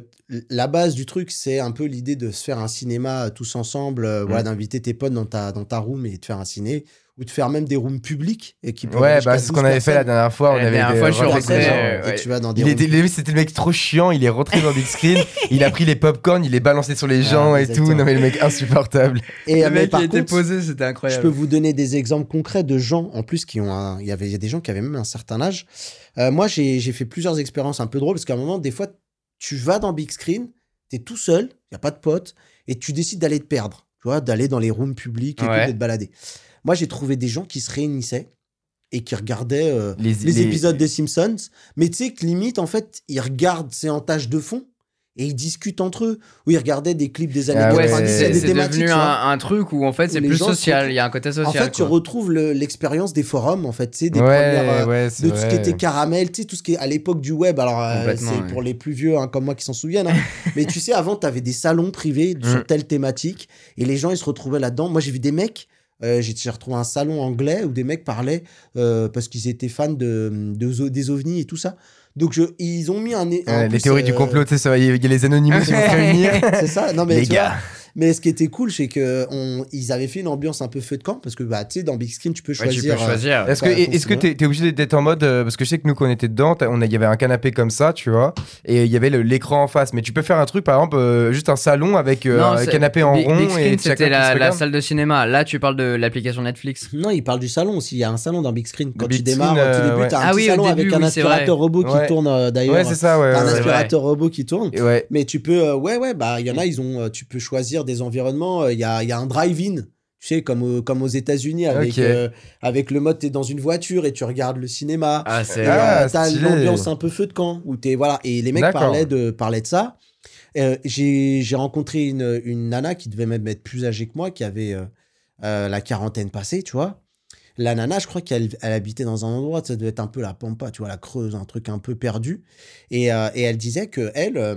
la base du truc, c'est un peu l'idée de se faire un cinéma tous ensemble, euh, voilà, Mm. d'inviter tes potes dans ta dans ta room et de faire un ciné, ou de faire même des rooms publics et qui peuvent Ouais, bah c'est ce 12 qu'on avait fait la dernière fois. On La avait dernière fois, je suis rentré euh, ouais. tu vas dans des Il rooms était, c'était le mec trop chiant, il est rentré dans Big Screen, il a pris les popcorn, il les balançait sur les gens et tout. Non mais le mec insupportable. Et euh, Le mais mec, par il était contre, posé, c'était Je peux incroyable. vous donner des exemples concrets de gens, en plus, qui ont un... Il y avait il y a des gens qui avaient même un certain âge. Euh, moi, j'ai j'ai fait plusieurs expériences un peu drôles, parce qu'à un moment, des fois, tu vas dans Big Screen, tu es tout seul, il n'y a pas de potes, et tu décides d'aller te perdre, tu vois, d'aller dans les rooms publics et Ouais. de te balader. Moi, j'ai trouvé des gens qui se réunissaient et qui regardaient euh, Les, les, les- épisodes des Simpsons, mais tu sais que limite, en fait, ils regardent, c'est en tâche de fond, et ils discutent entre eux, ou ils regardaient des clips des années Ah ouais, Ouais, 90, c'est devenu un, un truc où en fait c'est plus social. Il y a un côté social. En fait, tu retrouves le- l'expérience des forums, en fait, tu sais, des Ouais, premières, euh, ouais, de tout ce qui était caramel, tu sais, tout ce qui est à l'époque du web. Alors, euh, c'est pour les plus vieux hein, comme moi qui s'en souviennent. hein. Mais tu sais, avant, tu avais des salons privés sur Mm. telle thématique et les gens, ils se retrouvaient là-dedans. Moi, j'ai vu des mecs euh, j'ai retrouvé un salon anglais où des mecs parlaient euh, parce qu'ils étaient fans de, des ovnis et tout ça. Donc je, ils ont mis un. Euh, les plus, théories du euh, complot, tu sais, il y a les anonymous qui vont se réunir. C'est ça. Non mais les tu vois, gars. Mais ce qui était cool, c'est que on, ils avaient fait une ambiance un peu feu de camp parce que bah tu sais dans Big Screen tu peux Ouais, tu choisir. peux euh, choisir. Est-ce que Bah, est-ce que t'es es obligé d'être en mode euh, parce que je sais que nous quand on était dedans, on il y avait un canapé comme ça, tu vois, et il y avait l'écran en face. Mais tu peux faire un truc par exemple euh, juste un salon avec euh, Non, un canapé en Big- rond Big Screen, et c'était la, salle de cinéma. Là, tu parles de l'application Netflix. Non, il parle du salon aussi. Il y a un salon dans Big Screen. Quand Big tu démarres, Screen, au tout euh, début, ouais. t'as un Ah petit oui, salon début, avec un aspirateur robot qui tourne d'ailleurs. Ouais, c'est ça, ouais. Un aspirateur robot qui tourne. Mais tu peux, ouais, ouais, bah, il y en a, ils ont, tu peux choisir des environnements. euh, Il y, a, il y a un drive-in, tu sais, comme, au- comme aux États-Unis, avec, euh, avec le mode, t'es dans une voiture et tu regardes le cinéma. Ah, c'est. Et, Ah, euh, t'as l'ambiance un peu feu de camp. Où t'es, voilà. Et les mecs parlaient de, parlaient de ça. Euh, j'ai rencontré une, une nana qui devait même être plus âgée que moi, qui avait euh, euh, la quarantaine passée, tu vois. La nana, je crois qu'elle elle habitait dans un endroit, ça devait être un peu la pampa, tu vois, la creuse, un truc un peu perdu. Et, euh, et elle disait que elle, euh,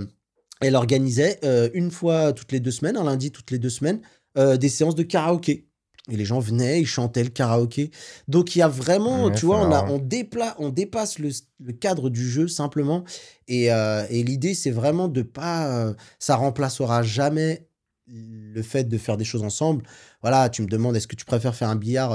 elle organisait euh, une fois toutes les deux semaines, un lundi toutes les deux semaines, euh, des séances de karaoké. Et les gens venaient, ils chantaient le karaoké. Donc il y a vraiment, Ouais, tu vois, on, a, on, dépla- on dépasse le, le cadre du jeu simplement. Et, euh, et l'idée, c'est vraiment de pas. ça remplacera jamais le fait de faire des choses ensemble. Voilà, tu me demandes, est-ce que tu préfères faire un billard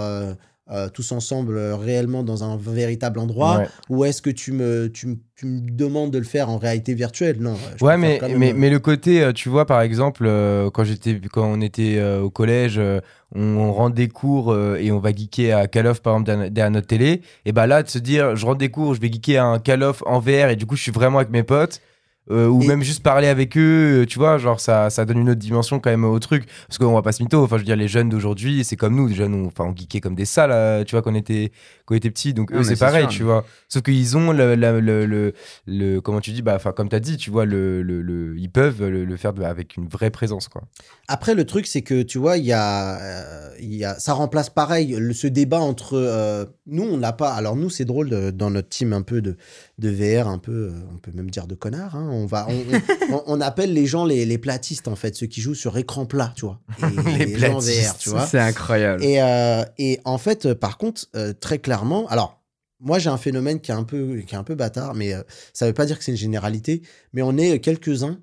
euh, tous ensemble euh, réellement dans un véritable endroit Ouais. ou est-ce que tu me, tu, me- tu me demandes de le faire en réalité virtuelle? Non. je Ouais, mais, même, mais, euh, mais le côté, tu vois, par exemple, euh, quand, j'étais, quand on était au collège, on, on rentre des cours et on va geeker à Call of, par exemple, derrière- derrière notre télé. Et bah là, de se dire, je rentre des cours, je vais geeker à un Call of en VR et du coup, je suis vraiment avec mes potes. Euh, ou Et- même juste parler avec eux, euh, tu vois, genre ça, ça donne une autre dimension quand même au truc. Parce qu'on va pas se mytho, enfin je veux dire, les jeunes d'aujourd'hui, c'est comme nous, les jeunes, on, enfin, on geekait comme des salles, euh, tu vois, quand on était, quand on était petits. Donc eux, c'est pareil, sûr. tu vois. Sauf qu'ils ont le, le, le, le, le- comment tu dis, bah, enfin, comme tu as dit, tu vois, le, le, le- ils peuvent le, faire avec une vraie présence, quoi. Après, le truc, c'est que tu vois, il y a, euh, y a, ça remplace pareil ce débat entre euh, nous, on n'a pas. Alors nous, c'est drôle de- dans notre team un peu de, de VR, un peu, euh, on peut même dire de connards. hein, on va, on, on- on appelle les gens les, les platistes en fait, ceux qui jouent sur écran plat, tu vois. Et Les gens VR, platistes. tu vois. C'est incroyable. Et, euh, et en fait, euh, par contre, euh, très clairement, alors moi j'ai un phénomène qui est un peu, qui est un peu bâtard, mais euh, ça veut pas dire que c'est une généralité, mais on est quelques-uns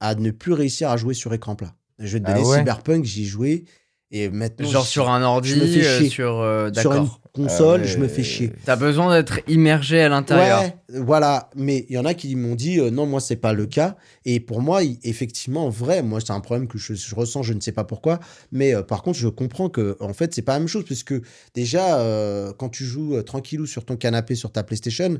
à ne plus réussir à jouer sur écran plat. Je vais te Ah donner ouais? Cyberpunk, j'y jouais, et maintenant... Genre je- sur un ordi, je me fais euh, chier. sur. euh, sur une console, ouais. je me fais chier. T'as besoin d'être immergé à l'intérieur. Ouais, voilà. Mais il y en a qui m'ont dit euh, non, moi, c'est pas le cas. Et pour moi, effectivement, vrai, moi, c'est un problème que je, je ressens, je ne sais pas pourquoi. Mais euh, par contre, je comprends que, en fait, c'est pas la même chose. Puisque déjà, euh, quand tu joues euh, tranquillou sur ton canapé, sur ta PlayStation, euh,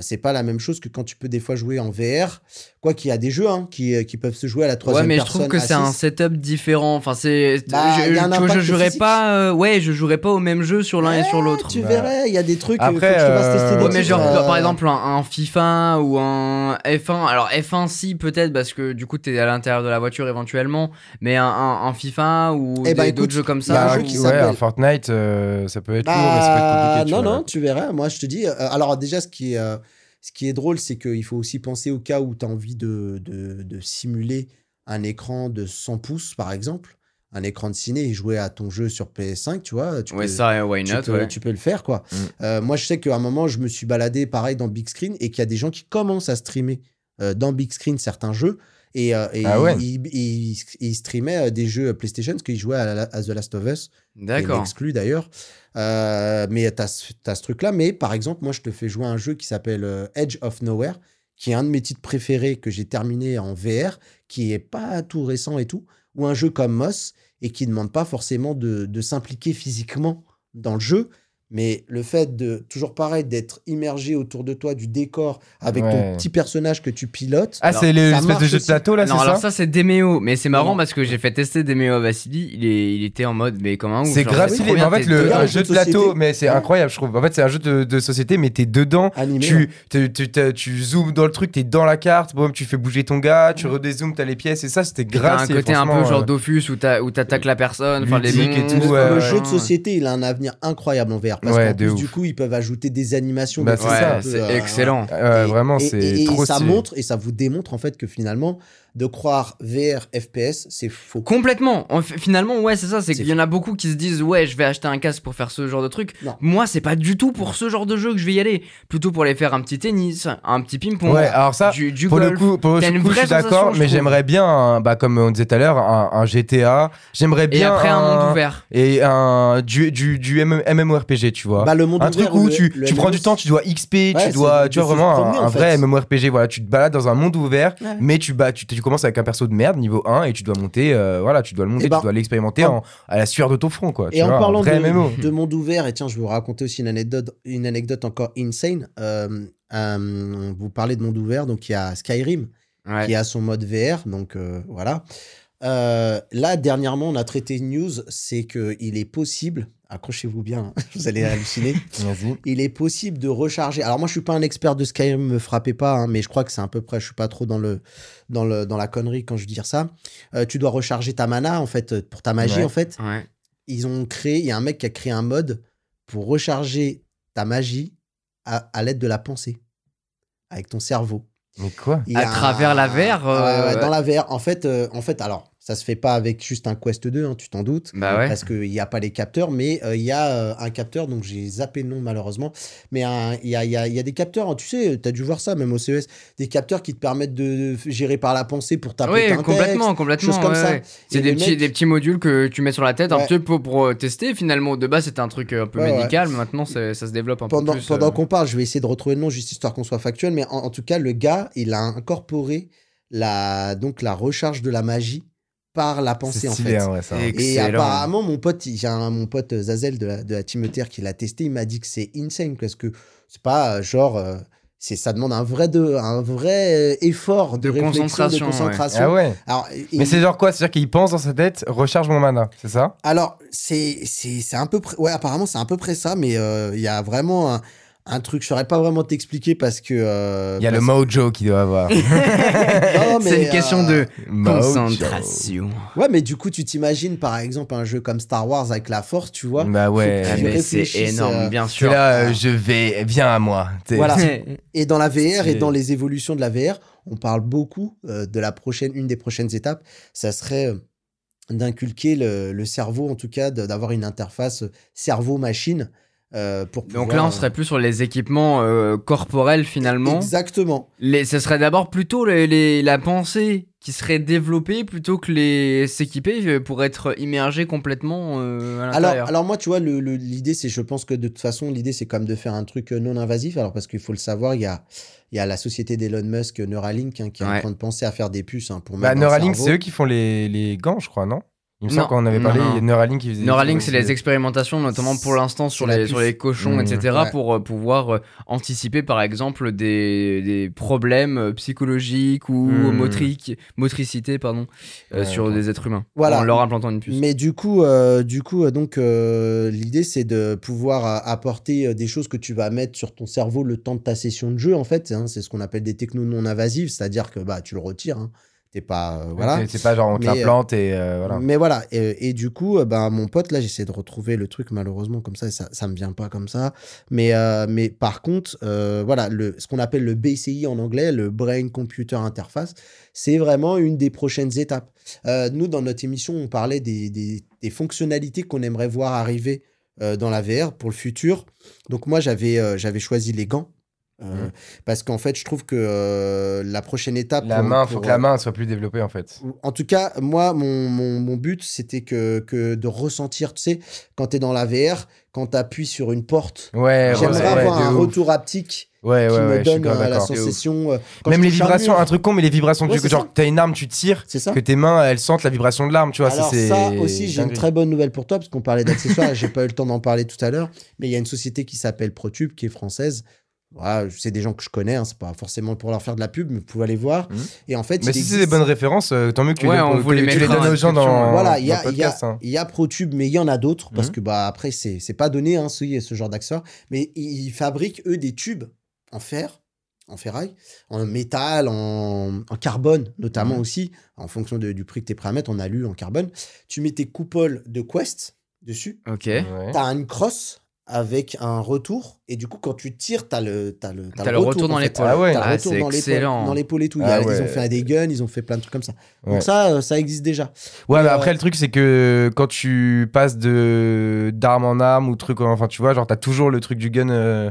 c'est pas la même chose que quand tu peux des fois jouer en VR. Quoi qu'il y a des jeux hein, qui, euh, qui peuvent se jouer à la troisième Ouais, mais je personne. trouve que c'est un setup différent. Enfin, c'est. Bah, je, je jouerais physique. pas. euh, ouais, je jouerais pas au même jeu sur l'un et sur l'autre. Tu Bah. verrais, il y a des trucs. euh, Après, faut que je te fasse tester des Ouais, mais genre, euh, par exemple, un, un FIFA ou un F1. Alors, F1, si, peut-être, parce que du coup, t'es à l'intérieur de la voiture éventuellement. Mais un, un- un FIFA ou Eh des- ben, d'autres jeux comme il y a un ça. jeu ou- qui ouais, s'appelle- un Fortnite, euh, ça peut être lourd, mais ça peut être Bah, compliqué. non, non, tu verras. Moi, je te dis. alors, déjà, ce qui est, ce qui est drôle, c'est qu'il faut aussi penser au cas où tu as envie de, de, de simuler un écran de 100 pouces, par exemple. Un écran de ciné et jouer à ton jeu sur PS5, tu vois. Tu Ouais, peux, ça, why tu not, peux, ouais. tu peux le faire, quoi. Mm. Euh, moi, je sais qu'à un moment, je me suis baladé pareil dans Big Screen et qu'il y a des gens qui commencent à streamer euh, dans Big Screen certains jeux. Et, euh, et Ah ouais. ils streamaient euh, des jeux PlayStation parce qu'ils jouaient à, la- à The Last of Us. D'accord. exclu d'ailleurs. Euh, mais tu as, ce truc-là. Mais par exemple, moi, je te fais jouer un jeu qui s'appelle Edge of Nowhere, qui est un de mes titres préférés que j'ai terminé en VR, qui est pas tout récent et tout, ou un jeu comme Moss, et qui ne demande pas forcément de, de s'impliquer physiquement dans le jeu. Mais le fait de, toujours pareil, d'être immergé autour de toi du décor avec Ouais. ton petit personnage que tu pilotes. Ah, c'est ça l'espèce de jeu de plateau, là, c'est non, alors ça ça, c'est Demeo. Mais c'est marrant Non. parce que j'ai fait tester Demeo à Vassili. Il, est, il était en mode, mais comme un ouf. C'est grave mais en fait, le un jeu de plateau, mais c'est Ouais. incroyable, je trouve. En fait, c'est un jeu de, de société, mais t'es dedans. Animé, Tu, tu, tu, tu- tu zoomes dans le truc, t'es dans la carte, boum, tu fais bouger ton gars, tu redézoomes, t'as les pièces, et ça, c'était grave. un côté un peu genre euh, Dofus où t'attaques la personne, enfin les et tout, le, ouais, le jeu de société, il a un avenir incroyable en VR. Parce Ouais, plus, du coup, ils peuvent ajouter des animations. Bah, c'est ça. c'est euh, excellent. euh, vraiment, c'est et- ça stylé. montre et ça vous démontre en fait que finalement, de croire VR FPS, c'est faux. Complètement. En fait, finalement, ouais, c'est ça. C'est qu'il y en a beaucoup qui se disent, ouais, je vais acheter un casque pour faire ce genre de truc. Non. Moi, c'est pas du tout pour ce genre de jeu que je vais y aller. Plutôt pour aller faire un petit tennis, un petit ping-pong, Ouais, alors ça, du, du pour le coup, pour le coup, je vraie suis d'accord, mais j'aimerais bien, un- bah, comme on disait tout à l'heure, un, un GTA. J'aimerais Et bien après, un monde ouvert. et un du du, du MM MMORPG, tu vois. Bah, le monde un ouvert, truc où le- tu, le tu prends du temps, tu dois XP, Ouais, tu dois, tu vois vraiment un, vrai. MMORPG. Voilà, tu te balades dans un monde ouvert, mais tu, bats, tu, tu commences avec un perso de merde niveau 1 et tu dois monter, euh, voilà, tu dois le monter, Et ben, tu dois l'expérimenter en- en- à la sueur de ton front, quoi. tu Et en vois, parlant de, MMO. de monde ouvert, et tiens, je vais vous raconter aussi une anecdote, une anecdote encore insane. Euh, euh, vous parlez de monde ouvert, donc il y a Skyrim Ouais. qui a son mode VR, donc euh, voilà. Euh, là, dernièrement, on a traité une news, c'est que il est possible, accrochez-vous bien, hein, vous allez halluciner, il est possible de recharger. Alors moi, je suis pas un expert de Skyrim, me frappez pas, hein, mais je crois que c'est à peu près. Je suis pas trop dans le dans le dans la connerie quand je dis ça. Euh, tu dois recharger ta mana en fait pour ta magie Ouais. en fait. Ouais. Ils ont créé, il y a un mec qui a créé un mode pour recharger ta magie à, à l'aide de la pensée, avec ton cerveau. Mais quoi? À travers la VR, euh, dans la VR. En fait, euh, en fait, alors ça se fait pas avec juste un Quest 2, hein, tu t'en doutes Bah ouais. parce qu'il n'y a pas les capteurs, mais euh, il y a euh, un capteur, donc j'ai zappé le nom malheureusement, mais il y, a, il y a- il y a des capteurs, hein, tu sais, tu as dû voir ça même au CES, des capteurs qui te permettent de gérer par la pensée pour taper Oui, un complètement, texte, complètement. choses comme ouais, ça. ouais. C'est des petits, mec- des petits modules que tu mets sur la tête un Ouais. peu pour euh, tester. Finalement, de base, c'était un truc un peu Ouais, ouais. médical, mais maintenant, ça se développe un pendant, peu plus. pendant euh, qu'on parle, je vais essayer de retrouver le nom juste histoire qu'on soit factuel, mais en, en tout cas, le gars, il a incorporé la, donc, la recharge de la magie par la pensée en fait. hein, ouais, ça. Et- Et apparemment, mon pote, j'ai un, mon pote Zazel de la, de la Team ETR qui l'a testé, il m'a dit que c'est insane parce que c'est pas euh, genre. euh, c'est, ça demande un vrai, de, un vrai euh, effort de, concentration, de ouais. concentration. Ah ouais. Alors, et- Mais c'est genre quoi? C'est-à-dire qu'il pense dans sa tête, recharge mon mana, c'est ça? Alors c'est, c'est, c'est un peu près. Ouais, apparemment, c'est un peu près ça, mais euh, il y a vraiment un, un truc. Je saurais pas vraiment t'expliquer parce que. euh, Il y a le mojo qu'il doit avoir. C'est une question euh, de Mojo. concentration. Ouais, mais du coup, tu t'imagines par exemple un jeu comme Star Wars avec la Force, tu vois. Bah ouais. Ah, c'est énorme, euh, bien sûr. là, euh, je vais, viens à moi. Voilà. Et dans la VR et dans les évolutions de la VR, on parle beaucoup euh, de la prochaine, une des prochaines étapes, ça serait euh, d'inculquer le, le cerveau, en tout cas, d'avoir une interface cerveau-machine euh, pour Donc là, on euh, serait plus sur les équipements euh, corporels finalement. Exactement. Les, ce serait d'abord plutôt les, les- la pensée qui serait développée plutôt que les s'équiper euh, pour être immergé complètement euh, à Alors, l'intérieur. alors moi, tu vois, le- le- l'idée, c'est, je pense que de toute façon, l'idée, c'est comme de faire un truc euh, non invasif. Alors, parce qu'il faut le savoir, il y a, il y a la société d'Elon Musk, euh, Neuralink, hein, qui est en train de penser à faire des puces hein, pour Bah, Neuralink, c'est eux qui font les, les gants, je crois, non? Il me semble Non. qu'on avait parlé, non. il y a Neuralink qui faisait. Neuralink, c'est les expérimentations, notamment pour l'instant sur les, sur les cochons, Mmh. etc., Ouais. pour euh, pouvoir euh, anticiper, par exemple, des, des problèmes euh, psychologiques ou Mmh. motriques, motricité, pardon, euh, Ouais, sur des êtres humains. Voilà. En leur implantant une puce. Mais du coup, euh, du coup, donc euh, l'idée c'est de pouvoir apporter euh, des choses que tu vas mettre sur ton cerveau le temps de ta session de jeu. En fait, hein, c'est ce qu'on appelle des technos non invasives, c'est-à-dire que bah tu le retires. Hein. Pas euh, voilà. C'est- pas genre on te l'implante et euh, voilà. Mais voilà, et, et du coup, euh, ben, mon pote, là, j'essaie de retrouver le truc, malheureusement, comme ça, et ça, ça me vient pas comme ça. Mais, euh, mais par contre, euh, voilà, le, ce qu'on appelle le BCI en anglais, le Brain Computer Interface, c'est vraiment une des prochaines étapes. Euh, nous, dans notre émission, on parlait des, des, des fonctionnalités qu'on aimerait voir arriver euh, dans la VR pour le futur. Donc, moi, j'avais euh, j'avais choisi les gants. Euh, Mhm. Parce qu'en fait, je trouve que euh, la prochaine étape. La pour- main, faut pour, que la main soit plus développée en fait. en tout cas, moi, mon, mon, mon but, c'était que, que de ressentir, tu sais, quand tu es dans la VR, quand tu appuies sur une porte, Ouais, j'aimerais ouais, avoir un ouf. retour haptique Ouais, qui ouais, me donne euh, la sensation. Même les vibrations, un truc con, mais les vibrations, c'est genre ça. t'as une arme, tu tires, ça que tes mains elles sentent la vibration de l'arme, tu vois. Alors c'est ça aussi, j'ai une très bonne nouvelle pour toi, parce qu'on parlait d'accessoires, j'ai pas eu le temps d'en parler tout à l'heure, mais il y a une société qui s'appelle ProTube, qui est française. Voilà, c'est des gens que je connais, hein, c'est pas forcément pour leur faire de la pub, mais vous pouvez aller voir. Mhm. Et en fait, Mais si c'est des bonnes références, euh, tant mieux que tu Ouais, les, on les que tu les donnes aux gens dans. Voilà, il y a, a- hein. y a ProTube, mais il y en a d'autres, parce Mhm. que bah, après, c'est c'est pas donné, hein, ce, ce genre d'accessoires. Mais ils fabriquent, eux, des tubes en fer, en ferraille, en métal, en, en carbone, notamment Mhm. aussi, en fonction de- du prix que tu es prêt à mettre, en alu, en carbone. Tu mets tes coupoles de Quest dessus. Ok. Ouais. Tu as une crosse avec un retour. Et du coup, quand tu tires, t'as le, t'as le, t'as T'as le retour dans l'épaule. Ah ouais. T'as le Ah, retour c'est dans l'épaule- excellent. Dans l'épaule et tout. Ah Ils ouais. ont fait des guns, ils ont fait plein de trucs comme ça. Ouais. Donc ça, euh, ça existe déjà. Ouais, mais Euh, après, le truc, c'est que quand tu passes de d'arme en arme ou truc, enfin, tu vois, genre, t'as toujours le truc du gun. euh,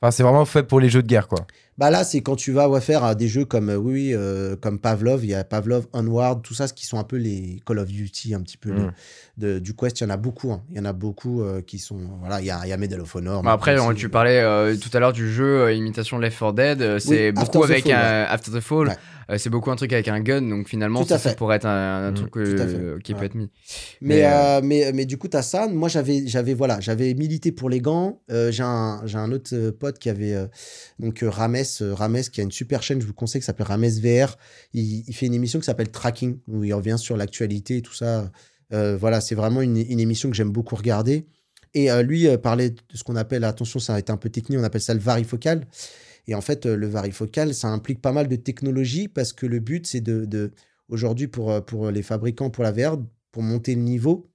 Enfin, c'est vraiment fait pour les jeux de guerre, quoi. Bah là, c'est quand tu vas ouais, faire euh, des jeux comme, euh, oui, euh, comme Pavlov, il y a Pavlov, Onward, tout ça, ce qui sont un peu les Call of Duty, un petit peu de- Mm. de- du Quest. Il y en a beaucoup. hein. Il y en a beaucoup euh, qui sont. Voilà, il y a, y a Medal of Honor. Bah, après, on- tu parlais euh, tout à l'heure du jeu imitation Left 4 Dead. c'est Oui, beaucoup After the avec Fall, un After the Fall. Ouais. c'est beaucoup un truc avec un gun, donc finalement, ça, pourrait être un, un Mm, truc qui peut être mis. Mais, Mais, mais, mais du coup, tu as ça. Moi, j'avais, j'avais, voilà, j'avais milité pour les gants. J'ai, un, j'ai un autre pote qui avait, donc Rames, Rames, qui a une super chaîne, je vous conseille, qui s'appelle Rames VR. Il, fait une émission qui s'appelle Tracking, où il revient sur l'actualité et tout ça. Euh, voilà, c'est vraiment une, émission que j'aime beaucoup regarder. Et euh, lui euh, parlait de ce qu'on appelle, attention, ça a été un peu technique, on appelle ça le varifocal. Et en fait, euh, le varifocal, ça implique pas mal de technologie parce que le but, c'est de, aujourd'hui, pour, euh, pour les fabricants, pour la VR, pour monter le niveau,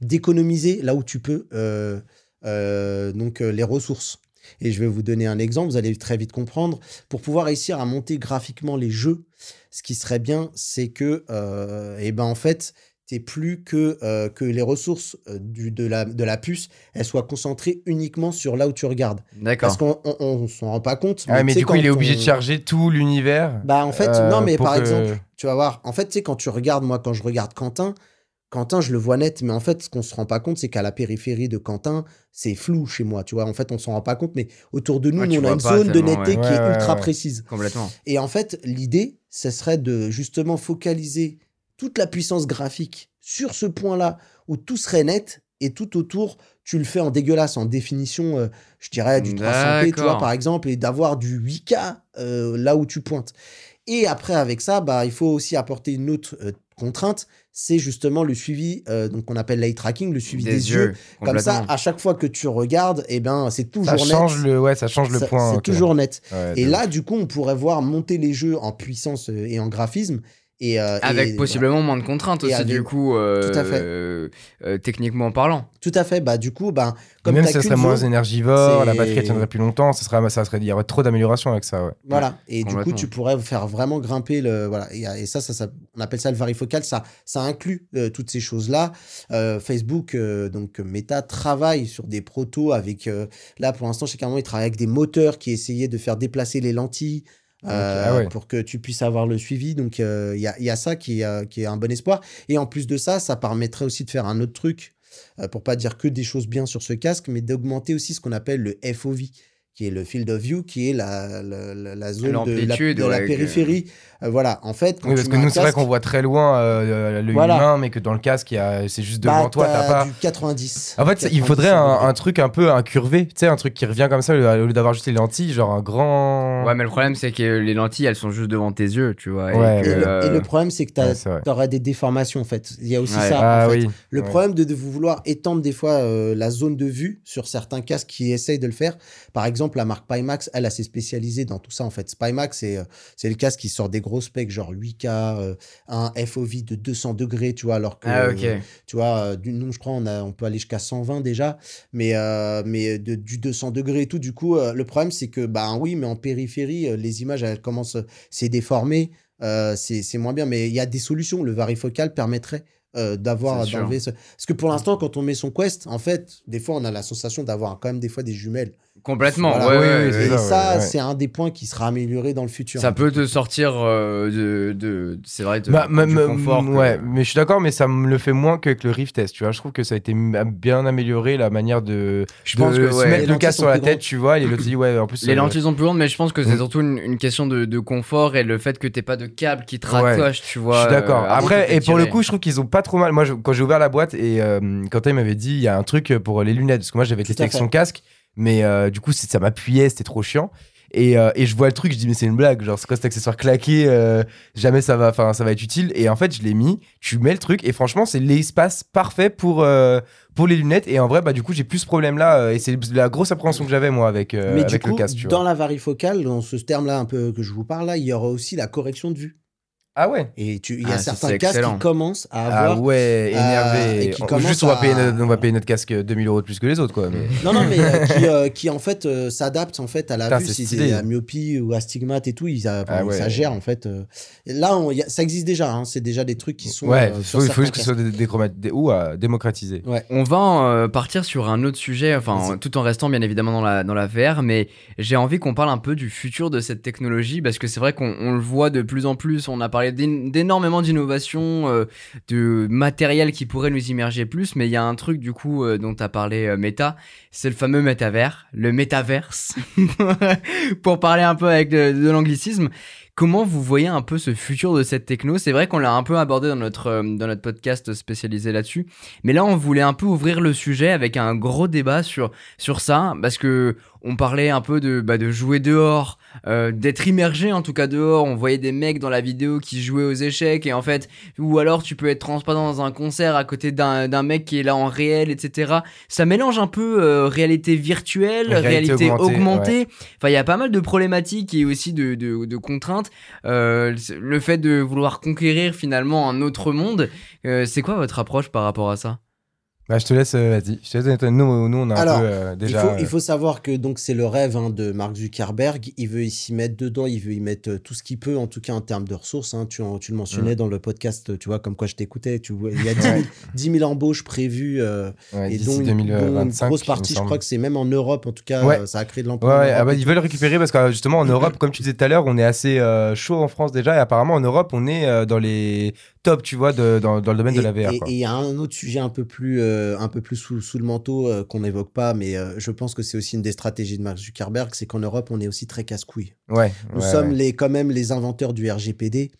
d'économiser là où tu peux euh, euh, donc euh, les ressources. Et je vais vous donner un exemple, vous allez très vite comprendre. Pour pouvoir réussir à monter graphiquement les jeux, ce qui serait bien, c'est que, euh, eh ben en fait, t'es plus que, euh, que les ressources euh, du, de, la, de la puce, elles soient concentrées uniquement sur là où tu regardes. Parce D'accord. qu'on on, on s'en rend pas compte. Ah, mais du coup, il est obligé on- de charger tout l'univers. bah en fait, Euh, non, mais par que- exemple, tu vas voir, en fait, tu sais, quand tu regardes, moi, quand je regarde Quentin, Quentin, je le vois net, mais en fait, ce qu'on se rend pas compte, c'est qu'à la périphérie de Quentin, c'est flou chez moi, tu vois. En fait, on s'en rend pas compte, mais autour de nous, Ouais, nous, on a une pas zone de netteté ouais. qui est Ouais, ultra précise. Complètement. Et en fait, l'idée, ce serait de justement focaliser toute la puissance graphique sur ce point-là où tout serait net et tout autour, tu le fais en dégueulasse, en définition, euh, je dirais du 300p, tu vois, par exemple, et d'avoir du 8K euh, là où tu pointes. Et après, avec ça, bah, il faut aussi apporter une autre euh, contrainte, c'est justement le suivi, euh, donc on appelle l'eye tracking, le suivi des, yeux. Comme ça, à chaque fois que tu regardes, eh ben, c'est toujours Ça net. change le, ouais, ça change le Ça- point. C'est toujours net. Ouais, Et là, du coup, on pourrait voir monter les jeux en puissance euh, et en graphisme. Et, euh, Avec et- possiblement moins de contraintes Et aussi, avec- du coup, euh, Tout à fait. euh, euh, techniquement parlant. Tout à fait. Bah, du coup, bah, comme même ça serait moins zone, énergivore, la batterie tiendrait plus longtemps, ça serait, ça serait, il y aurait trop d'améliorations avec ça, ouais. Voilà. Et du coup, tu pourrais faire vraiment grimper le. Voilà. Et, et ça, ça, ça, on appelle ça le varifocal. Ça, ça inclut euh, toutes ces choses-là. Euh, Facebook, euh, donc Meta, travaille sur des protos avec. euh, là, pour l'instant, chez Carmon, ils travaillent avec des moteurs qui essayaient de faire déplacer les lentilles. Euh, ah ouais. pour que tu puisses avoir le suivi. Donc, euh, il y, a, il y a ça qui, est, euh, qui est un bon espoir. Et en plus de ça, ça permettrait aussi de faire un autre truc, euh, pour pas dire que des choses bien sur ce casque, mais d'augmenter aussi ce qu'on appelle le FOV, qui est le field of view, qui est la, la, la- la zone de la, L'amplitude, de la ouais, que- périphérie. Euh, voilà, en fait, quand Oui, parce tu que nous, c'est vrai qu'on voit très loin euh, le Voilà. humain, mais que dans le casque, c'est juste devant bah, toi, t'as pas. du 90. En fait, il 90 faudrait un, truc un peu incurvé, tu sais, un truc qui revient comme ça au lieu d'avoir juste les lentilles, genre un grand. Ouais, mais le problème, c'est que les lentilles, elles sont juste devant tes yeux, tu vois. Ouais, et que, Et, le, euh, et le problème, c'est que Ouais, c'est vrai. tu auras des déformations, en fait. Il y a aussi Ouais. ça. ah en fait. oui. Le Ouais. problème de, de vouloir étendre des fois euh, la zone de vue sur certains casques qui essayent de le faire. Par exemple, la marque Pimax, elle, elle s'est spécialisée dans tout ça en fait. Pimax, c'est euh, c'est le casque qui sort des gros specs, genre 8K, euh, un FOV de 200 degrés, tu vois, alors que Ah, euh, tu vois, du, nous, je crois, on, a, on peut aller jusqu'à 120 déjà, mais, euh, mais de, du 200 degrés et tout. Du coup, le problème, c'est que, bah oui, mais en périphérie, les images, elles commencent, c'est déformé, euh, c'est c'est moins bien, mais il y a des solutions. Le varifocal permettrait euh, d'avoir, d'enlever ce... Parce que pour l'instant, quand on met son Quest, en fait, des fois, on a la sensation d'avoir quand même des fois des jumelles. Complètement, Voilà. ouais, Oui, ouais, oui, ouais. Et ça, ça, ouais, ouais. c'est un des points qui sera amélioré dans le futur. Ça peut te sortir euh, de, de c'est vrai, de, Bah, du confort. que- ouais, mais je suis d'accord, mais ça me le fait moins qu'avec le Rift S, tu vois. Je trouve que ça a été bien amélioré la manière de, Je de pense que se mettre le casque sur la tête, grandes. tu vois. Et dit, ouais, en plus. Les euh, lentilles sont plus grandes, mais je pense que c'est Mm. surtout une, une question de, de confort et le fait que t'aies pas de câble qui te Ouais. raccroche, tu vois. Je suis d'accord. euh, Après, et pour le coup, je trouve qu'ils ont pas trop mal. Moi, je- quand j'ai ouvert la boîte et euh, Quentin il m'avait dit, il y a un truc pour les lunettes. Parce que moi, j'avais testé avec son casque, mais euh, du coup, ça m'appuyait, c'était trop chiant. Et, euh, et je vois le truc, je dis, mais c'est une blague. Genre, c'est quoi cet accessoire claqué euh, Jamais ça va, enfin, ça va être utile. Et en fait, je l'ai mis, tu mets le truc, et franchement, c'est l'espace parfait pour, euh, pour les lunettes. Et en vrai, bah, du coup, j'ai plus ce problème-là. euh, et c'est la grosse appréhension que j'avais, moi, avec, Mais du coup, le casque. Tu dans vois. la varifocale, dans ce terme-là un peu que je vous parle là, il y aura aussi la correction de vue. Ah ouais Et tu- il y a Ah, certains casques excellent. qui commencent à Ah avoir. ouais, euh, énervé. et qui On- commence Juste, on va, à- payer notre, on va payer notre casque 2000 euros de plus que les autres, quoi. Mais... Non, non, mais euh, qui, euh, qui en fait euh, s'adapte en fait à la Putain, vue, si c'est à myopie ou astigmate et tout, ils, a- Ah ouais. ça gère en fait. euh. Là, on- y a- ça existe déjà, hein, c'est déjà des trucs qui sont. ouais, euh, il sur faut, juste que ce soit dé- ou euh, démocratisé. casques. Ouais. On va euh, partir sur un autre sujet, enfin tout en restant bien évidemment dans la, dans la VR, mais j'ai envie qu'on parle un peu du futur de cette technologie parce que c'est vrai qu'on on le voit de plus en plus. On a parlé d'é- d'énormément d'innovations, euh, de matériel qui pourrait nous immerger plus, mais il y a un truc du coup euh, dont tu as parlé euh, Meta, c'est le fameux métavers, le métaverse, pour parler un peu avec de, de l'anglicisme. Comment vous voyez un peu ce futur de cette techno? C'est vrai qu'on l'a un peu abordé dans notre, euh, dans notre podcast spécialisé là-dessus. Mais là, on voulait un peu ouvrir le sujet avec un gros débat sur, sur ça, parce que on parlait un peu de, bah, de jouer dehors, euh, d'être immergé en tout cas dehors. On voyait des mecs dans la vidéo qui jouaient aux échecs, et en fait, ou alors tu peux être transparent dans un concert à côté d'un mec qui est là en réel, etc. Ça mélange un peu euh, réalité virtuelle, Réalité réalité, augmentée, augmentée. Enfin, il y a pas mal de problématiques et aussi de, de, de contraintes. Euh, le fait de vouloir conquérir finalement un autre monde, euh, c'est quoi votre approche par rapport à ça? Bah, je te laisse, euh, vas-y. Je te laisse, nous, nous, on a Alors, un peu euh, déjà. il, faut, il euh, faut savoir que donc c'est le rêve hein, de Mark Zuckerberg. Il veut s'y mettre dedans, il veut y mettre euh, tout ce qu'il peut, en tout cas en termes de ressources. hein. Tu, le mentionnais dans le podcast, tu vois, comme quoi je t'écoutais. Tu vois, il y a 10 000, 10 000 embauches prévues. euh, ouais, et dont, dont une 2025, grosse partie, je crois que c'est même en Europe, en tout cas, Ouais. euh, ça a créé de l'emploi. ouais, ah bah, ils veulent récupérer parce que euh, justement en Europe, comme tu disais tout à l'heure, on est assez euh, chaud en France déjà et apparemment en Europe, on est euh, dans les tops, tu vois, de- dans, dans le domaine de la VR. Et- il y a un autre sujet un peu plus, euh, un peu plus sous, sous le manteau euh, qu'on n'évoque pas, mais euh, je pense que c'est aussi une des stratégies de Mark Zuckerberg, c'est qu'en Europe, on est aussi très casse-couille. Ouais, Nous ouais, sommes ouais. les, quand même les inventeurs du RGPD,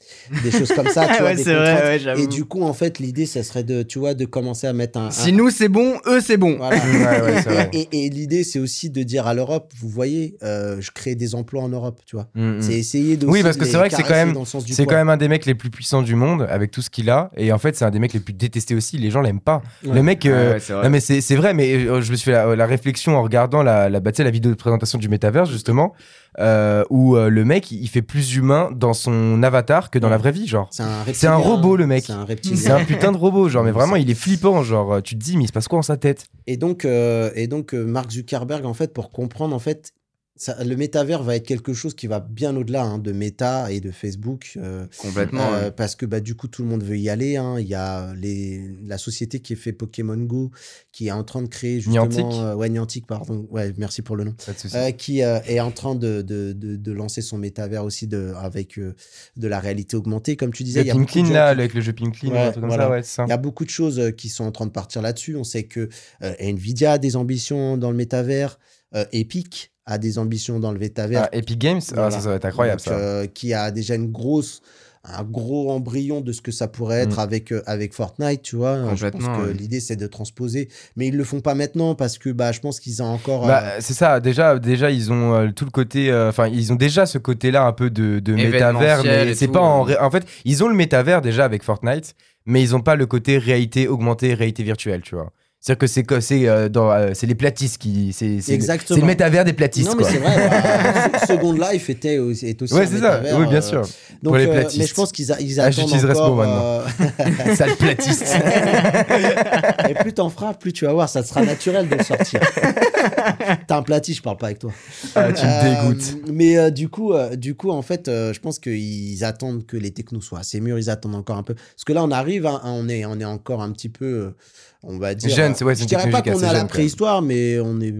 des choses comme ça, tu vois, Ouais, des c'est vrai. Et du coup, en fait, l'idée, ça serait de, tu vois, de commencer à mettre un. Si nous c'est bon, eux c'est bon. voilà. Ouais, ouais, c'est vrai. Et, et- et l'idée, c'est aussi de dire à l'Europe, vous voyez, je crée des emplois en Europe, tu vois. Mm, mm. C'est essayer de. Oui, parce que c'est vrai que c'est quand même- C'est quand même un des mecs les plus puissants du monde avec tout ce qu'il a. Et en fait, c'est un des mecs les plus détestés aussi. Les gens l'aiment pas. Ouais. Le mec. euh, Ouais, c'est vrai. Non mais c'est c'est vrai, mais euh, je me suis fait la, la réflexion en regardant la, la, bah, la vidéo de présentation du métaverse justement, euh, où euh, le mec il fait plus humain dans son avatar que dans la vraie vie, genre. C'est un, C'est un robot, le mec. C'est un C'est reptilien. un putain de robot, genre, mais vraiment il est flippant, genre, tu te dis, mais il se passe quoi dans sa tête? Et donc, euh, et donc euh, Mark Zuckerberg, en fait, pour comprendre, en fait, ça, le métavers va être quelque chose qui va bien au-delà hein, de Meta et de Facebook. euh, Complètement. euh, ouais. parce que bah, du coup, tout le monde veut y aller. hein. Il y a les, la société qui fait Pokémon Go qui est en train de créer justement. Niantic. euh, ouais, Niantic, pardon. Ouais, merci pour le nom. Pas de souci. Euh, qui est en train de, de, de, de lancer son métavers aussi de, avec de la réalité augmentée. Comme tu disais, il y Le a Pink gens là, qui- avec le jeu Pink Clean, Ouais, un truc comme voilà. ça, ouais, c'est ça. il y a beaucoup de choses qui sont en train de partir là-dessus. On sait que Nvidia a des ambitions dans le métavers, Epic a des ambitions dans le métavers. Ah, Epic Games, ah, Voilà. ça, ça va être incroyable Donc, ça. euh, qui a déjà une grosse un gros embryon de ce que ça pourrait être Mm. avec euh, avec Fortnite, tu vois. Je pense que l'idée c'est de transposer, mais ils le font pas maintenant parce que bah je pense qu'ils ont encore. Bah, euh, c'est ça, déjà, déjà ils ont euh, tout le côté, euh, enfin, ils ont déjà ce côté-là un peu de, de métavers, mais c'est pas en. En fait, ils ont le métavers déjà avec Fortnite, mais ils ont pas le côté réalité augmentée, réalité virtuelle, tu vois. C'est-à-dire que c'est c'est euh, euh, les platistes qui. C'est c'est le- Exactement. c'est le métavers des platistes, non mais c'est vrai. Se- Second Life était aussi, est aussi Ouais, c'est ça, oui, bien euh, sûr. Donc, Pour les euh, platistes. mais je pense qu'ils ils Ah, attendent j'utiliserai ce mot euh, Sale platiste. Et plus t'en feras, plus tu vas voir, ça sera naturel de le sortir. T'as un platy, je parle pas avec toi. Ah, tu me dégoûtes. mais du coup, du coup, en fait, je pense qu'ils attendent que les technos soient assez mûrs. Ils attendent encore un peu, parce que là, on arrive, hein, on est, on est encore un petit peu, on va dire. Jeune, c'est- ouais, je dirais pas qu'on est à la préhistoire, mais on est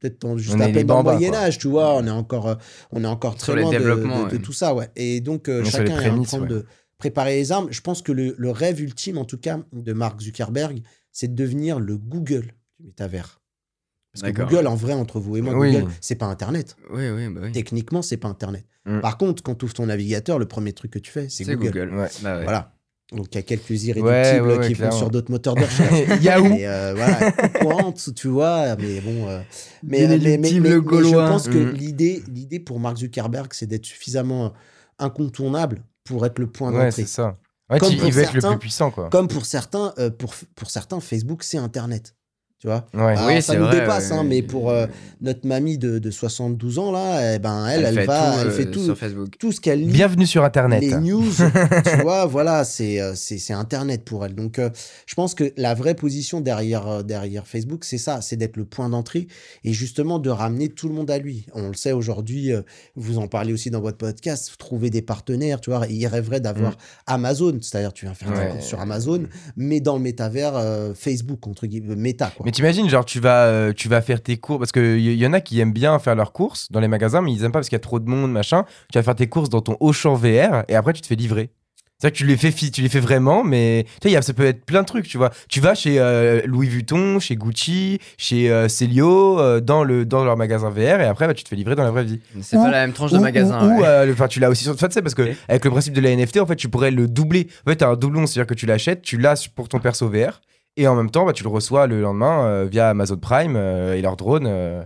peut-être juste On à peine dans le Moyen. Âge, tu vois. On est encore, euh, on est encore très loin de, tout ça, ouais. Et donc, euh, chacun est en prémices, train ouais. de préparer les armes. Je pense que le, le rêve ultime, en tout cas, de Mark Zuckerberg, c'est de devenir le Google du métavers. Parce que. Google, en vrai, entre vous et moi, Oui. Google, c'est pas Internet. Oui, oui, bah oui. Techniquement, c'est pas Internet. Mm. Par contre, quand tu ouvres ton navigateur, le premier truc que tu fais, c'est C'est Google. Google. Ouais. Bah ouais. Voilà. Donc, il y a quelques Ouais, irréductibles ouais, ouais, qui vont sur d'autres moteurs de recherche. Yahoo Et euh, voilà, Courant, tu vois, mais bon. euh, mais, mais, mais, mais- mais gaulois. je pense que Mm. l'idée, l'idée pour Mark Zuckerberg, c'est d'être suffisamment incontournable pour être le point Ouais, d'entrée. c'est ça. Ouais, Comme tu- pour il veut être le certains- plus puissant, quoi. Comme pour certains, euh, pour, pour certains, Facebook, c'est Internet. Tu vois Ouais. Alors, Oui, ça nous vrai, dépasse, ouais. hein, mais pour euh, notre mamie de, de 72 ans, là, eh ben, elle, elle, fait va, tout, elle euh, fait tout, sur Facebook. tout ce qu'elle lit. Bienvenue sur Internet. Les news, tu vois, voilà, c'est euh, c'est c'est Internet pour elle. Donc, euh, je pense que la vraie position derrière, euh, derrière Facebook, c'est ça, c'est d'être le point d'entrée et justement de ramener tout le monde à lui. On le sait aujourd'hui, euh, vous en parlez aussi dans votre podcast, trouver des partenaires, tu vois, il rêverait d'avoir Amazon, c'est-à-dire tu viens faire Ouais. courses sur Amazon, mais dans le métavers euh, Facebook, entre guillemets, méta, quoi. Mais t'imagines, genre, tu vas, euh, tu vas faire tes courses, parce qu'il y, y en a qui aiment bien faire leurs courses dans les magasins, mais ils aiment pas parce qu'il y a trop de monde, machin. Tu vas faire tes courses dans ton Auchan VR et après tu te fais livrer. C'est-à-dire que tu les fais, fi- tu les fais vraiment, mais tu sais, il y a- ça peut être plein de trucs, tu vois. Tu vas chez euh, Louis Vuitton, chez Gucci, chez euh, Celio, euh, dans, le, dans leur magasin VR, et après, bah, tu te fais livrer dans la vraie vie. C'est pas la même tranche de magasin. Ou, ou, ouais. euh, le- enfin, tu l'as aussi sur. Enfin, tu sais, parce que avec le principe de la NFT, en fait, tu pourrais le doubler. En fait, t'as un doublon, c'est-à-dire que tu l'achètes, tu l'as pour ton perso VR, et en même temps, bah, tu le reçois le lendemain euh, via Amazon Prime euh, et leur drone euh,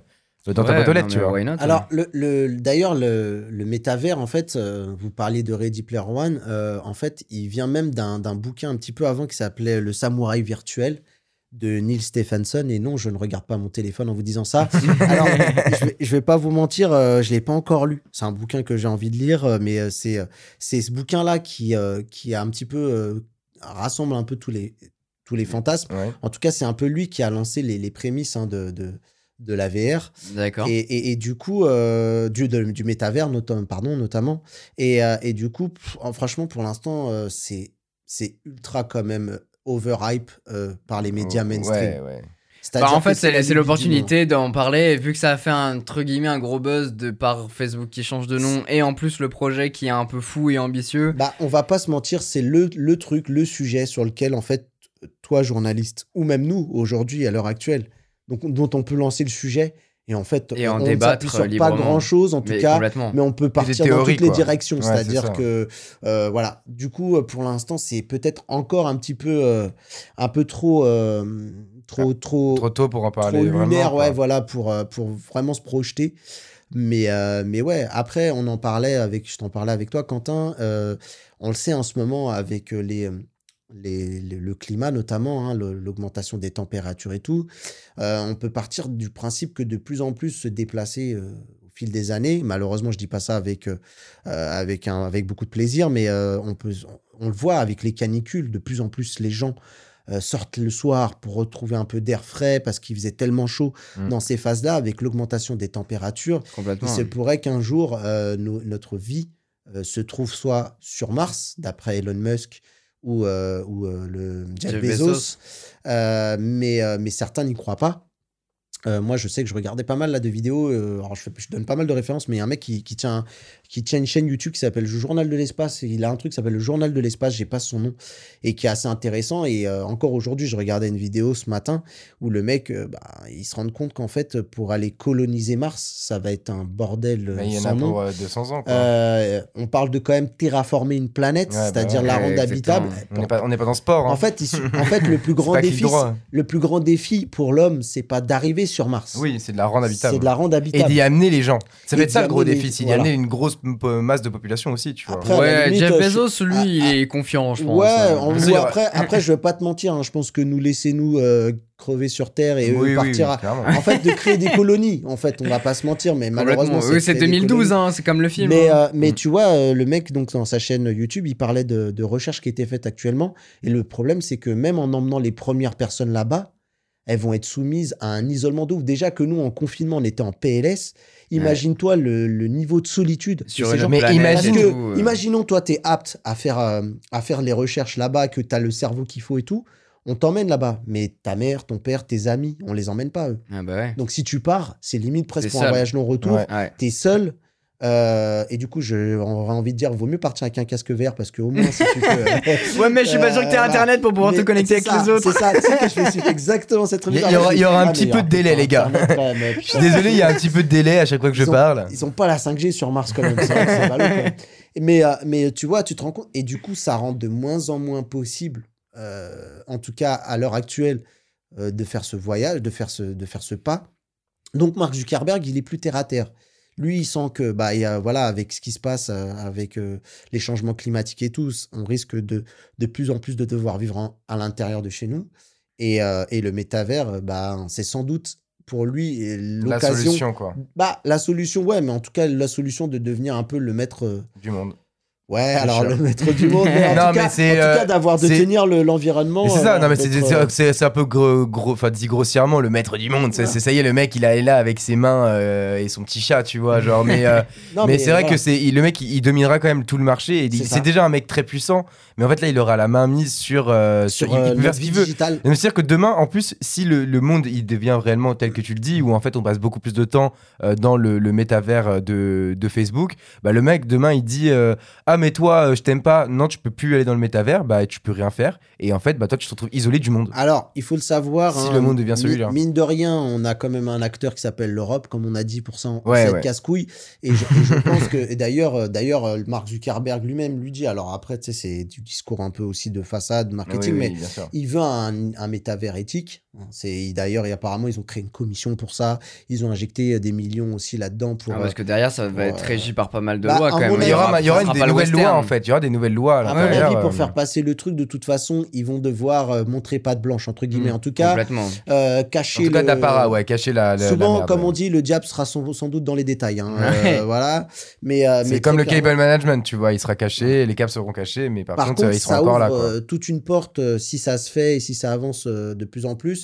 dans ta boîte aux lettres, tu vois. not, Alors, le, le- d'ailleurs, le, le métavers, en fait, euh, vous parliez de Ready Player One, euh, en fait, il vient même d'un, bouquin un petit peu avant qui s'appelait Le Samouraï virtuel de Neil Stephenson. Et non, je ne regarde pas mon téléphone en vous disant ça. Alors, je vais, je vais pas vous mentir, euh, je l'ai pas encore lu. C'est un bouquin que j'ai envie de lire, euh, mais c'est, euh, c'est ce bouquin-là qui, euh, qui a un petit peu euh, rassemble un peu tous les, tous les fantasmes. Ouais. En tout cas, c'est un peu lui qui a lancé les, les prémices hein, de, de, de la VR. D'accord. Et, et, et du coup, euh, du, de- du métavers, notam- pardon, notamment. Et, euh, et du coup, pff, en- franchement, pour l'instant, euh, c'est c'est ultra quand même overhype euh, par les médias mainstream. Ouais, ouais. C'est-à-dire Bah, en que fait, c'est l'opportunité d'en parler. Et vu que ça a fait un, entre guillemets un gros buzz de par Facebook qui change de nom et en plus le projet qui est un peu fou et ambitieux. Bah, on va pas se mentir, c'est le, le truc, le sujet sur lequel, en fait, toi, journaliste, ou même nous, aujourd'hui, à l'heure actuelle, donc, dont on peut lancer le sujet. Et en fait, Et en on ne sur pas grand-chose, en tout mais cas. mais on peut partir dans toutes les directions. Ouais, C'est-à-dire que, euh, voilà, du coup, euh, pour l'instant, c'est peut-être encore un petit peu, euh, un peu trop, euh, trop, trop, Trop tôt pour en parler. trop vraiment, lunaire, quoi. ouais, voilà, pour, pour vraiment se projeter. Mais, euh, mais ouais, après, on en parlait avec, je t'en parlais avec toi, Quentin. euh, on le sait en ce moment avec les, euh, les, les- le climat notamment, hein, l'augmentation des températures et tout. euh, on peut partir du principe que de plus en plus se déplacer euh, au fil des années. Malheureusement, je dis pas ça avec, euh, avec, un, avec beaucoup de plaisir, mais on, peut, on le voit avec les canicules. De plus en plus, les gens sortent le soir pour retrouver un peu d'air frais parce qu'il faisait tellement chaud Mm. dans ces phases-là, avec l'augmentation des températures. Il se pourrait qu'un jour, no- notre vie se trouve soit sur Mars, d'après Elon Musk, ou, euh, ou euh, le Jeff, Jeff Bezos, Bezos. Euh, mais, euh, mais certains n'y croient pas. Euh, moi, je sais que je regardais pas mal là de vidéos. euh, alors, je, fais- je donne pas mal de références, mais il y a un mec qui, qui tient, qui tient une chaîne YouTube qui s'appelle le Journal de l'espace. Il a un truc qui s'appelle le Journal de l'espace, j'ai pas son nom, et qui est assez intéressant. Et euh, encore aujourd'hui, je regardais une vidéo ce matin où le mec, bah, il se rend compte qu'en fait, pour aller coloniser Mars, ça va être un bordel il y en a nom. pour euh, 200 ans, quoi. On parle de quand même terraformer une planète, Ouais, bah c'est-à-dire la rendre habitable. on n'est pas, on n'est pas dans le sport. hein. En fait, il en fait, le plus grand défi, le plus grand défi pour l'homme, c'est pas d'arriver sur Mars. oui, c'est de la rendre habitable. C'est de la rendre Et habitable. d'y amener les gens. Ça Et va être ça le gros défi, c'est d'y amener une grosse masse de population aussi, tu vois. Après, Ouais, limite, Jeff euh, Bezos, lui, ah, il ah. est confiant, je pense. Ouais, on voit après, après, je vais pas te mentir, hein, je pense que nous laisser nous euh, crever sur Terre et eux Oui, oui, partir oui, à- clairement. En fait, de créer des colonies. En fait, on va pas se mentir, mais malheureusement. Oui, c'est créer des 2012, colonies. hein, c'est comme le film. Mais, hein. euh, mais Mm. tu vois, euh, le mec, donc, dans sa chaîne YouTube, il parlait de, de recherches qui étaient faites actuellement. Et le problème, c'est que même en emmenant les premières personnes là-bas, elles vont être soumises à un isolement de ouf. Déjà que nous, en confinement, on était en PLS. Imagine-toi le, le niveau de solitude. de Sur ces une gens. Mais imagine que, tout, euh. imaginons, toi, tu es apte à faire, euh, à faire les recherches là-bas, que tu as le cerveau qu'il faut et tout. On t'emmène là-bas. Mais ta mère, ton père, tes amis, on les emmène pas, eux. Ah bah ouais. Donc, si tu pars, c'est limite presque T'es pour un voyage non-retour Ouais. Ouais. t'es seul. Euh, et du coup, j'aurais envie de dire, vaut mieux partir avec un casque vert parce qu'au moins, si tu peux. euh, Ouais, mais je suis pas sûr que t'aies Euh, internet pour pouvoir te connecter avec ça, les autres. C'est ça, que je vais suivre exactement cette Il y- remise. il y aura- il y aura un petit peu de délai, les gars. Je suis désolé, il y a un petit peu de délai à chaque fois que je ont- parle. Ils ont pas la 5G sur Mars quand même. que quand même. Mais, euh, mais tu vois, tu te rends compte. Et du coup, ça rend de moins en moins possible, euh, en tout cas à l'heure actuelle, euh, de faire ce voyage, de faire ce, de faire ce pas. Donc, Mark Zuckerberg, il est plus terre à terre. Lui, il sent que, bah, il y a- voilà, avec ce qui se passe, euh, avec euh, les changements climatiques et tout, on risque de de plus en plus de devoir vivre en- à l'intérieur de chez nous. Et, euh, et le métavers, bah, c'est sans doute pour lui euh, La l'occasion. solution, quoi, Bah, la solution, ouais, mais en tout cas, la solution de devenir un peu le maître. du monde. Ouais, alors le maître du monde. Mais en Non, tout cas, mais c'est, euh, d'avoir de tenir le- l'environnement. C'est ça, euh, non, mais c'est- d'être, c'est euh, c'est- un peu gros, gros, dit grossièrement, le maître du monde. C'est Ouais. ça y est, le mec, il est là avec ses mains euh, et son petit chat, tu vois. Genre, mais, non, mais c'est vrai que c'est le mec, il, il dominera quand même tout le marché. C'est déjà un mec très puissant, mais en fait, là, il aura la main mise sur. sur, notre ce qu'il veut. C'est-à-dire que demain, en plus, si le, le monde il devient réellement tel que tu le dis, où en fait on passe beaucoup plus de temps dans le, le métavers de, de Facebook, bah, le mec demain il dit euh, Ah, mais toi, euh, je t'aime pas, non, tu peux plus aller dans le métavers, bah tu peux rien faire. Et en fait, bah toi, tu te retrouves isolé du monde. Alors, il faut le savoir. Si hein, le monde devient celui-là. Mine de rien, on a quand même un acteur qui s'appelle l'Europe, comme on a dit pour ça, en Ouais, cette ouais. casse-couille. Et je, et je pense que, et d'ailleurs, euh, d'ailleurs, euh, Mark Zuckerberg lui-même lui dit. Alors après, tu sais, c'est du discours un peu aussi de façade, marketing, Oui, mais oui, il veut un, un métavers éthique. C'est d'ailleurs, et apparemment, ils ont créé une commission pour ça. Ils ont injecté euh, des millions aussi là-dedans pour. Ah, euh, parce que derrière, ça va être Ouais. régi par pas mal de Bah, lois quand même. Il y aura, aura- il y aura des pas le nouvelles lois en fait. Il y aura des nouvelles lois à à mon avis, pour euh, faire passer le truc, de toute façon, ils vont devoir euh, montrer patte blanche entre guillemets. Mm, en tout cas, Complètement. euh, En cacher tout cas, le- d'apparat, ouais, cacher la. la- la Souvent, merde, comme ouais. on dit, le diable sera sans, sans doute dans les détails. hein. Ouais. Euh, voilà. Mais, euh, C'est comme le clairement- cable management, tu vois, il sera caché, les câbles seront cachés, mais par, Par contre, contre, euh, ils seront ça encore ouvre là. Quoi. euh, toute une porte euh, si ça se fait et si ça avance euh, de plus en plus.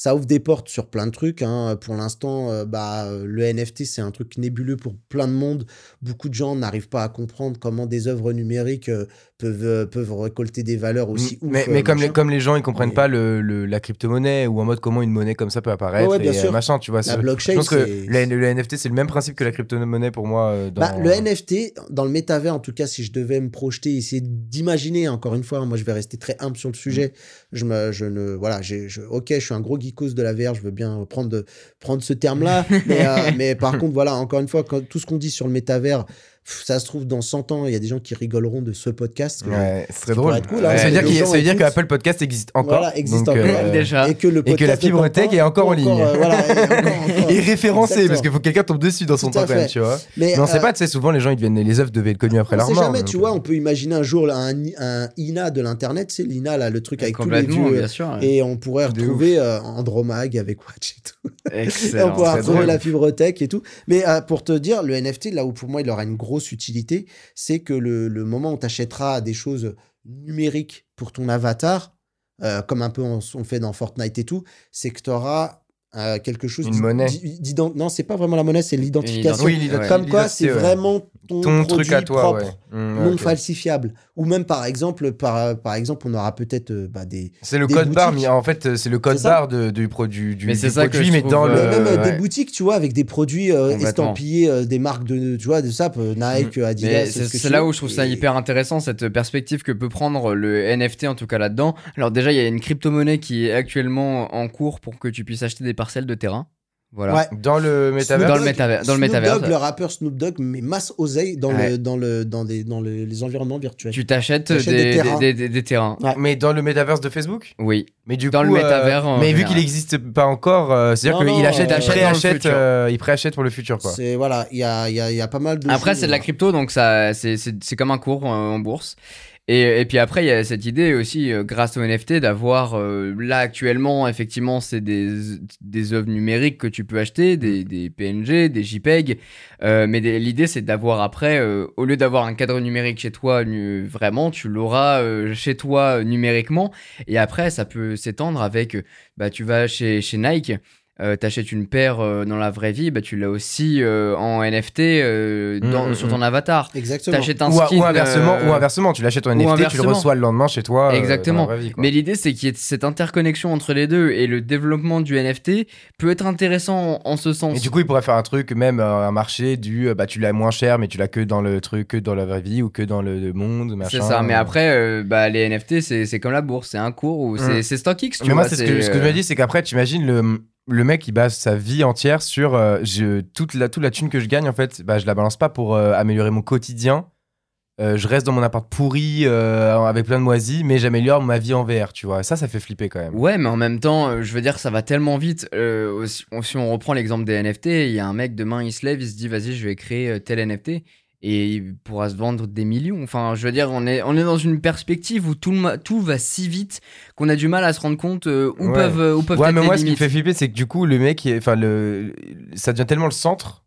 Ça ouvre des portes sur plein de trucs. hein. Pour l'instant, euh, bah, le NFT, c'est un truc nébuleux pour plein de monde. Beaucoup de gens n'arrivent pas à comprendre comment des œuvres numériques euh, peuvent, euh, peuvent récolter des valeurs aussi mais mais comme, les, comme les gens ils comprennent Mais- pas le, le- la crypto-monnaie ou en mode comment une monnaie comme ça peut apparaître Ouais, ouais, bien et sûr. machin, tu vois. La blockchain, je pense que le, NFT c'est le même principe que la crypto-monnaie pour moi. dans- Bah, le NFT, dans le métavers, en tout cas, si je devais me projeter, essayer d'imaginer, encore une fois, hein, moi je vais rester très humble sur le sujet. Je me, je ne, voilà, je, ok, je suis un gros geekos de la VR, je veux bien prendre, prendre ce terme-là. mais, euh, mais par contre, voilà, encore une fois, quand, tout ce qu'on dit sur le métavers, ça se trouve dans 100 ans, il y a des gens qui rigoleront de ce podcast. Ouais, c'est très drôle. cool, hein, ça veut dire, ça veut dire que. Apple Podcast existe encore. Voilà, existe donc, encore. euh, Déjà. Et que le et que la tech est encore en ligne. euh, voilà, est encore- encore- Et référencé Exactement. parce qu'il faut que quelqu'un tombe dessus dans son temps quand même, tu vois. Mais, Mais on sait euh, pas, tu sais, souvent les gens ils deviennent, les œuvres devaient être connues après On leur sait mort. jamais, donc, tu euh, vois, on peut imaginer un jour là, un, un INA de l'internet, c'est l'INA là, le truc avec tous les vieux. Et on pourrait retrouver euh, Andromag avec Watch et tout. On pourrait retrouver la fibre tech et tout. Mais euh, pour te dire, le NFT, là où pour moi il aura une grosse utilité, c'est que le, moment où tu achèteras des choses numériques pour ton avatar, euh, comme un peu on, on fait dans Fortnite et tout, c'est que tu auras quelque chose Une monnaie. Non, c'est pas vraiment la monnaie, c'est l'identification. Oui, Comme quoi, c'est ouais. vraiment ton, ton produit truc à toi, propre ouais. Mmh, non falsifiable. Ou même par exemple, par, par exemple, on aura peut-être euh, bah, des, C'est le des code barre, mais en fait, euh, c'est le code barre de- du produit, du, Mais c'est ça que produit, je mais dans le. même ouais. des boutiques, tu vois, avec des produits euh, estampillés, euh, des marques de, tu vois, de ça, euh, Nike, Adidas. Mais ce c'est que là où je trouve ça hyper intéressant, cette perspective que peut prendre le NFT, en tout cas là-dedans. Alors déjà, il y a une crypto-monnaie qui est actuellement en cours pour que tu puisses acheter des parcelles de terrain. Voilà. Ouais. Dans le métavers. Dans le Snoop Dogg- métavers- dans le Snoop métavers, le rappeur Snoop Dogg, mais masse oseille dans, Ouais. le, dans, le, dans, des, dans le- les environnements virtuels. Tu t'achètes des, des terrains. des- des- des terrains. Ouais. Mais dans le métaverse de Facebook? Oui. Mais du Dans coup, le métavers, euh, mais vu qu'il n'existe pas encore, euh, c'est-à-dire qu'il achète, euh, il préachète, futur. euh, il préachète pour le futur, quoi. C'est voilà, il y a, il y, a, il y a pas mal de. Après, c'est de la crypto, donc ça, c'est- c'est c'est comme un cours en bourse. Et, et puis après, il y a cette idée aussi, euh, grâce au NFT, d'avoir euh, là actuellement, effectivement, c'est des, des œuvres numériques que tu peux acheter, des, des PNG, des JPEG. Euh, mais l'idée, c'est d'avoir après, euh, au lieu d'avoir un cadre numérique chez toi, nu- vraiment, tu l'auras euh, chez toi numériquement. Et après, ça peut s'étendre avec, bah, tu vas chez, chez Nike. Euh, t'achètes une paire euh, dans la vraie vie, bah, tu l'as aussi euh, en NFT euh, dans- Mm, mm, sur ton avatar. Exactement. T'achètes un Ou, skin. ou inversement, euh, ou inversement, tu l'achètes en NFT, tu le reçois le lendemain chez toi. euh, Exactement. dans la vraie vie, quoi. Mais l'idée, c'est qu'il y ait cette interconnexion entre les deux et le développement du NFT peut être intéressant en, en ce sens. Et du coup, il pourrait faire un truc, même euh, un marché du, bah, tu l'as moins cher, mais tu l'as que dans le truc, que dans la vraie vie ou que dans le, le monde, machin. c'est ça. Mais après, euh, bah, les NFT, c'est comme la bourse, c'est un cours ou c'est Mm. c'est StockX. Tu Mais moi, vois, c'est ce que, ce que je me dis, c'est qu'après, tu imagines le, le mec, il base sa vie entière sur euh, toute, la, toute la thune que je gagne, en fait, bah, je la balance pas pour euh, améliorer mon quotidien. Euh, je reste dans mon appart pourri avec plein de moisies, mais j'améliore ma vie en VR, tu vois. Ça, ça fait flipper quand même. Ouais, mais en même temps, je veux dire, ça va tellement vite. Si on reprend l'exemple des NFT, il y a un mec demain, il se lève, il se dit, vas-y, je vais créer tel NFT. Et il pourra se vendre des millions. Enfin, je veux dire, on est, on est dans une perspective où tout, le tout va si vite qu'on a du mal à se rendre compte euh, où Ouais. peuvent, euh, où peuvent Ouais, être mais les moi, ce qui me fait flipper, c'est que du coup, le mec, enfin, le, ça devient tellement le centre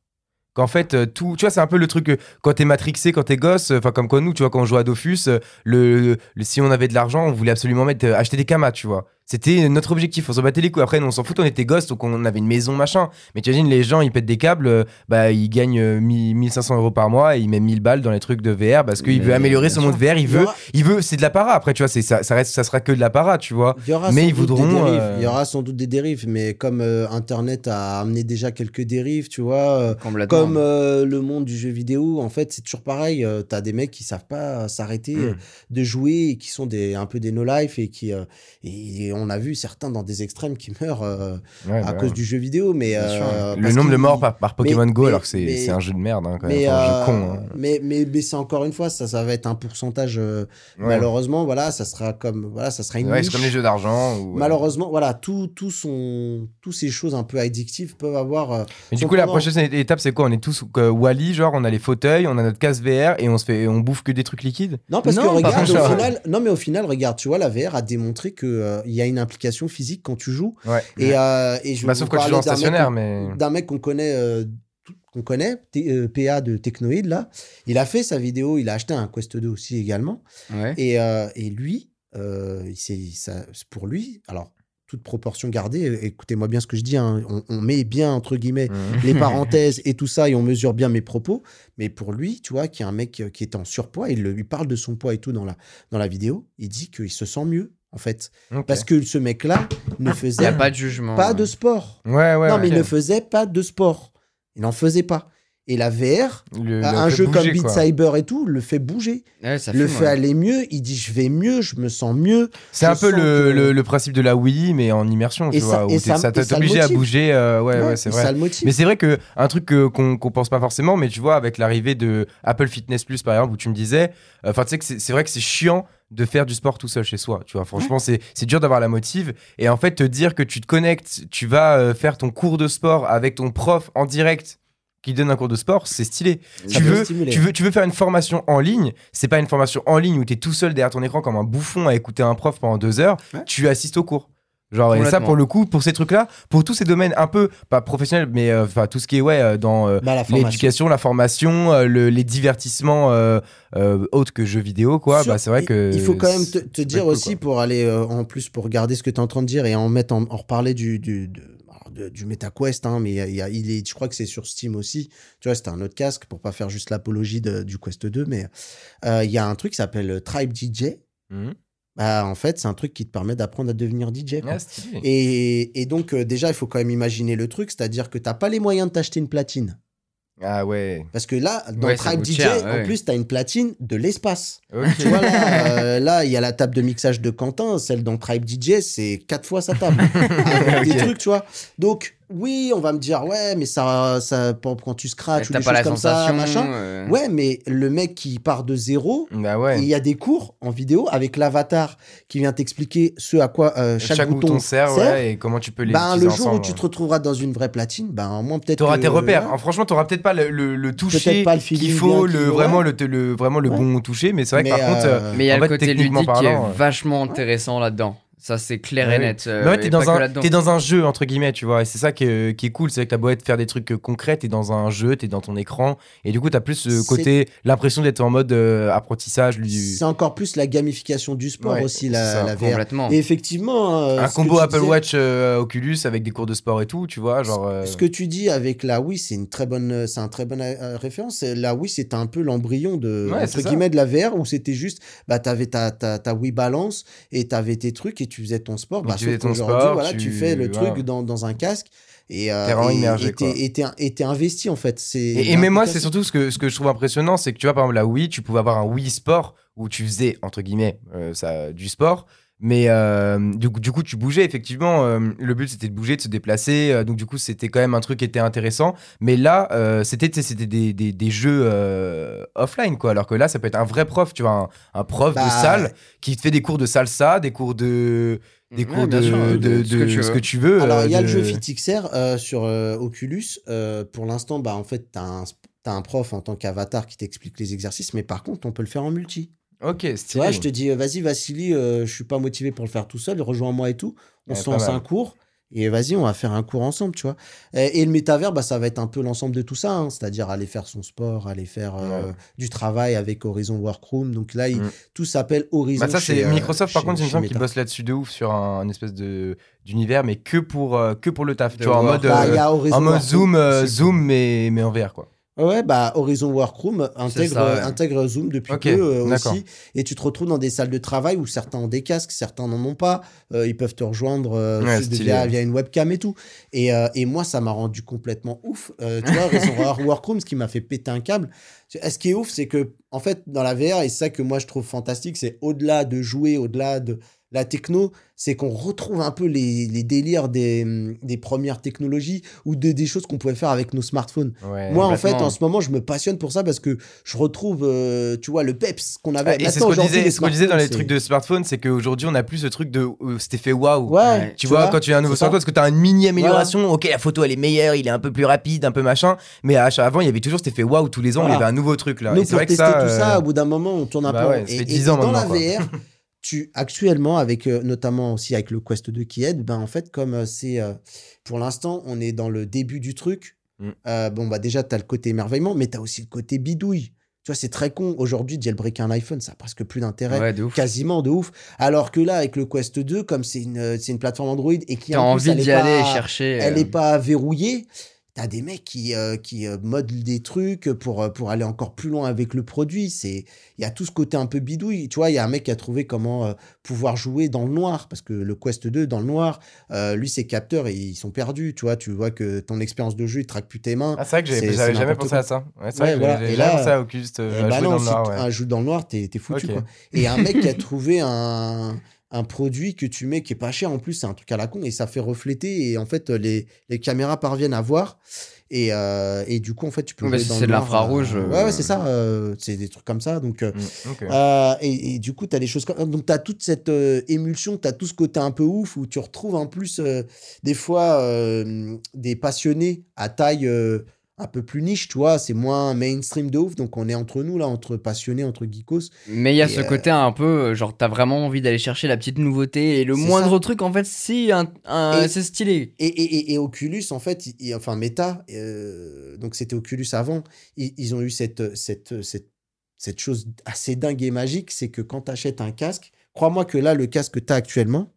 qu'en fait, euh, tout, tu vois, c'est un peu le truc quand t'es matrixé, quand t'es gosse, euh, enfin, comme quoi nous, tu vois, quand on jouait à Dofus, le, le- si on avait de l'argent, on voulait absolument mettre, acheter des kamas, tu vois. C'était notre objectif, on s'en battait les couilles. Après, on s'en fout, on était gosses, donc on avait une maison, machin. Mais tu imagines, les gens, ils pètent des câbles, euh, bah, ils gagnent euh, 1000 1500 euros par mois et ils mettent 1000 balles dans les trucs de VR parce qu'il veut améliorer son sûr. monde VR, il veut, aura- il veut, c'est de la para. Après, tu vois, ça, ça reste, ça sera que de la para, tu vois. Il y aura Mais ils voudront, euh, Il y aura sans doute des dérives, mais comme euh, Internet a amené déjà quelques dérives, tu vois, euh, comme euh, le monde du jeu vidéo, en fait, c'est toujours pareil. euh, T'as des mecs qui savent pas s'arrêter Mm. euh, de jouer et qui sont des, un peu des no-life et qui. euh, et on a vu certains dans des extrêmes qui meurent euh, Ouais, à bah, cause du jeu vidéo, mais. Euh, Le nombre de morts par, par Pokémon mais- Go, mais- alors que c'est un jeu de merde, hein, quand même. Mais, un euh, jeu con. hein. mais, mais, mais c'est encore une fois, ça, ça va être un pourcentage. euh, Ouais. Malheureusement, voilà, ça sera comme. Voilà, ça sera une c'est comme les jeux d'argent. ou- Malheureusement, voilà, tout, tout son, tous ces choses un peu addictives peuvent avoir. euh, Mais du coup, la prochaine étape, c'est quoi? On est tous euh, Wally, genre, on a les fauteuils, on a notre casque VR et on se fait, on bouffe que des trucs liquides? Non, parce Non, que regarde, au final, non, mais au final, regarde, tu vois, la VR a démontré que euh, il y a une implication physique quand tu joues. Ouais. Et, euh, et je Bah, sauf quand tu joues en stationnaire, mais. d'un mec qu'on connaît, euh, qu'on connaît, euh, PA de Technoid là. Il a fait sa vidéo, il a acheté un Quest 2 aussi également. Ouais. Et, euh, et lui, ça, c'est pour lui, alors toute proportion gardée, écoutez-moi bien ce que je dis, hein, on, on met bien entre guillemets Mhm. les parenthèses et tout ça et on mesure bien mes propos. Mais pour lui, tu vois, qui est un mec qui est en surpoids, il lui parle de son poids et tout dans la, dans la vidéo, il dit qu'il se sent mieux en fait. Parce que ce mec-là ne n'y faisait a pas de jugement. pas ouais. de sport. Ouais, ouais. non, ouais. mais il ne faisait pas de sport. Il n'en faisait pas. Et la VR, Le- un le jeu comme Beat quoi. Cyber et tout, le fait bouger, Ouais, ça le fume, fait ouais. aller mieux. Il dit je vais mieux, je me sens mieux. C'est un peu le, que- le, le principe de la Wii, mais en immersion, tu Et vois. ça- où et t'es- ça- ça et t'es ça le obligé à bouger. euh, ouais, ouais, Ouais, c'est vrai. Ça le motive. Mais c'est vrai que un truc qu'on qu'on pense pas forcément, mais tu vois, avec l'arrivée de Apple Fitness Plus, par exemple, où tu me disais, enfin, tu sais que c'est c'est vrai que c'est chiant de faire du sport tout seul chez soi. Tu vois, franchement, c'est c'est dur d'avoir la motive. Et en fait, te dire que tu te connectes, tu vas euh, faire ton cours de sport avec ton prof en direct qui donne un cours de sport, c'est stylé. Ça Tu veux, stimuler. tu, veux, tu veux faire une formation en ligne, c'est pas une formation en ligne où tu es tout seul derrière ton écran comme un bouffon à écouter un prof pendant deux heures, Ouais. tu assistes au cours. Genre, et ça, pour le coup, pour ces trucs-là, pour tous ces domaines un peu, pas professionnels, mais euh, tout ce qui est, ouais, euh, dans euh, Bah, l'éducation, la formation, euh, le- les divertissements autres que jeux vidéo, quoi, Sur- bah c'est vrai que. Il faut quand même te, dire cool, aussi, quoi. pour aller en plus, pour regarder ce que tu es en train de dire et en mettre en, en reparler du, du, de- du MetaQuest, hein, mais il y a- il est, je crois que c'est sur Steam aussi. Tu vois, c'était un autre casque pour pas faire juste l'apologie du Quest 2, mais euh, il y a un truc qui s'appelle Tribe DJ. Mhm. Bah, en fait, c'est un truc qui te permet d'apprendre à devenir DJ. quoi. Stylé. Et, et donc, euh, déjà, il faut quand même imaginer le truc, c'est-à-dire que t'as pas les moyens de t'acheter une platine. Ah ouais. Parce que là, dans Ouais, Tribe DJ, cher, en plus, t'as une platine de l'espace. Tu vois, là, euh, là, il y a la table de mixage de Quentin, celle dans Tribe DJ, c'est quatre fois sa table. Avec des Ok. trucs, tu vois. Donc, oui, on va me dire, ouais, mais ça, ça quand tu scratches ou des pas choses la comme ça, sensation. machin. euh, Ouais, mais le mec qui part de zéro, Bah ouais. il y a des cours en vidéo avec l'avatar qui vient t'expliquer ce à quoi euh, chaque, bouton, sert, sert. ouais, et comment tu peux les Ben, utiliser le jour où tu te retrouveras dans une vraie platine, ben, au moins peut-être. T'auras tes repères. ouais. hein. Franchement, t'auras peut-être pas le, le, le toucher qu'il faut, le, vraiment, le, le, vraiment le Ouais. bon toucher. Mais c'est vrai que Mais, par contre, euh, Mais il y a le côté ludique qui est vachement intéressant là-dedans. Ça, c'est clair Ouais, et net. euh, mais ouais, t'es dans, un, t'es dans un jeu, entre guillemets, tu vois. Et c'est ça qui est, qui est cool. C'est que t'as beau être faire des trucs euh, concrets, t'es dans un jeu, t'es dans ton écran. Et du coup, t'as plus ce C'est- côté, l'impression d'être en mode euh, apprentissage. du- C'est encore plus la gamification du sport Ouais, aussi, la, ça, la VR. Complètement. Et effectivement. euh, un combo Apple disais- Watch euh, Oculus avec des cours de sport et tout, tu vois. Genre, euh, Ce que tu dis avec la Wii, c'est une très bonne, c'est un très bonne référence. La Wii, c'était un peu l'embryon de entre guillemets de la VR où c'était juste, bah t'avais ta, ta ta Wii Balance et t'avais tes trucs et tu faisais ton sport. Bah, tu faisais ton sport, voilà, tu... tu- fais le voilà. truc dans, dans un casque et T'es investi en fait. C'est Et, et mais moi, c'est surtout ce que, ce que je trouve impressionnant, c'est que tu vois, par exemple, la Wii, tu pouvais avoir un Wii Sport où tu faisais, entre guillemets, euh, ça, du sport. Mais euh, du, coup- du coup, tu bougeais, effectivement. euh, le but, c'était de bouger, de se déplacer. euh, donc, du coup, c'était quand même un truc qui était intéressant. Mais là, c'était tu c'était des, des, des jeux offline, quoi. Alors que là, ça peut être un vrai prof, tu vois, un, un prof Bah, de salle qui te fait des cours de salsa, des cours de. Des Ouais, cours bien de, sûr, de, de- de- ce que tu ce veux. que tu veux. Alors, euh, il y a le jeu FitXR euh, sur euh, Oculus. Pour l'instant, bah, en fait, t'as un, as un prof en tant qu'avatar qui t'explique les exercices, mais par contre, on peut le faire en multi. Ok, Tu stylé. vois, je te dis, vas-y, Vassili, euh, je suis pas motivé pour le faire tout seul, rejoins-moi et tout. On Ouais, se lance mal. un cours. Et vas-y, on va faire un cours ensemble, tu vois. Et, et le métavers, bah, ça va être un peu l'ensemble de tout ça, hein. c'est-à-dire aller faire son sport, aller faire euh, Ouais. du travail avec Horizon Workroom. Donc là, il- Mm. tout s'appelle Horizon. Bah ça c'est euh, Microsoft par chez- contre il me semble qu'ils bossent là-dessus de ouf sur un, un espèce de d'univers mais que pour euh, que pour le taf De tu vois en mode Bah, euh, en mode zoom euh, zoom mais mais en VR quoi Ouais, bah Horizon Workroom intègre, ça, ouais. intègre Zoom depuis Ok, peu euh, aussi. Et tu te retrouves dans des salles de travail où certains ont des casques, certains n'en ont pas. Euh, ils peuvent te rejoindre euh, Ouais, via, une webcam et tout. Et, euh, et moi, ça m'a rendu complètement ouf. Tu vois, Horizon Workroom, ce qui m'a fait péter un câble. Ce qui est ouf, c'est que, en fait, dans la VR, et c'est ça que moi je trouve fantastique, c'est au-delà de jouer, au-delà de la techno, c'est qu'on retrouve un peu les, les délires des, hum, des premières technologies ou de, des choses qu'on pouvait faire avec nos smartphones. ouais Moi, en fait, en ce moment, je me passionne pour ça parce que je retrouve, euh, tu vois, le peps qu'on avait. Et c'est ce qu'on disait, ce dans les trucs de smartphone, c'est qu'aujourd'hui on a plus ce truc de euh, cet effet waouh. Ouais. Tu vois, quand tu as un nouveau smartphone, parce que tu as une mini amélioration, ok, la photo elle est meilleure, il est un peu plus rapide, un peu machin, mais avant il y avait toujours cet effet waouh, tous les ans Voilà. il y avait un nouveau truc là. Et pour vrai que ça. tout ça, euh, au bout d'un moment, on tourne un bah peu. ouais, et, fait et 10 ans dans la maintenant. VR, tu, actuellement, avec euh, notamment aussi avec le Quest 2 qui aide, ben, en fait, comme euh, c'est euh, pour l'instant, on est dans le début du truc. Mm. bon, bah déjà, tu as le côté émerveillement, mais tu as aussi le côté bidouille. Tu vois, c'est très con. Aujourd'hui, jailbreaker un iPhone, ça a presque plus d'intérêt. Ouais, de. Quasiment de ouf. Alors que là, avec le Quest 2, comme c'est une, une plateforme Android et qui plus, envie d'y aller chercher. elle n'est pas verrouillée. T'as des mecs qui, euh, qui euh, modent des trucs pour, euh, pour aller encore plus loin avec le produit. C'est Il y a tout ce côté un peu bidouille. Tu vois, il y a un mec qui a trouvé comment euh, pouvoir jouer dans le noir. Parce que le Quest 2, dans le noir, euh, lui, ses capteurs, ils sont perdus. Tu vois, tu vois que ton expérience de jeu, il traque plus tes mains. Ah, c'est vrai que j'avais jamais pensé à ça. Ouais, c'est vrai là, pensé à à bah non, dans le si noir. tu ouais. un joue dans le noir, t'es foutu. Quoi. Et un mec qui a trouvé un, un produit que tu mets qui est pas cher en plus, c'est un truc à la con et ça fait refléter. Et en fait, les, les caméras parviennent à voir. Et, euh, et du coup, en fait, tu peux. Jouer c'est- dans c'est le de l'infrarouge, euh, euh, Ouais, ouais, c'est ça. euh, c'est des trucs comme ça. Donc. Mm, et, et du coup, tu as des choses comme Donc, tu as toute cette émulsion, tu as tout ce côté un peu ouf où tu retrouves en plus, des fois, des passionnés à taille un peu plus niche, tu vois. C'est moins mainstream de ouf. Donc, on est entre nous, là, entre passionnés, entre geekos. Mais il y a Et, ce euh, côté un peu, euh, genre, t'as vraiment envie d'aller chercher la petite nouveauté et le moindre ça. truc, en fait, si, un, c'est stylé. Et, et, et- Oculus, en fait, il- il- enfin Meta, euh, donc c'était Oculus avant, ils, ils ont eu cette, cette, cette, cette chose assez dingue et magique, c'est que quand tu achètes un casque, crois-moi que là, le casque que tu as actuellement,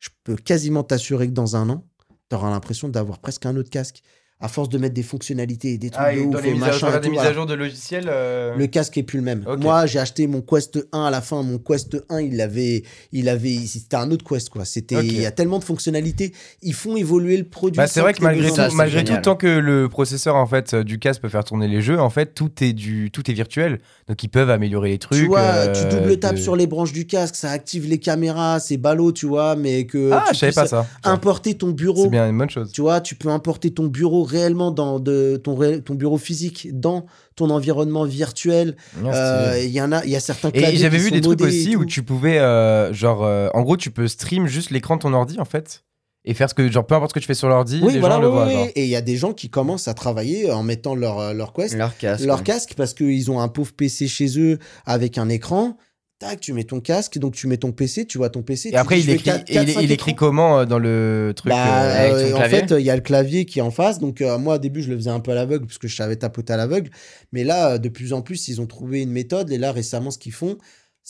je peux quasiment t'assurer que dans un an, tu auras l'impression d'avoir presque un autre casque. À force de mettre des fonctionnalités et des trucs Ah, de et ouf dans les et mises à machin jour, et des mises à jour de logiciels. euh, Le casque est plus le même. Moi, j'ai acheté mon Quest 1 à la fin. Mon Quest 1, il avait, il avait, c'était un autre Quest quoi. C'était, il y a tellement de fonctionnalités. Ils font évoluer le produit. Bah, c'est vrai que malgré tout, malgré tout, tant que le processeur en fait euh, du casque peut faire tourner les jeux, en fait tout est du tout est virtuel, donc ils peuvent améliorer les trucs. Tu vois, euh, tu double tapes de- sur les branches du casque, ça active les caméras, c'est ballot, tu vois, mais que Ah, je savais pas ça. importer ton bureau. C'est bien une bonne chose. Tu vois, tu peux importer ton bureau réellement dans de, ton, ré- ton bureau physique dans ton environnement virtuel. Euh. Il y en a, il y a certains Et j'avais qui vu des trucs aussi où tu pouvais, euh, genre, euh, en gros, tu peux stream juste l'écran de ton ordi en fait et faire ce que, genre, peu importe ce que tu fais sur l'ordi, Oui, les voilà, gens le oui, voient. oui, genre. Et il y a des gens qui commencent à travailler en mettant leur, leur Quest, Leur casque. leur ouais. casque, parce qu'ils ont un pauvre PC chez eux avec un écran. Tac, tu mets ton casque, donc tu mets ton PC, tu vois ton PC. Et après, il écrit, il, il écrit comment euh, dans le truc Bah, euh, avec euh, son en clavier fait, il y a le clavier qui est en face. Donc, euh, moi, au début, je le faisais un peu à l'aveugle parce que je savais tapoter à l'aveugle. Mais là, de plus en plus, ils ont trouvé une méthode. Et là, récemment, ce qu'ils font,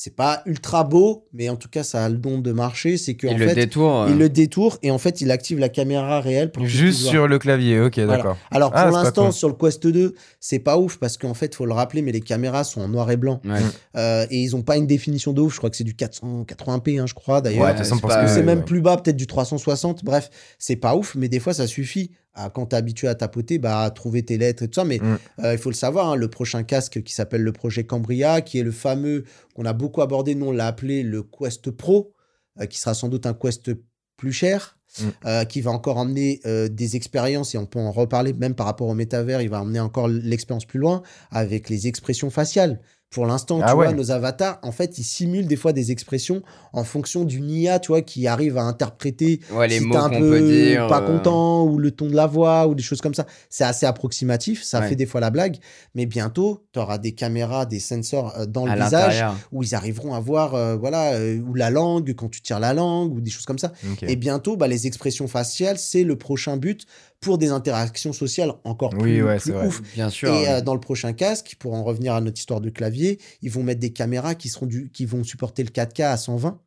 c'est pas ultra beau, mais en tout cas, ça a le don de marcher. C'est qu'en Il le fait, détourne. il le détourne et en fait, il active la caméra réelle pour que Juste sur le clavier, ok, Voilà. d'accord. Alors, pour Ah, c'est pas l'instant, sur le Quest 2, c'est pas ouf parce qu'en fait, faut le rappeler, mais les caméras sont en noir et blanc. Ouais. Euh, et ils ont pas une définition de ouf. Je crois que c'est du 480p, hein, je crois, d'ailleurs. Ouais, de toute façon, c'est parce pas- que c'est même ouais. plus bas, peut-être du 360. Bref, c'est pas ouf, mais des fois, ça suffit. À, quand tu es habitué à tapoter, bah, à trouver tes lettres et tout ça. Mais Mm. euh, il faut le savoir, hein, le prochain casque qui s'appelle le projet Cambria, qui est le fameux qu'on a beaucoup abordé, nous on l'a appelé le Quest Pro, euh, qui sera sans doute un Quest plus cher. Mm. euh, qui va encore emmener des expériences, et on peut en reparler même par rapport au métavers, il va emmener encore l'expérience plus loin avec les expressions faciales. Pour l'instant, Ah tu vois, nos avatars, en fait, ils simulent des fois des expressions en fonction d'une IA, tu vois, qui arrive à interpréter Ouais, les si mots un peu peut dire. pas euh, content ou le ton de la voix ou des choses comme ça. C'est assez approximatif, ça Ouais. fait des fois la blague, mais bientôt, tu auras des caméras, des sensors euh, dans à le visage où ils arriveront à voir, euh, voilà, euh, ou la langue, quand tu tires la langue ou des choses comme ça. Et bientôt, bah, les expressions faciales, c'est le prochain but pour des interactions sociales encore Oui, plus, ouais, plus c'est vrai. ouf. Bien sûr. Et euh, dans le prochain casque, pour en revenir à notre histoire de clavier, ils vont mettre des caméras qui, seront du, qui vont supporter le 4K à 120.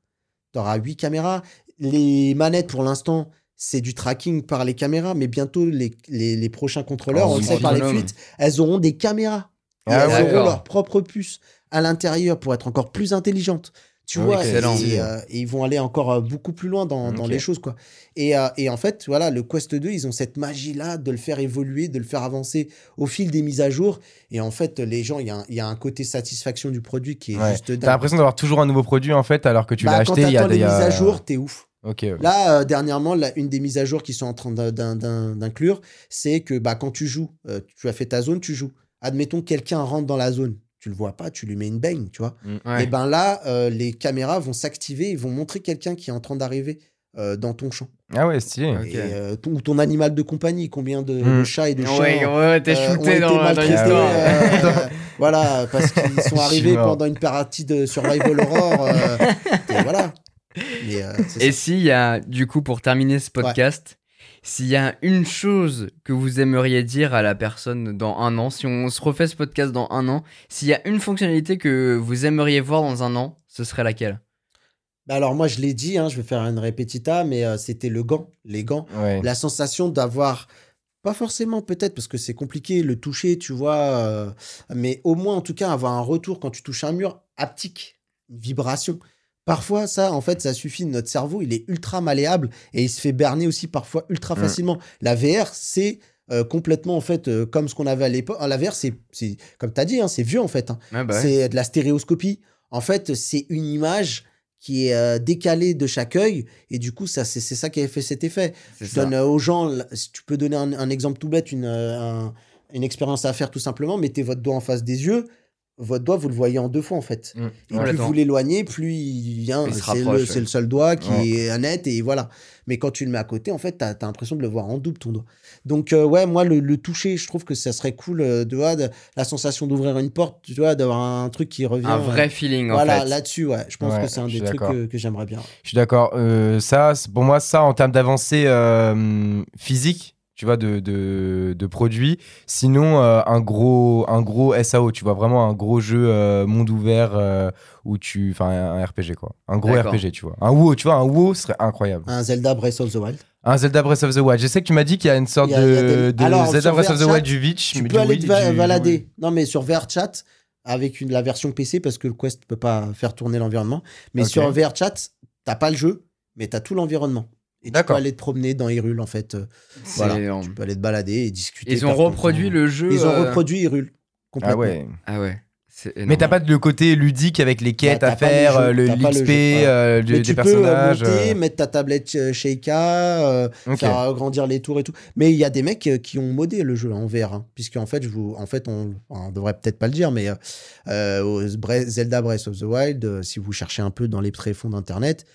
Tu auras 8 caméras. Les manettes, pour l'instant, c'est du tracking par les caméras, mais bientôt, les, les, les prochains contrôleurs, Oh, on le sait par les fuites, elles auront des caméras. Et Ah elles ouais. auront leur propre puce à l'intérieur pour être encore plus intelligentes. Tu Ouais, vois, excellent. et, euh, et ils vont aller encore euh, beaucoup plus loin dans, les choses, quoi. Et, euh, et en fait, voilà, le Quest 2, ils ont cette magie-là de le faire évoluer, de le faire avancer au fil des mises à jour. Et en fait, les gens, il y, a un- il y a un côté satisfaction du produit qui est Ouais. juste dingue. T'as l'impression d'avoir toujours un nouveau produit en fait, alors que tu Bah, l'as acheté il y a des. mises à jour, t'es ouf. Ok. ok. Là, euh, dernièrement, une des mises à jour qui sont en train d'in- d'in- d'in- d'inclure, c'est que bah, quand tu joues, tu as fait ta zone, tu joues. Admettons, quelqu'un rentre dans la zone. Tu le vois pas, tu lui mets une baigne, tu vois. Ouais. Et ben là, euh, les caméras vont s'activer, ils vont montrer quelqu'un qui est en train d'arriver euh, dans ton champ. Ah ouais, stylé. Ok. Et, euh, ton, ou ton animal de compagnie, combien de, Mm. de chats et de chiens Ouais, ouais, t'es shooté dans, dans euh, voilà, parce qu'ils sont arrivés pendant une partie de Survival Horror. euh, et voilà. Mais, euh, Et s'il y a, du coup, pour terminer ce podcast, s'il y a une chose que vous aimeriez dire à la personne dans un an, si on se refait ce podcast dans un an, s'il y a une fonctionnalité que vous aimeriez voir dans un an, ce serait laquelle? Bah alors moi, je l'ai dit, hein, je vais faire une répétita, mais euh, c'était le gant, les gants. Ouais. La sensation d'avoir, pas forcément peut-être, parce que c'est compliqué, le toucher, tu vois, euh, mais au moins en tout cas avoir un retour quand tu touches un mur haptique, une vibration. Parfois, ça, en fait, ça suffit. Notre cerveau, il est ultra malléable et il se fait berner aussi parfois ultra Mm. facilement. La VR, c'est euh, complètement, en fait, euh, comme ce qu'on avait à l'époque. La VR, c'est, comme tu as dit, hein, c'est vieux, en fait. hein. Ah bah ouais. C'est de la stéréoscopie. En fait, c'est une image qui est euh, décalée de chaque œil. Et du coup, ça, c'est ça qui a fait cet effet. Je donne aux gens, si tu peux donner un, un exemple tout bête, une, un- une expérience à faire tout simplement. Mettez votre doigt en face des yeux. Votre doigt, vous le voyez en deux fois en fait. Mm. Et plus vous l'éloignez, plus il vient. C'est le, ouais. le seul doigt qui Ouais. est net et voilà. Mais quand tu le mets à côté, en fait, tu as, l'impression de le voir en double ton doigt. Donc, euh, ouais, moi, le, le toucher, je trouve que ça serait cool euh, de, la sensation d'ouvrir une porte, tu vois, d'avoir un truc qui revient. Un euh, vrai feeling, en Voilà, fait. là-dessus, ouais. Je pense que c'est un des trucs que, que j'aimerais bien. Je suis d'accord. Ça, pour moi, ça, en termes d'avancée physique, tu vois, de, de, de produits. Sinon, euh, un, gros, un gros SAO, tu vois, vraiment un gros jeu euh, monde ouvert euh, où tu. Enfin, un RPG, quoi. Un gros D'accord. RPG, tu vois. Un WoW, tu vois, un WoW serait incroyable. Un Zelda Breath of the Wild. Un Zelda Breath of the Wild. Je sais que tu m'as dit qu'il y a une sorte Il y a- il y a de, des- de Alors, Zelda sur Breath of the VRChat, Wild du Witch. Tu peux aller Wii- te va- du- balader. Non, mais sur VRChat, avec une, la version PC, parce que le Quest peut pas faire tourner l'environnement. Mais Ok. sur VRChat, t'as pas le jeu, mais t'as tout l'environnement. Et tu peux D'accord. aller te promener dans Hyrule, en fait. Euh, Voilà. Tu peux aller te balader et discuter. Ils ont reproduit le jeu. Ils ont euh, reproduit Hyrule. Complètement. Ah ouais. Ah ouais. Mais t'as pas le côté ludique avec les quêtes Bah, à faire, euh, le l'XP, voilà. euh, de- des tu peux personnages. monter, euh, mettre ta tablette Sheikah, euh, ok. faire agrandir les tours et tout. Mais il y a des mecs qui ont modé le jeu en VR, hein, puisque en fait, je vous, en fait, on, on devrait peut-être pas le dire, mais Zelda Breath of the Wild, euh, si vous cherchez un peu dans les tréfonds d'internet,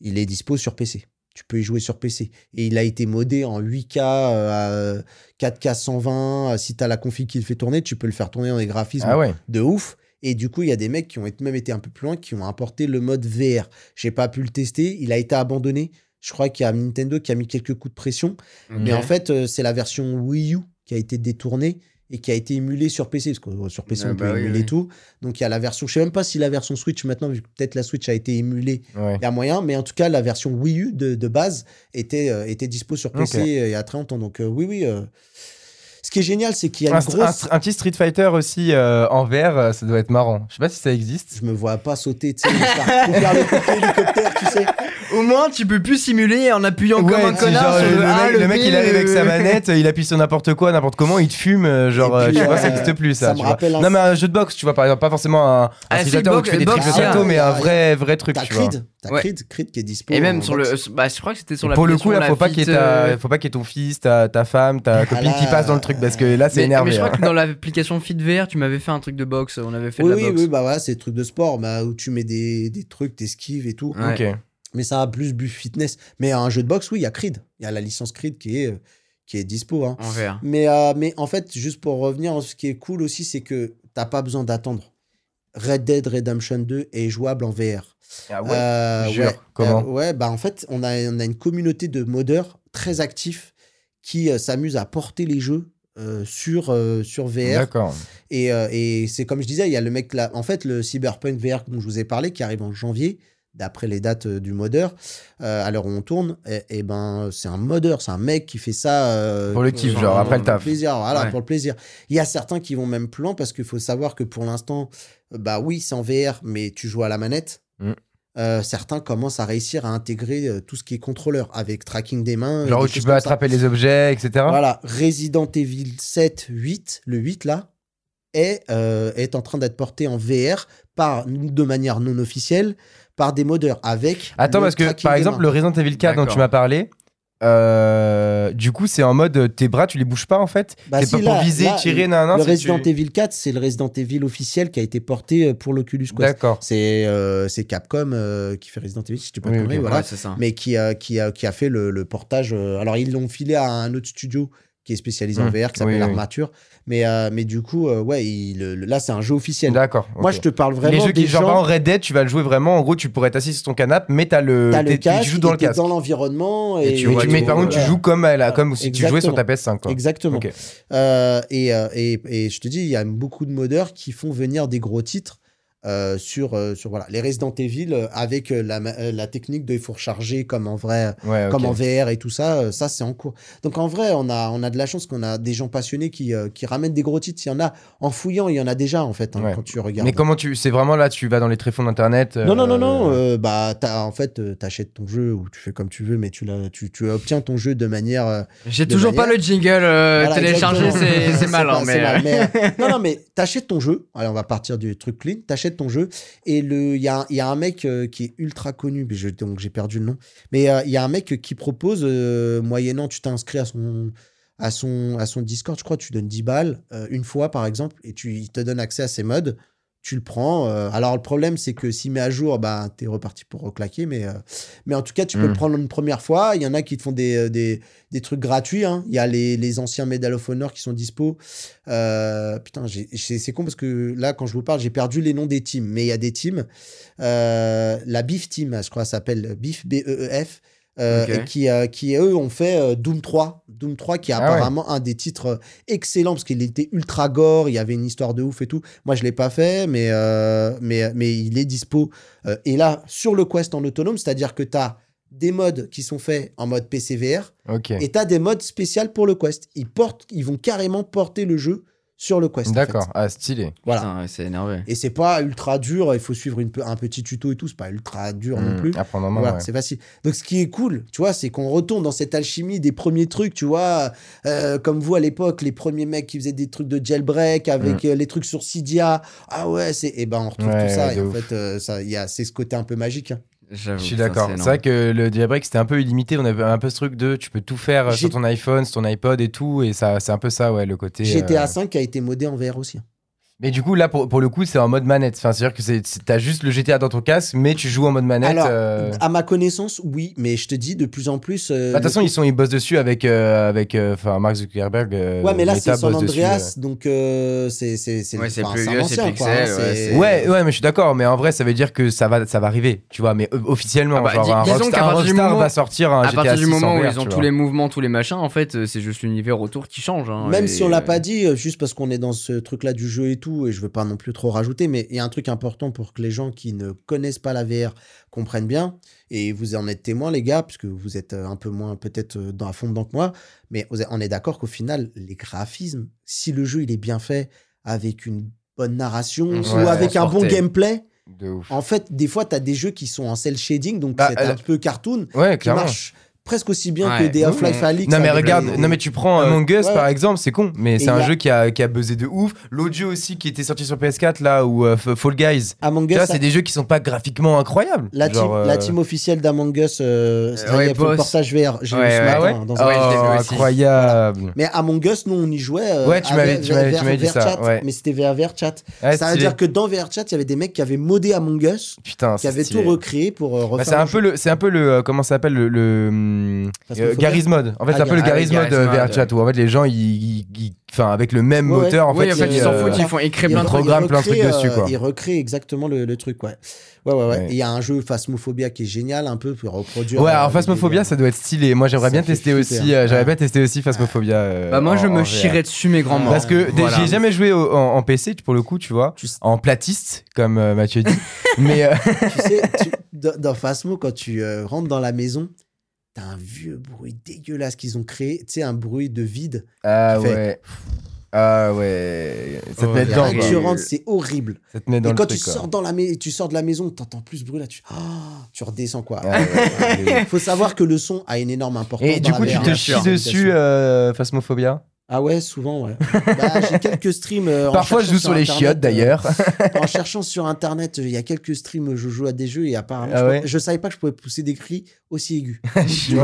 il est dispo sur PC. Tu peux y jouer sur PC. Et il a été modé en 8K, euh, à 4K 120. Euh, Si tu as la config qui le fait tourner, tu peux le faire tourner dans des graphismes Ah ouais. de ouf. Et du coup, il y a des mecs qui ont été- même été un peu plus loin, qui ont apporté le mode VR. J'ai pas pu le tester, il a été abandonné. Je crois qu'il y a Nintendo qui a mis quelques coups de pression. Mais en fait, euh, c'est la version Wii U qui a été détournée et qui a été émulée sur PC. Parce que euh, sur PC, Ah on bah peut oui, émuler oui. tout. Donc il y a la version, je sais même pas si la version Switch maintenant, vu que peut-être la Switch a été émulée, ouais. il y a moyen. Mais en tout cas, la version Wii U de, de base était, euh, était dispo sur PC Ok. il y a très longtemps. Donc euh, oui, oui. euh, Ce qui est génial, c'est qu'il y a Un, une grosse. un- un petit Street Fighter aussi euh, en VR, euh, ça doit être marrant. Je sais pas si ça existe. Je me vois pas sauter, tu sais, pour faire, pour faire le côté hélicoptère, tu sais. Au moins, tu peux plus simuler en appuyant comme un connard genre, sur le, le, A, mec, le mec, il arrive avec sa manette, il appuie sur n'importe quoi, n'importe comment, il te fume, euh, genre, euh, puis, tu vois, ça euh, existe plus ça. ça tu me vois. rappelle un- Non, mais un jeu de boxe, tu vois, par exemple, pas forcément un, un Ah, Street si, Fighter où boxe- tu fais des a- salto, mais il y a- un vrai, vrai truc, T'as tu vois. Creed, t'as. Creed, Creed qui est dispo. Et même sur le. Bah, je crois que c'était sur la Pour le coup, là, faut pas qu'il y ait ta, faut pas qu'il y ait ton fils, ta, femme, ta copine qui passe dans le truc truc parce que là, c'est Mais, énervé. mais je crois hein. que dans l'application FitVR, tu m'avais fait un truc de boxe. On avait fait Oui, de la oui, boxe. oui, bah voilà, c'est des trucs de sport bah, où tu mets des, des trucs, t'esquives et tout. Ouais. Ok. Mais ça a plus but fitness. Mais un jeu de boxe, oui, il y a Creed. Il y a la licence Creed qui est, qui est dispo. hein. En VR. Mais, euh, mais en fait, juste pour revenir, ce qui est cool aussi, c'est que t'as pas besoin d'attendre. Red Dead Redemption 2 est jouable en VR. Ah ouais. Euh, Jure. ouais. Comment Euh, Ouais, bah en fait, on a, on a une communauté de modeurs très actifs qui euh, s'amusent à porter les jeux euh, sur, euh, sur VR. D'accord. Et, euh, et c'est comme je disais, il y a le mec là. En fait, le Cyberpunk VR dont je vous ai parlé, qui arrive en janvier, d'après les dates du modeur, à l'heure où on tourne, et, et ben c'est un modeur, c'est un mec qui fait ça. Pour le kiff, genre, après le pour taf. plaisir, voilà, Ouais. pour le plaisir. Il y a certains qui vont même plus loin parce qu'il faut savoir que pour l'instant, bah oui, c'est en VR, mais tu joues à la manette. Mm. Euh, certains commencent à réussir à intégrer euh, tout ce qui est contrôleur avec tracking des mains. Genre des où tu peux ça. attraper les objets, etc. Voilà, Resident Evil 7, 8, le 8 là, est, euh, est en train d'être porté en VR par, de manière non officielle par des modeurs avec. Attends, le parce que par exemple, mains. le Resident Evil 4 dont tu m'as parlé, euh, du coup, c'est en mode tes bras, tu les bouges pas en fait. Bah c'est si, pas pour viser, là, tirer, nan, nan, le c'est Resident tu- Evil 4, c'est le Resident Evil officiel qui a été porté euh, pour l'Oculus Quest. D'accord. C'est euh, c'est Capcom euh, qui fait Resident Evil, si tu peux Oui, te ok. tromper, voilà. Ouais, c'est ça. mais qui a, qui a, qui a fait le, le portage. euh, alors, ils l'ont filé à un autre studio qui est spécialisé en Hmm. VR, qui s'appelle Oui, oui. Mais, euh, mais du coup, euh, ouais, il- le- le- là, c'est un jeu officiel. D'accord. Moi, je te parle vraiment Les jeux des qui, genre, gens... exemple, Red Dead, tu vas le jouer vraiment. En gros, tu pourrais être assis sur ton canapé, mais t'as le, T'as le casque, tu joues dans et le casque. dans l'environnement. Et Et, tu vois, tu, mais par contre, tu joues comme, à la- comme si tu jouais sur ta PS5. Quoi. Exactement. Euh, et, euh, et, et je te dis, il y a beaucoup de modeurs qui font venir des gros titres euh, sur, euh, sur voilà, les Resident Evil euh, avec euh, la, euh, la technique de il faut recharger comme en vrai, Ouais, comme en VR et tout ça. ça, c'est en cours. Donc en vrai, on a, on a de la chance qu'on a des gens passionnés qui, qui ramènent des gros titres. Il y en a en fouillant, il y en a déjà en fait hein, Ouais. quand tu regardes. Mais comment tu. C'est vraiment là, tu vas dans les tréfonds d'internet. Non, non, non, non. bah, t'as- en fait, t'achètes ton jeu ou tu fais comme tu veux, mais tu, tu, tu obtiens ton jeu de manière. J'ai toujours pas le jingle Voilà, téléchargé, c'est mal. hein, mais, mal, mais, non, non, mais t'achètes ton jeu. Allez, on va partir du truc clean. T'achètes ton jeu et il y a, y a un mec euh, qui est ultra connu, mais je, donc j'ai perdu le nom. Mais euh, il y a un mec qui propose, euh, moyennant, tu t'inscris à son, à son, à son Discord, je crois, tu donnes 10 balles une fois par exemple, et tu, te donne accès à ses modes. Tu le prends. euh, alors le problème, c'est que s'il met à jour, bah t'es reparti pour reclaquer. Mais, euh, mais en tout cas, tu peux le prendre une première fois. Il y en a qui te font des, euh, des, des trucs gratuits. hein. Il y a les, les anciens Medal of Honor qui sont dispo. Euh, putain, c'est con parce que là, quand je vous parle, j'ai perdu les noms des teams. Mais il y a des teams. La BIF Team, je crois, s'appelle BIF, B-E-E-F. Euh, et qui, euh, qui, eux, ont fait euh, Doom 3. Doom 3, qui est Ah ouais. apparemment un des titres excellents parce qu'il était ultra gore, il y avait une histoire de ouf et tout. Moi, je l'ai pas fait, mais, euh, mais, mais il est dispo. Euh, et là, sur le Quest en autonome, c'est-à-dire que tu as des modes qui sont faits en mode PCVR et tu as des modes spéciaux pour le Quest. Ils, portent, ils vont carrément porter le jeu sur le Quest. en D'accord. fait. Ah, stylé. Voilà. Putain, ouais, c'est énervé. Et c'est pas ultra dur, il faut suivre une, pe- un petit tuto et tout, c'est pas ultra dur non Hmm, plus. À prendre en main. Voilà, ouais. c'est facile. Donc, ce qui est cool, tu vois, c'est qu'on retourne dans cette alchimie des premiers trucs, tu vois, euh, comme vous à l'époque, les premiers mecs qui faisaient des trucs de jailbreak avec euh, les trucs sur Cydia. Ah ouais, c'est. Et ben, on retrouve. Ouais, tout ça. Et en ouf. fait, euh, ça, il y a, c'est ce côté un peu magique. hein. Je suis d'accord. c'est vrai que le jailbreak c'était un peu illimité. On avait un peu ce truc de tu peux tout faire euh, sur ton iPhone, sur ton iPod et tout. Et ça, c'est un peu ça, ouais, le côté. GTA euh, 5 a été modé en VR aussi. Mais du coup, là, pour, pour le coup, c'est en mode manette. Enfin, c'est-à-dire que t'as juste le GTA dans ton casque, mais tu joues en mode manette. Alors, euh, à ma connaissance, oui, mais je te dis de plus en plus. euh, bah, De toute façon, ils, sont, ils bossent dessus avec, euh, avec euh, enfin, Mark Zuckerberg. euh, Ouais, mais là, c'est San dessus, Andreas, donc euh, c'est c'est c'est Ouais, plus un vieux, c'est ancien, quoi, hein, Pixel, ouais, Ouais, ouais, mais je suis d'accord. Mais en vrai, ça veut dire que ça va, ça va arriver, tu vois. Mais euh, officiellement, Ah bah, genre, un disons Rockstar, qu'à un partir du Rockstar moment- va sortir un À GTA partir du 6 en moment où ils ont tous les mouvements, tous les machins, en fait, c'est juste l'univers autour qui change. hein, Même si on l'a pas dit, juste parce qu'on est dans ce truc-là du jeu et tout, et je veux pas non plus trop rajouter, mais il y a un truc important pour que les gens qui ne connaissent pas la VR comprennent bien, et vous en êtes témoins, les gars, puisque vous êtes euh, un peu moins peut-être euh, dans à fond dedans que moi, mais on est d'accord qu'au final, les graphismes, si le jeu il est bien fait, avec une bonne narration, On ou avec un bon gameplay, De ouf. en fait, des fois, tu as des jeux qui sont en cell shading, donc Bah, c'est euh, un peu cartoon, Ouais, qui marche presque aussi bien Ouais. que Day of Oui, Life Alix. Non mais regarde, les- non mais tu prends Among Us ouais. par exemple, c'est con, mais c'est un a- jeu qui a, qui a buzzé de ouf. L'autre jeu aussi qui était sorti sur PS4 là, ou euh, Fall Guys. Among Us, c'est des jeux qui sont pas graphiquement incroyables. la, team, euh, la team officielle d'Among Us, euh, c'est ouais, le portage VR. J'ai Ouais, vu ce matin ouais. hein, dans Oh, un- incroyable. Mais Among Us, nous, on y jouait. euh, Ouais, tu m'avais- dit ça, chat. Mais c'était vers VRChat. Ouais, ça veut dire que dans VRChat, il y avait des mecs qui avaient modé Among Us, Putain, qui avaient tout recréé pour Bah, refaire. c'est un peu le, c'est un peu le, comment ça s'appelle le, Phasmophobia euh, Garry's Mod. En fait, Ah, c'est un peu le Gar- Garry's ah Mod euh, vers chat où en fait les gens, ils, ils- ils- enfin, avec le même Ouais, moteur, en oui, fait, en fait, ils ils, s'en euh, foutent, ils font écrire plein de trucs. plein de trucs recrée, dessus, euh, quoi. Il recrée exactement le, le truc, ouais. Ouais, ouais, ouais. Il y a un jeu Phasmophobia qui est génial, un peu pour reproduire. Ouais, euh, alors Phasmophobia, ça doit être stylé. Moi, j'aimerais bien tester aussi. euh, hein. J'aimerais bien tester aussi Phasmophobia. euh, Bah, moi, je me chierais dessus, mes grands Parce que j'ai jamais joué en, PC pour le coup, tu vois, en platiste comme euh, Mathieu dit. Mais euh, tu sais, tu- dans, dans Phasmo, quand tu euh, rentres dans la maison, t'as un vieux bruit dégueulasse qu'ils ont créé. Tu sais, un bruit de vide. ah Qui fait- ouais, ah ouais, ça te met Et dedans. quoi. tu rentres, c'est horrible. Ça te met dans et le quand truc. tu quoi. sors dans la tu sors de la maison, t'entends plus ce bruit là, tu ah, tu redescends quoi. Ah ouais, ouais. Faut savoir que le son a une énorme importance. Et dans du la coup, tu te chies dessus, euh, Phasmophobia? Ah ouais, souvent, ouais. Bah, j'ai quelques streams. euh, en Parfois, je cherchant joue sur les Internet, chiottes euh, d'ailleurs. en cherchant sur internet, il y a quelques streams, je joue à des jeux et apparemment, Ah je, ouais je savais pas que je pouvais pousser des cris aussi aigus. Je.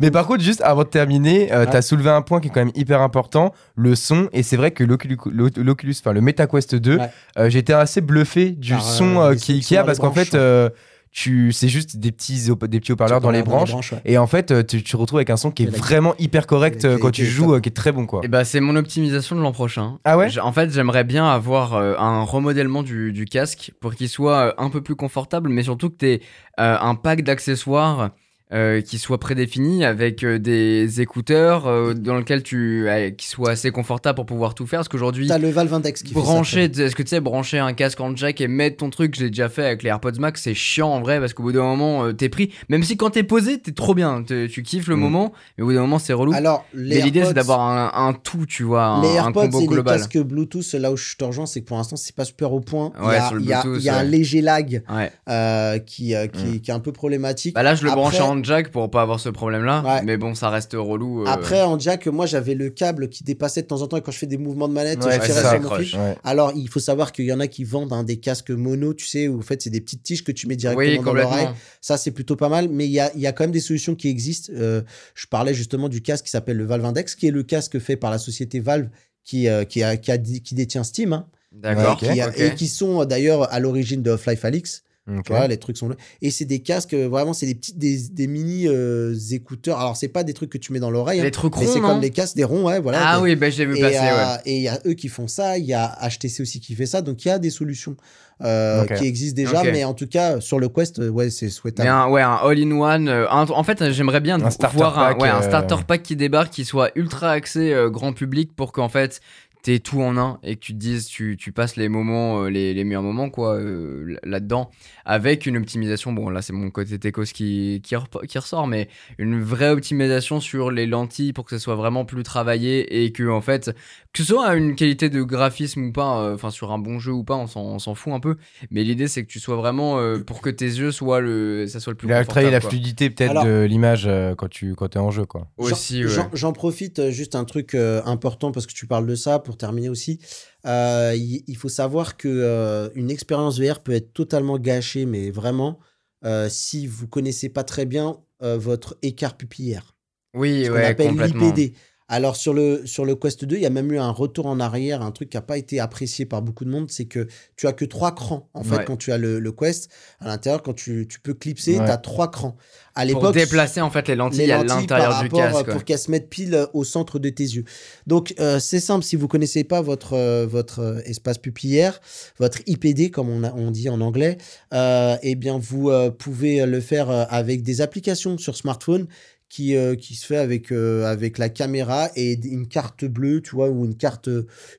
Mais par contre, juste avant de terminer, euh, Ah. t'as soulevé un point qui est quand même hyper important, le son. Et c'est vrai que l'Oculus, l'Oculus, enfin le MetaQuest 2, Ouais. euh, j'étais assez bluffé du Par, son euh, euh, les qui, sons qui a parce qu'en fait, euh, tu, c'est juste des petits, op- des petits haut-parleurs dans les branches. ouais. Et en fait, euh, tu, tu retrouves avec un son qui est la- vraiment hyper correct la euh, quand tu joues, euh, qui est très bon quoi. Et bah, c'est mon optimisation de l'an prochain. Ah ouais En fait, j'aimerais bien avoir euh, un remodèlement du, du casque pour qu'il soit un peu plus confortable, mais surtout que tu aies un pack d'accessoires euh, qui soit prédéfini avec euh, des écouteurs euh, dans lequel tu euh, qui soit assez confortable pour pouvoir tout faire. Parce qu'aujourd'hui, T'as le Valve Index qui brancher, est-ce que tu sais, brancher un casque en jack et mettre ton truc, j'ai déjà fait avec les AirPods Max, c'est chiant en vrai parce qu'au bout d'un moment, euh, t'es pris. Même si quand t'es posé, t'es trop bien, t'es- tu kiffes le Mm. moment, mais au bout d'un moment, c'est relou. Alors, les mais l'idée, c'est d'avoir un, un tout, tu vois, un, les un AirPods combo et les casques Bluetooth, là où je te rejoins, c'est que pour l'instant, c'est pas super au point. il y Ouais, a, sur le il y a- il y a un léger lag Ouais. euh, qui, qui, Mm. qui est un peu problématique. Bah là, je le Après- branchais en jack pour pas avoir ce problème-là. Ouais. Mais bon, ça reste relou. euh. Après, en jack, moi, j'avais le câble qui dépassait de temps en temps et quand je fais des mouvements de manette, Ouais, je tirais ça, sur mon accroche. fil. Ouais. Alors, il faut savoir qu'il y en a qui vendent hein, des casques mono, tu sais, où en fait, c'est des petites tiges que tu mets directement oui, dans l'oreille. Ça, c'est plutôt pas mal, mais il y a, il y a quand même des solutions qui existent. Euh, je parlais justement du casque qui s'appelle le Valve Index, qui est le casque fait par la société Valve qui, euh, qui, a, qui, a dit- qui détient Steam, hein, D'accord. Et qui sont d'ailleurs à l'origine de Half-Life Alix. Ok. Tu vois, les trucs sont là. Et c'est des casques, euh, vraiment, c'est des petits, des, des mini euh, écouteurs. Alors, c'est pas des trucs que tu mets dans l'oreille, hein, Les trucs mais ronds, c'est comme des casques, des ronds, ouais, voilà. Ah Des- oui, bah, je l'ai vu et passer, euh, ouais. et il y a eux qui font ça, il y a HTC aussi qui fait ça, donc il y a des solutions euh, qui existent déjà, mais en tout cas sur le Quest, ouais, c'est Mais souhaitable. un, ouais, un all-in-one. euh, en fait, j'aimerais bien Un voir un, pack, ouais, un starter pack qui débarque, qui soit ultra axé euh, grand public pour qu'en fait t'aies tout en un et que tu te dises, tu, tu passes les moments, euh, les, les meilleurs moments, quoi, euh, là-dedans, avec une optimisation. Bon, là, c'est mon côté techos qui, qui ressort, mais une vraie optimisation sur les lentilles pour que ce soit vraiment plus travaillé et que, en fait, que ce soit une qualité de graphisme ou pas, euh, enfin, sur un bon jeu ou pas, on s'en, on s'en fout un peu. Mais l'idée, c'est que tu sois vraiment, euh, pour que tes yeux soient le, ça soit le plus la quoi. fluidité peut-être Alors- de l'image euh, quand tu quand es en jeu quoi. J'en- Aussi, ouais. J'en j'en profite juste un truc euh, important parce que tu parles de ça pour terminer aussi. Il faut savoir que euh, une expérience VR peut être totalement gâchée, mais vraiment euh, si vous connaissez pas très bien euh, votre écart pupillaire. Oui, ce qu'on ouais, appelle complètement. l'IPD. Alors sur le, sur le Quest 2, il y a même eu un retour en arrière, un truc qui n'a pas été apprécié par beaucoup de monde, c'est que tu as que trois crans en fait Ouais. quand tu as le, le Quest. À l'intérieur, quand tu, tu peux clipser, Ouais. tu as trois crans. À Pour l'époque, déplacer en fait les lentilles les à l'intérieur du rapport, euh, casque. pour qu'elles se mettent pile euh, au centre de tes yeux. Donc euh, c'est simple, si vous connaissez pas votre euh, votre euh, espace pupillaire, votre IPD comme on, a- on dit en anglais, euh, eh bien vous euh, pouvez le faire euh, avec des applications sur smartphone qui, euh, qui se fait avec, euh, avec la caméra et une carte bleue, tu vois, ou une carte,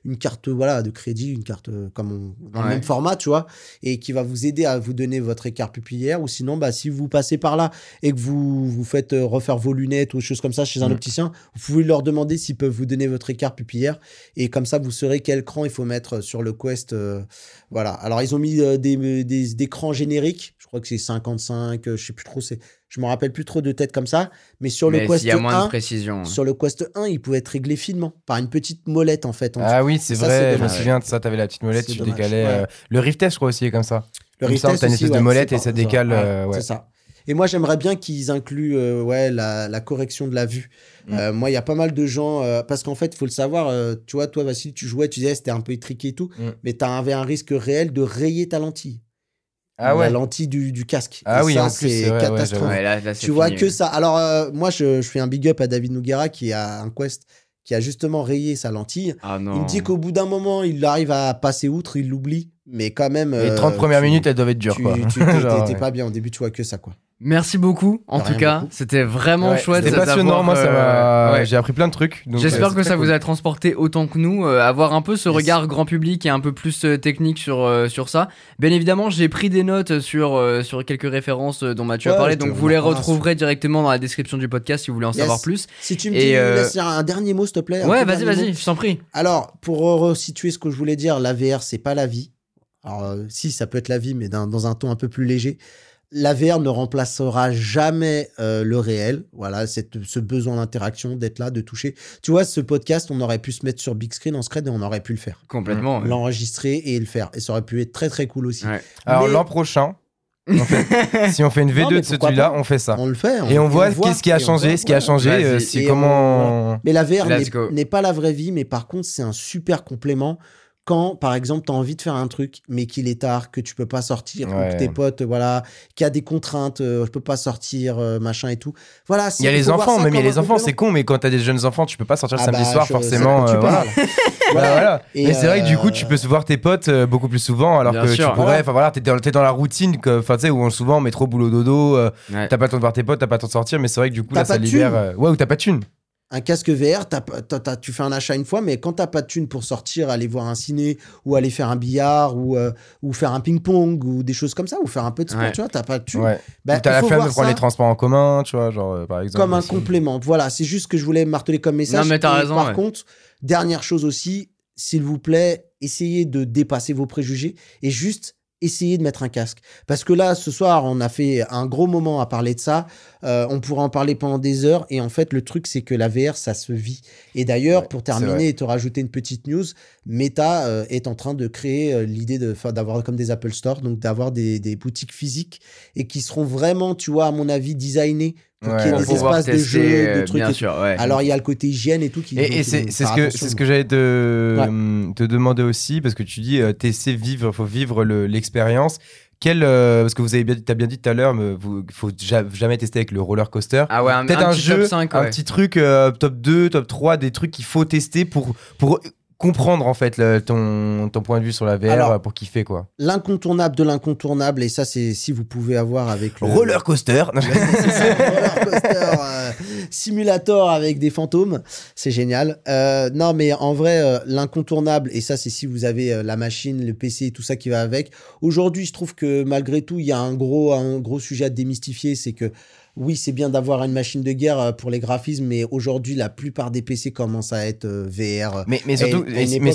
une carte voilà, de crédit, une carte euh, comme on- dans le même format, tu vois, et qui va vous aider à vous donner votre écart pupillaire. Ou sinon, bah, si vous passez par là et que vous vous faites euh, refaire vos lunettes ou choses comme ça chez un Mm. opticien, vous pouvez leur demander s'ils peuvent vous donner votre écart pupillaire. Et comme ça, vous saurez quel cran il faut mettre sur le Quest. euh, voilà. Alors, ils ont mis euh, des, des, des crans génériques. Je crois que c'est 55, euh, je sais plus trop. C'est Je me rappelle plus trop de tête comme ça. Mais sur le Quest s'il y a moins 1, de précision. sur le Quest 1, il pouvait être réglé finement par une petite molette en fait. en Ah oui, c'est Ça, vrai, je me souviens de ça, t'avais la petite molette, tu dommage, décalais. ouais. euh, Le Rift Test, je crois aussi, est comme ça. Le Il me semble, retest t'as une espèce de molette et ça décale. ouais, euh, ouais. C'est ça. Et moi, j'aimerais bien qu'ils incluent euh, ouais, la, la correction de la vue. Mm. Euh, moi, il y a pas mal de gens, euh, parce qu'en fait, il faut le savoir, euh, tu vois, toi, Vassili, tu jouais, tu disais, c'était un peu étriqué et tout, Mm. mais tu avais un risque réel de rayer ta lentille. Ah ouais. La lentille du, du casque. Ah Et oui, ça, en plus, c'est ouais, là, là, tu vois fini. que ça. Alors, euh, moi, je, je fais un big up à David Noguera qui a un Quest qui a justement rayé sa lentille. Ah non. Il me dit qu'au bout d'un moment, il arrive à passer outre, il l'oublie, mais quand même. Les euh, 30 premières tu- minutes, elles doivent être dures, tu, quoi. tu- t'es- pas bien au début, tu vois que ça, quoi. Merci beaucoup, en tout cas. C'était vraiment Ouais, chouette. C'était passionnant, moi, ça euh, m'a. ouais. J'ai appris plein de trucs. J'espère euh, que ça vous a transporté autant que nous, euh, avoir un peu ce Yes. regard grand public et un peu plus euh, technique sur, euh, sur ça. Bien évidemment, j'ai pris des notes sur, euh, sur quelques références euh, dont Mathieu a Ouais, parlé, je te donc vous les retrouverez directement dans la description du podcast si vous voulez en Yes. savoir plus. Si tu me Et, dis, euh, laisse dire un dernier mot, s'il te plaît. Ouais, vas-y, vas-y, je t'en prie. Alors, pour resituer ce que je voulais dire, la VR, c'est pas la vie. Alors, euh, si, ça peut être la vie, mais dans, dans un ton un peu plus léger. La VR ne remplacera jamais euh, le réel. Voilà, cette, ce besoin d'interaction, d'être là, de toucher. Tu vois, ce podcast, on aurait pu se mettre sur big screen en scred et on aurait pu le faire. Complètement. ouais. L'enregistrer et le faire. Et ça aurait pu être très très cool aussi. Ouais. Alors, Mais- l'an prochain, on fait- si on fait une Non, V2 mais de pourquoi celui-là, on fait ça. On le fait. Et on voit voit, qu'est-ce qui a et on changé. voit, Ce qui a changé, Vas-y. euh, c'est Et on- comment. Mais la VR Let's n'est- go. n'est pas la vraie vie, mais par contre, c'est un super complément quand, par exemple, tu as envie de faire un truc, mais qu'il est tard, que tu peux pas sortir, ou que tes potes, voilà, qu'il y a des contraintes, euh, je peux pas sortir, euh, machin et tout. Voilà, Il y a les enfants, même il y a les enfants, c'est con, mais quand t'as des jeunes enfants, tu peux pas sortir le Ah samedi bah, soir, je- forcément. tu euh, voilà. parles. Voilà, voilà. Et, mais c'est vrai que du coup, euh, tu peux se voir tes potes euh, beaucoup plus souvent, alors Bien que sûr. tu pourrais. Enfin voilà, t'es dans, t'es dans la routine, que- enfin tu sais, où souvent métro, boulot, dodo, euh, Ouais. t'as pas le temps de voir tes potes, t'as pas le temps de sortir, mais c'est vrai que du coup, là, ça libère. Ouais, ou t'as pas de thune. Un casque VR, t'as pas- t'as- t'as- tu fais un achat une fois, mais quand t'as pas de thune pour sortir, aller voir un ciné, ou aller faire un billard, ou, euh, ou faire un ping-pong, ou des choses comme ça, ou faire un peu de sport, Ouais. tu vois, t'as pas de thune. Ouais. Bah, ou t'as il la faut flemme de prendre les transports en commun, tu vois, genre euh, par exemple. comme un aussi. complément. Voilà, c'est juste ce que je voulais marteler comme message. Non, mais t'as raison, Par ouais. contre, dernière chose aussi, s'il vous plaît, essayez de dépasser vos préjugés et juste essayez de mettre un casque. Parce que là, ce soir, on a fait un gros moment à parler de ça. Euh, on pourra en parler pendant des heures. Et en fait, le truc, c'est que la VR, ça se vit. Et d'ailleurs, Ouais, pour terminer et te rajouter une petite news, Meta euh, est en train de créer euh, l'idée de d'avoir comme des Apple Store, donc d'avoir des, des boutiques physiques et qui seront vraiment, tu vois, à mon avis, designées pour Ouais, qu'il y ait des espaces de tester, jeu, de euh, trucs Bien et sûr, ouais. Alors, il y a le côté hygiène et tout qui. Et, c'est ce que, c'est ce que j'allais te, te demander aussi, parce que tu dis TC vivre, faut vivre le- l'expérience. Quel, euh, parce que vous avez bien, as bien dit tout à l'heure, mais vous, faut ja- jamais tester avec le roller coaster. Ah ouais, Peut-être un un, petit jeu, top 5, un petit truc euh, top 2, top 3, des trucs qu'il faut tester pour, pour comprendre en fait le- ton, ton point de vue sur la VR, Alors, pour kiffer quoi. L'incontournable de l'incontournable, et ça, c'est si vous pouvez avoir avec le. Roller coaster. Roller coaster, euh, simulator avec des fantômes, c'est génial. Euh, non, mais en vrai, euh, l'incontournable, et ça, c'est si vous avez euh, la machine, le PC, tout ça qui va avec. Aujourd'hui, je trouve que malgré tout, il y a un gros, un gros sujet à démystifier, c'est que oui, c'est bien d'avoir une machine de guerre euh, pour les graphismes, mais aujourd'hui, la plupart des PC commencent à être euh, VR. Mais, mais surtout, mais, mais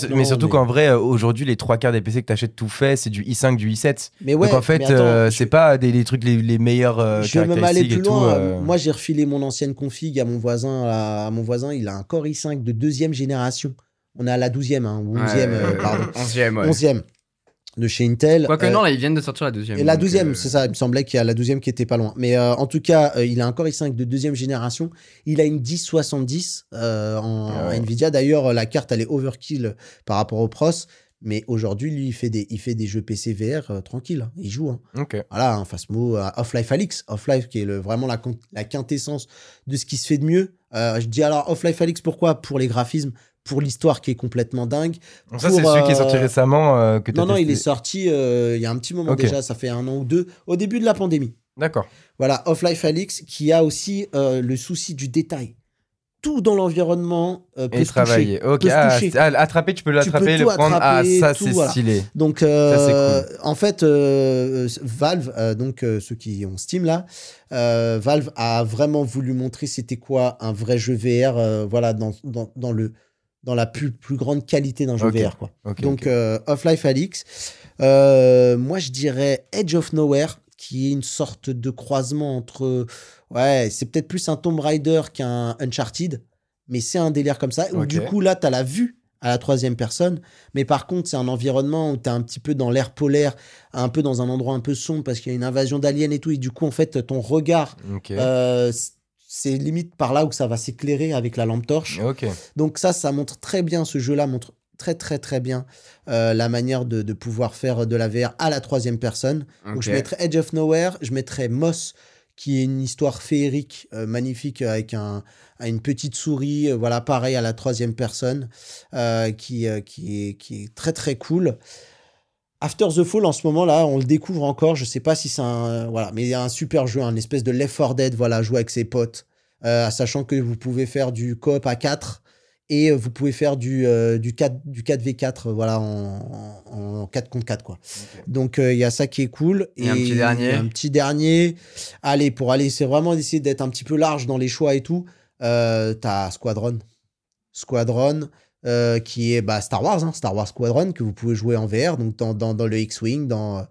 qu'en vrai, euh, aujourd'hui, les trois quarts des PC que t'achètes tout fait, c'est du i5, du i7. Mais ouais, Donc en fait, euh, je- c'est pas des, les trucs les, les meilleurs euh, je vais même aller plus tout. loin. euh. Moi, j'ai refilé mon ancienne config à mon voisin. À, à mon voisin, il a un Core i5 de deuxième génération. On est à la douzième, hein, ou onzième, Ouais, pardon. 11e, ouais. Onzième de chez Intel. Quoique Euh, non, là, ils viennent de sortir la deuxième. et la donc, douzième, euh, c'est ça. Il me semblait qu'il y a la douzième qui était pas loin. Mais euh, en tout cas, euh, il a un Core i5 de deuxième génération. Il a une 1070 euh, en Ah. Nvidia. D'ailleurs, la carte, elle est overkill par rapport au pros. Mais aujourd'hui, lui, il fait des, il fait des jeux PC VR euh, tranquille. hein. Il joue. hein. Ok. Voilà, un Phasmo, euh, Off-Life Alix. Off-Life qui est le, vraiment la, quintessence de ce qui se fait de mieux. Euh, je dis alors Off-Life Alix, pourquoi? Pour les graphismes, pour l'histoire qui est complètement dingue. Donc ça, c'est celui qui est sorti euh, récemment. euh, que Non, non, il est sorti euh, il y a un petit moment Ok. déjà, ça fait un an ou deux, au début de la pandémie. D'accord. Voilà, Off-Life Alix qui a aussi le souci du détail. Tout dans l'environnement peut Et se travailler. toucher. Ok. peut se Ah, toucher. c'est- ah, attraper, tu peux l'attraper, le prendre. Ah, ça, c'est voilà. stylé. Donc, en fait, Valve, donc ceux qui ont Steam là, Valve a vraiment voulu montrer c'était quoi un vrai jeu VR, voilà, dans, dans, dans le dans la plus, plus grande qualité d'un jeu. VR, quoi. Donc, ok. euh, Off-Life Alix. Euh, moi, je dirais Edge of Nowhere, qui est une sorte de croisement entre. Ouais, c'est peut-être plus un Tomb Raider qu'un Uncharted, mais c'est un délire comme ça. Où du coup, là, tu as la vue à la troisième personne, mais par contre, c'est un environnement où tu es un petit peu dans l'air polaire, un peu dans un endroit un peu sombre parce qu'il y a une invasion d'aliens et tout, et du coup, en fait, ton regard, euh, c'est limite par là où ça va s'éclairer avec la lampe torche. Donc ça, ça montre très bien, ce jeu-là montre très très très bien euh, la manière de, de pouvoir faire de la VR à la troisième personne. Donc je mettrais Edge of Nowhere, je mettrais Moss, qui est une histoire féerique, euh, magnifique, avec un, une petite souris, euh, voilà, pareil à la troisième personne, qui, qui, est, qui est très très cool. After the Fall, en ce moment là, on le découvre encore. Je sais pas si c'est un, voilà, mais il y a un super jeu, un espèce de Left 4 Dead, voilà, jouer avec ses potes, euh, sachant que vous pouvez faire du coop à 4 et euh, vous pouvez faire du, euh, du, 4, du 4v4, euh, voilà, en, en, en 4 contre 4 quoi. Donc euh, il y a ça qui est cool. Et un petit dernier. Un petit dernier. Allez, pour aller, c'est vraiment d'essayer d'être un petit peu large dans les choix et tout. Euh, T'as Squadron. Squadron, euh, qui est bah, Star Wars, hein, Star Wars Squadron, que vous pouvez jouer en VR, donc dans, dans, dans le X-Wing, dans. euh,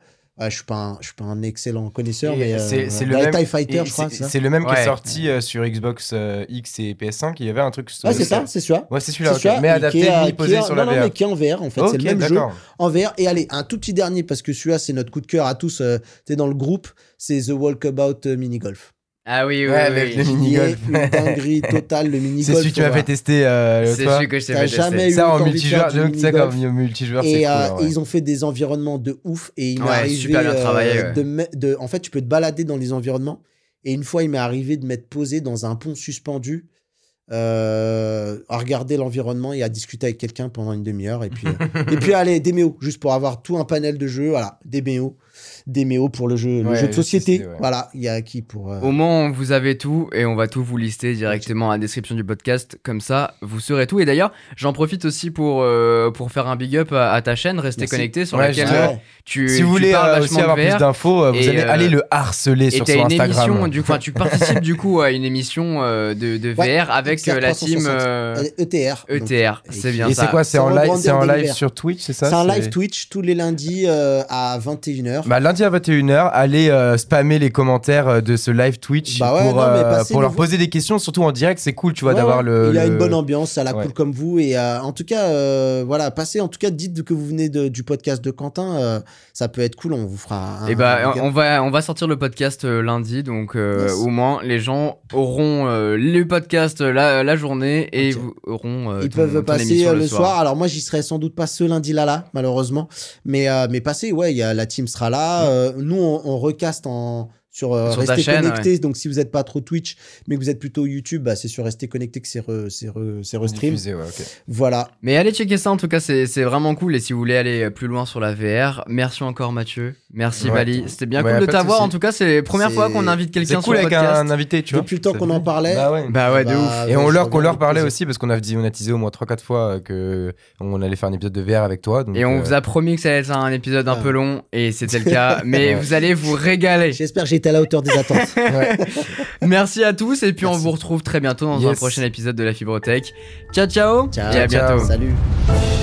ouais, je suis pas un, je suis pas un excellent connaisseur, Et mais euh, c'est- dans le même- TIE Fighter, Et je crois. c'est- le même qui est sorti euh, sur Xbox euh, X et PS5. Il y avait un truc. Ouais, c'est ça, c'est celui-là. Ouais, c'est celui-là. Mais adapté, euh, qui posé sur non, la non, VR. mais qui est en VR, en fait. C'est le même jeu d'accord. en VR. Et allez, un tout petit dernier, parce que celui-là, c'est notre coup de cœur à tous. euh, t'es dans le groupe, c'est The Walkabout euh, Mini Golf. Ah oui, oui, Ouais, oui. avec le oui. Qui mini-golf. une dinguerie totale, le mini C'est celui que tu m'as fait tester euh, C'est celui que je t'ai fait jamais tester. eu Ça en multijoueur, donc ça comme mini-golf. multijoueur, c'est Et, cool. euh, hein, et ouais. ils ont fait des environnements de ouf. Et il m'est Ouais, arrivé super bien travaillé, euh, ouais. de, de- En fait, tu peux te balader dans les environnements. Et une fois, il m'est arrivé de m'être posé dans un pont suspendu, euh, à regarder l'environnement et à discuter avec quelqu'un pendant une demi-heure. Et puis, euh, et puis allez, des méos, juste pour avoir tout un panel de jeux. Voilà, des méos. Des méos pour le jeu, le jeu de société. sais, ouais. Voilà, il y a qui pour. euh, Au moins, vous avez tout et on va tout vous lister directement à la description du podcast. Comme ça, vous saurez tout. Et d'ailleurs, j'en profite aussi pour, euh, pour faire un big up à, à ta chaîne. Restez Merci. connectés sur Ouais, laquelle euh, tu, Si tu vous voulez parles vachement aussi avoir plus d'infos, vous allez euh, aller le harceler Et sur son une Instagram. émission, du, enfin, tu participes du coup à une émission euh, de, de VR Ouais, avec euh, la team 360. euh, ETR. donc. ETR. C'est bien Et ça. c'est quoi C'est en live, sur Twitch, c'est ça? C'est un live Twitch tous les lundis à 21h. Bah, lundi à 21h, allez euh, spammer les commentaires euh, de ce live Twitch Bah ouais, pour, non, euh, pour leur le- poser des questions, surtout en direct, c'est cool, tu vois, Ouais, d'avoir le. Il a le- une bonne ambiance, ça la Ouais. cool comme vous. Et euh, en tout cas, euh, voilà, passez. En tout cas, dites que vous venez de- du podcast de Quentin. euh, ça peut être cool. On vous fera. Un, Et bah, un- on va, on va sortir le podcast euh, lundi, donc euh, Yes. au moins les gens auront euh, le podcast la, la journée et auront. euh, Ils ton- peuvent ton passer le soir. Alors moi, j'y serai sans doute pas ce lundi-là, là, malheureusement. Mais euh, mais passez, ouais, il y a la team sera là. Euh, nous, on recaste en sur, euh, Sur chaîne, Connectés. Donc si vous n'êtes pas trop Twitch, mais que vous êtes plutôt YouTube, bah, c'est sur Restez Connectés que c'est re, c'est re- c'est restream. diffusé, ouais, ok. Voilà. Mais allez checker ça en tout cas, c'est c'est vraiment cool. Et si vous voulez aller plus loin sur la VR, merci encore Mathieu, merci Ouais. Vali. C'était bien Ouais, cool de t'avoir. En tout cas, c'est la première C'est- fois qu'on invite C'est quelqu'un sur cool le avec podcast. un invité, tu vois. Depuis le temps qu'on en parlait. Bah ouais. Bah ouais, de Bah, ouf. Et on leur, qu'on leur parlait aussi parce qu'on a dit, on a teasé au moins 3-4 fois euh, que on allait faire un épisode de VR avec toi. donc, Et on euh, vous a promis que ça allait être un épisode un Ah. peu long, et c'était le cas. Mais vous allez vous régaler. J'espère que j'ai été à la hauteur des attentes. ouais. Merci à tous, et puis on vous retrouve très bientôt dans un prochain épisode de la Fibrotech. Ciao, ciao, Ciao. et à bientôt. Ciao. Salut.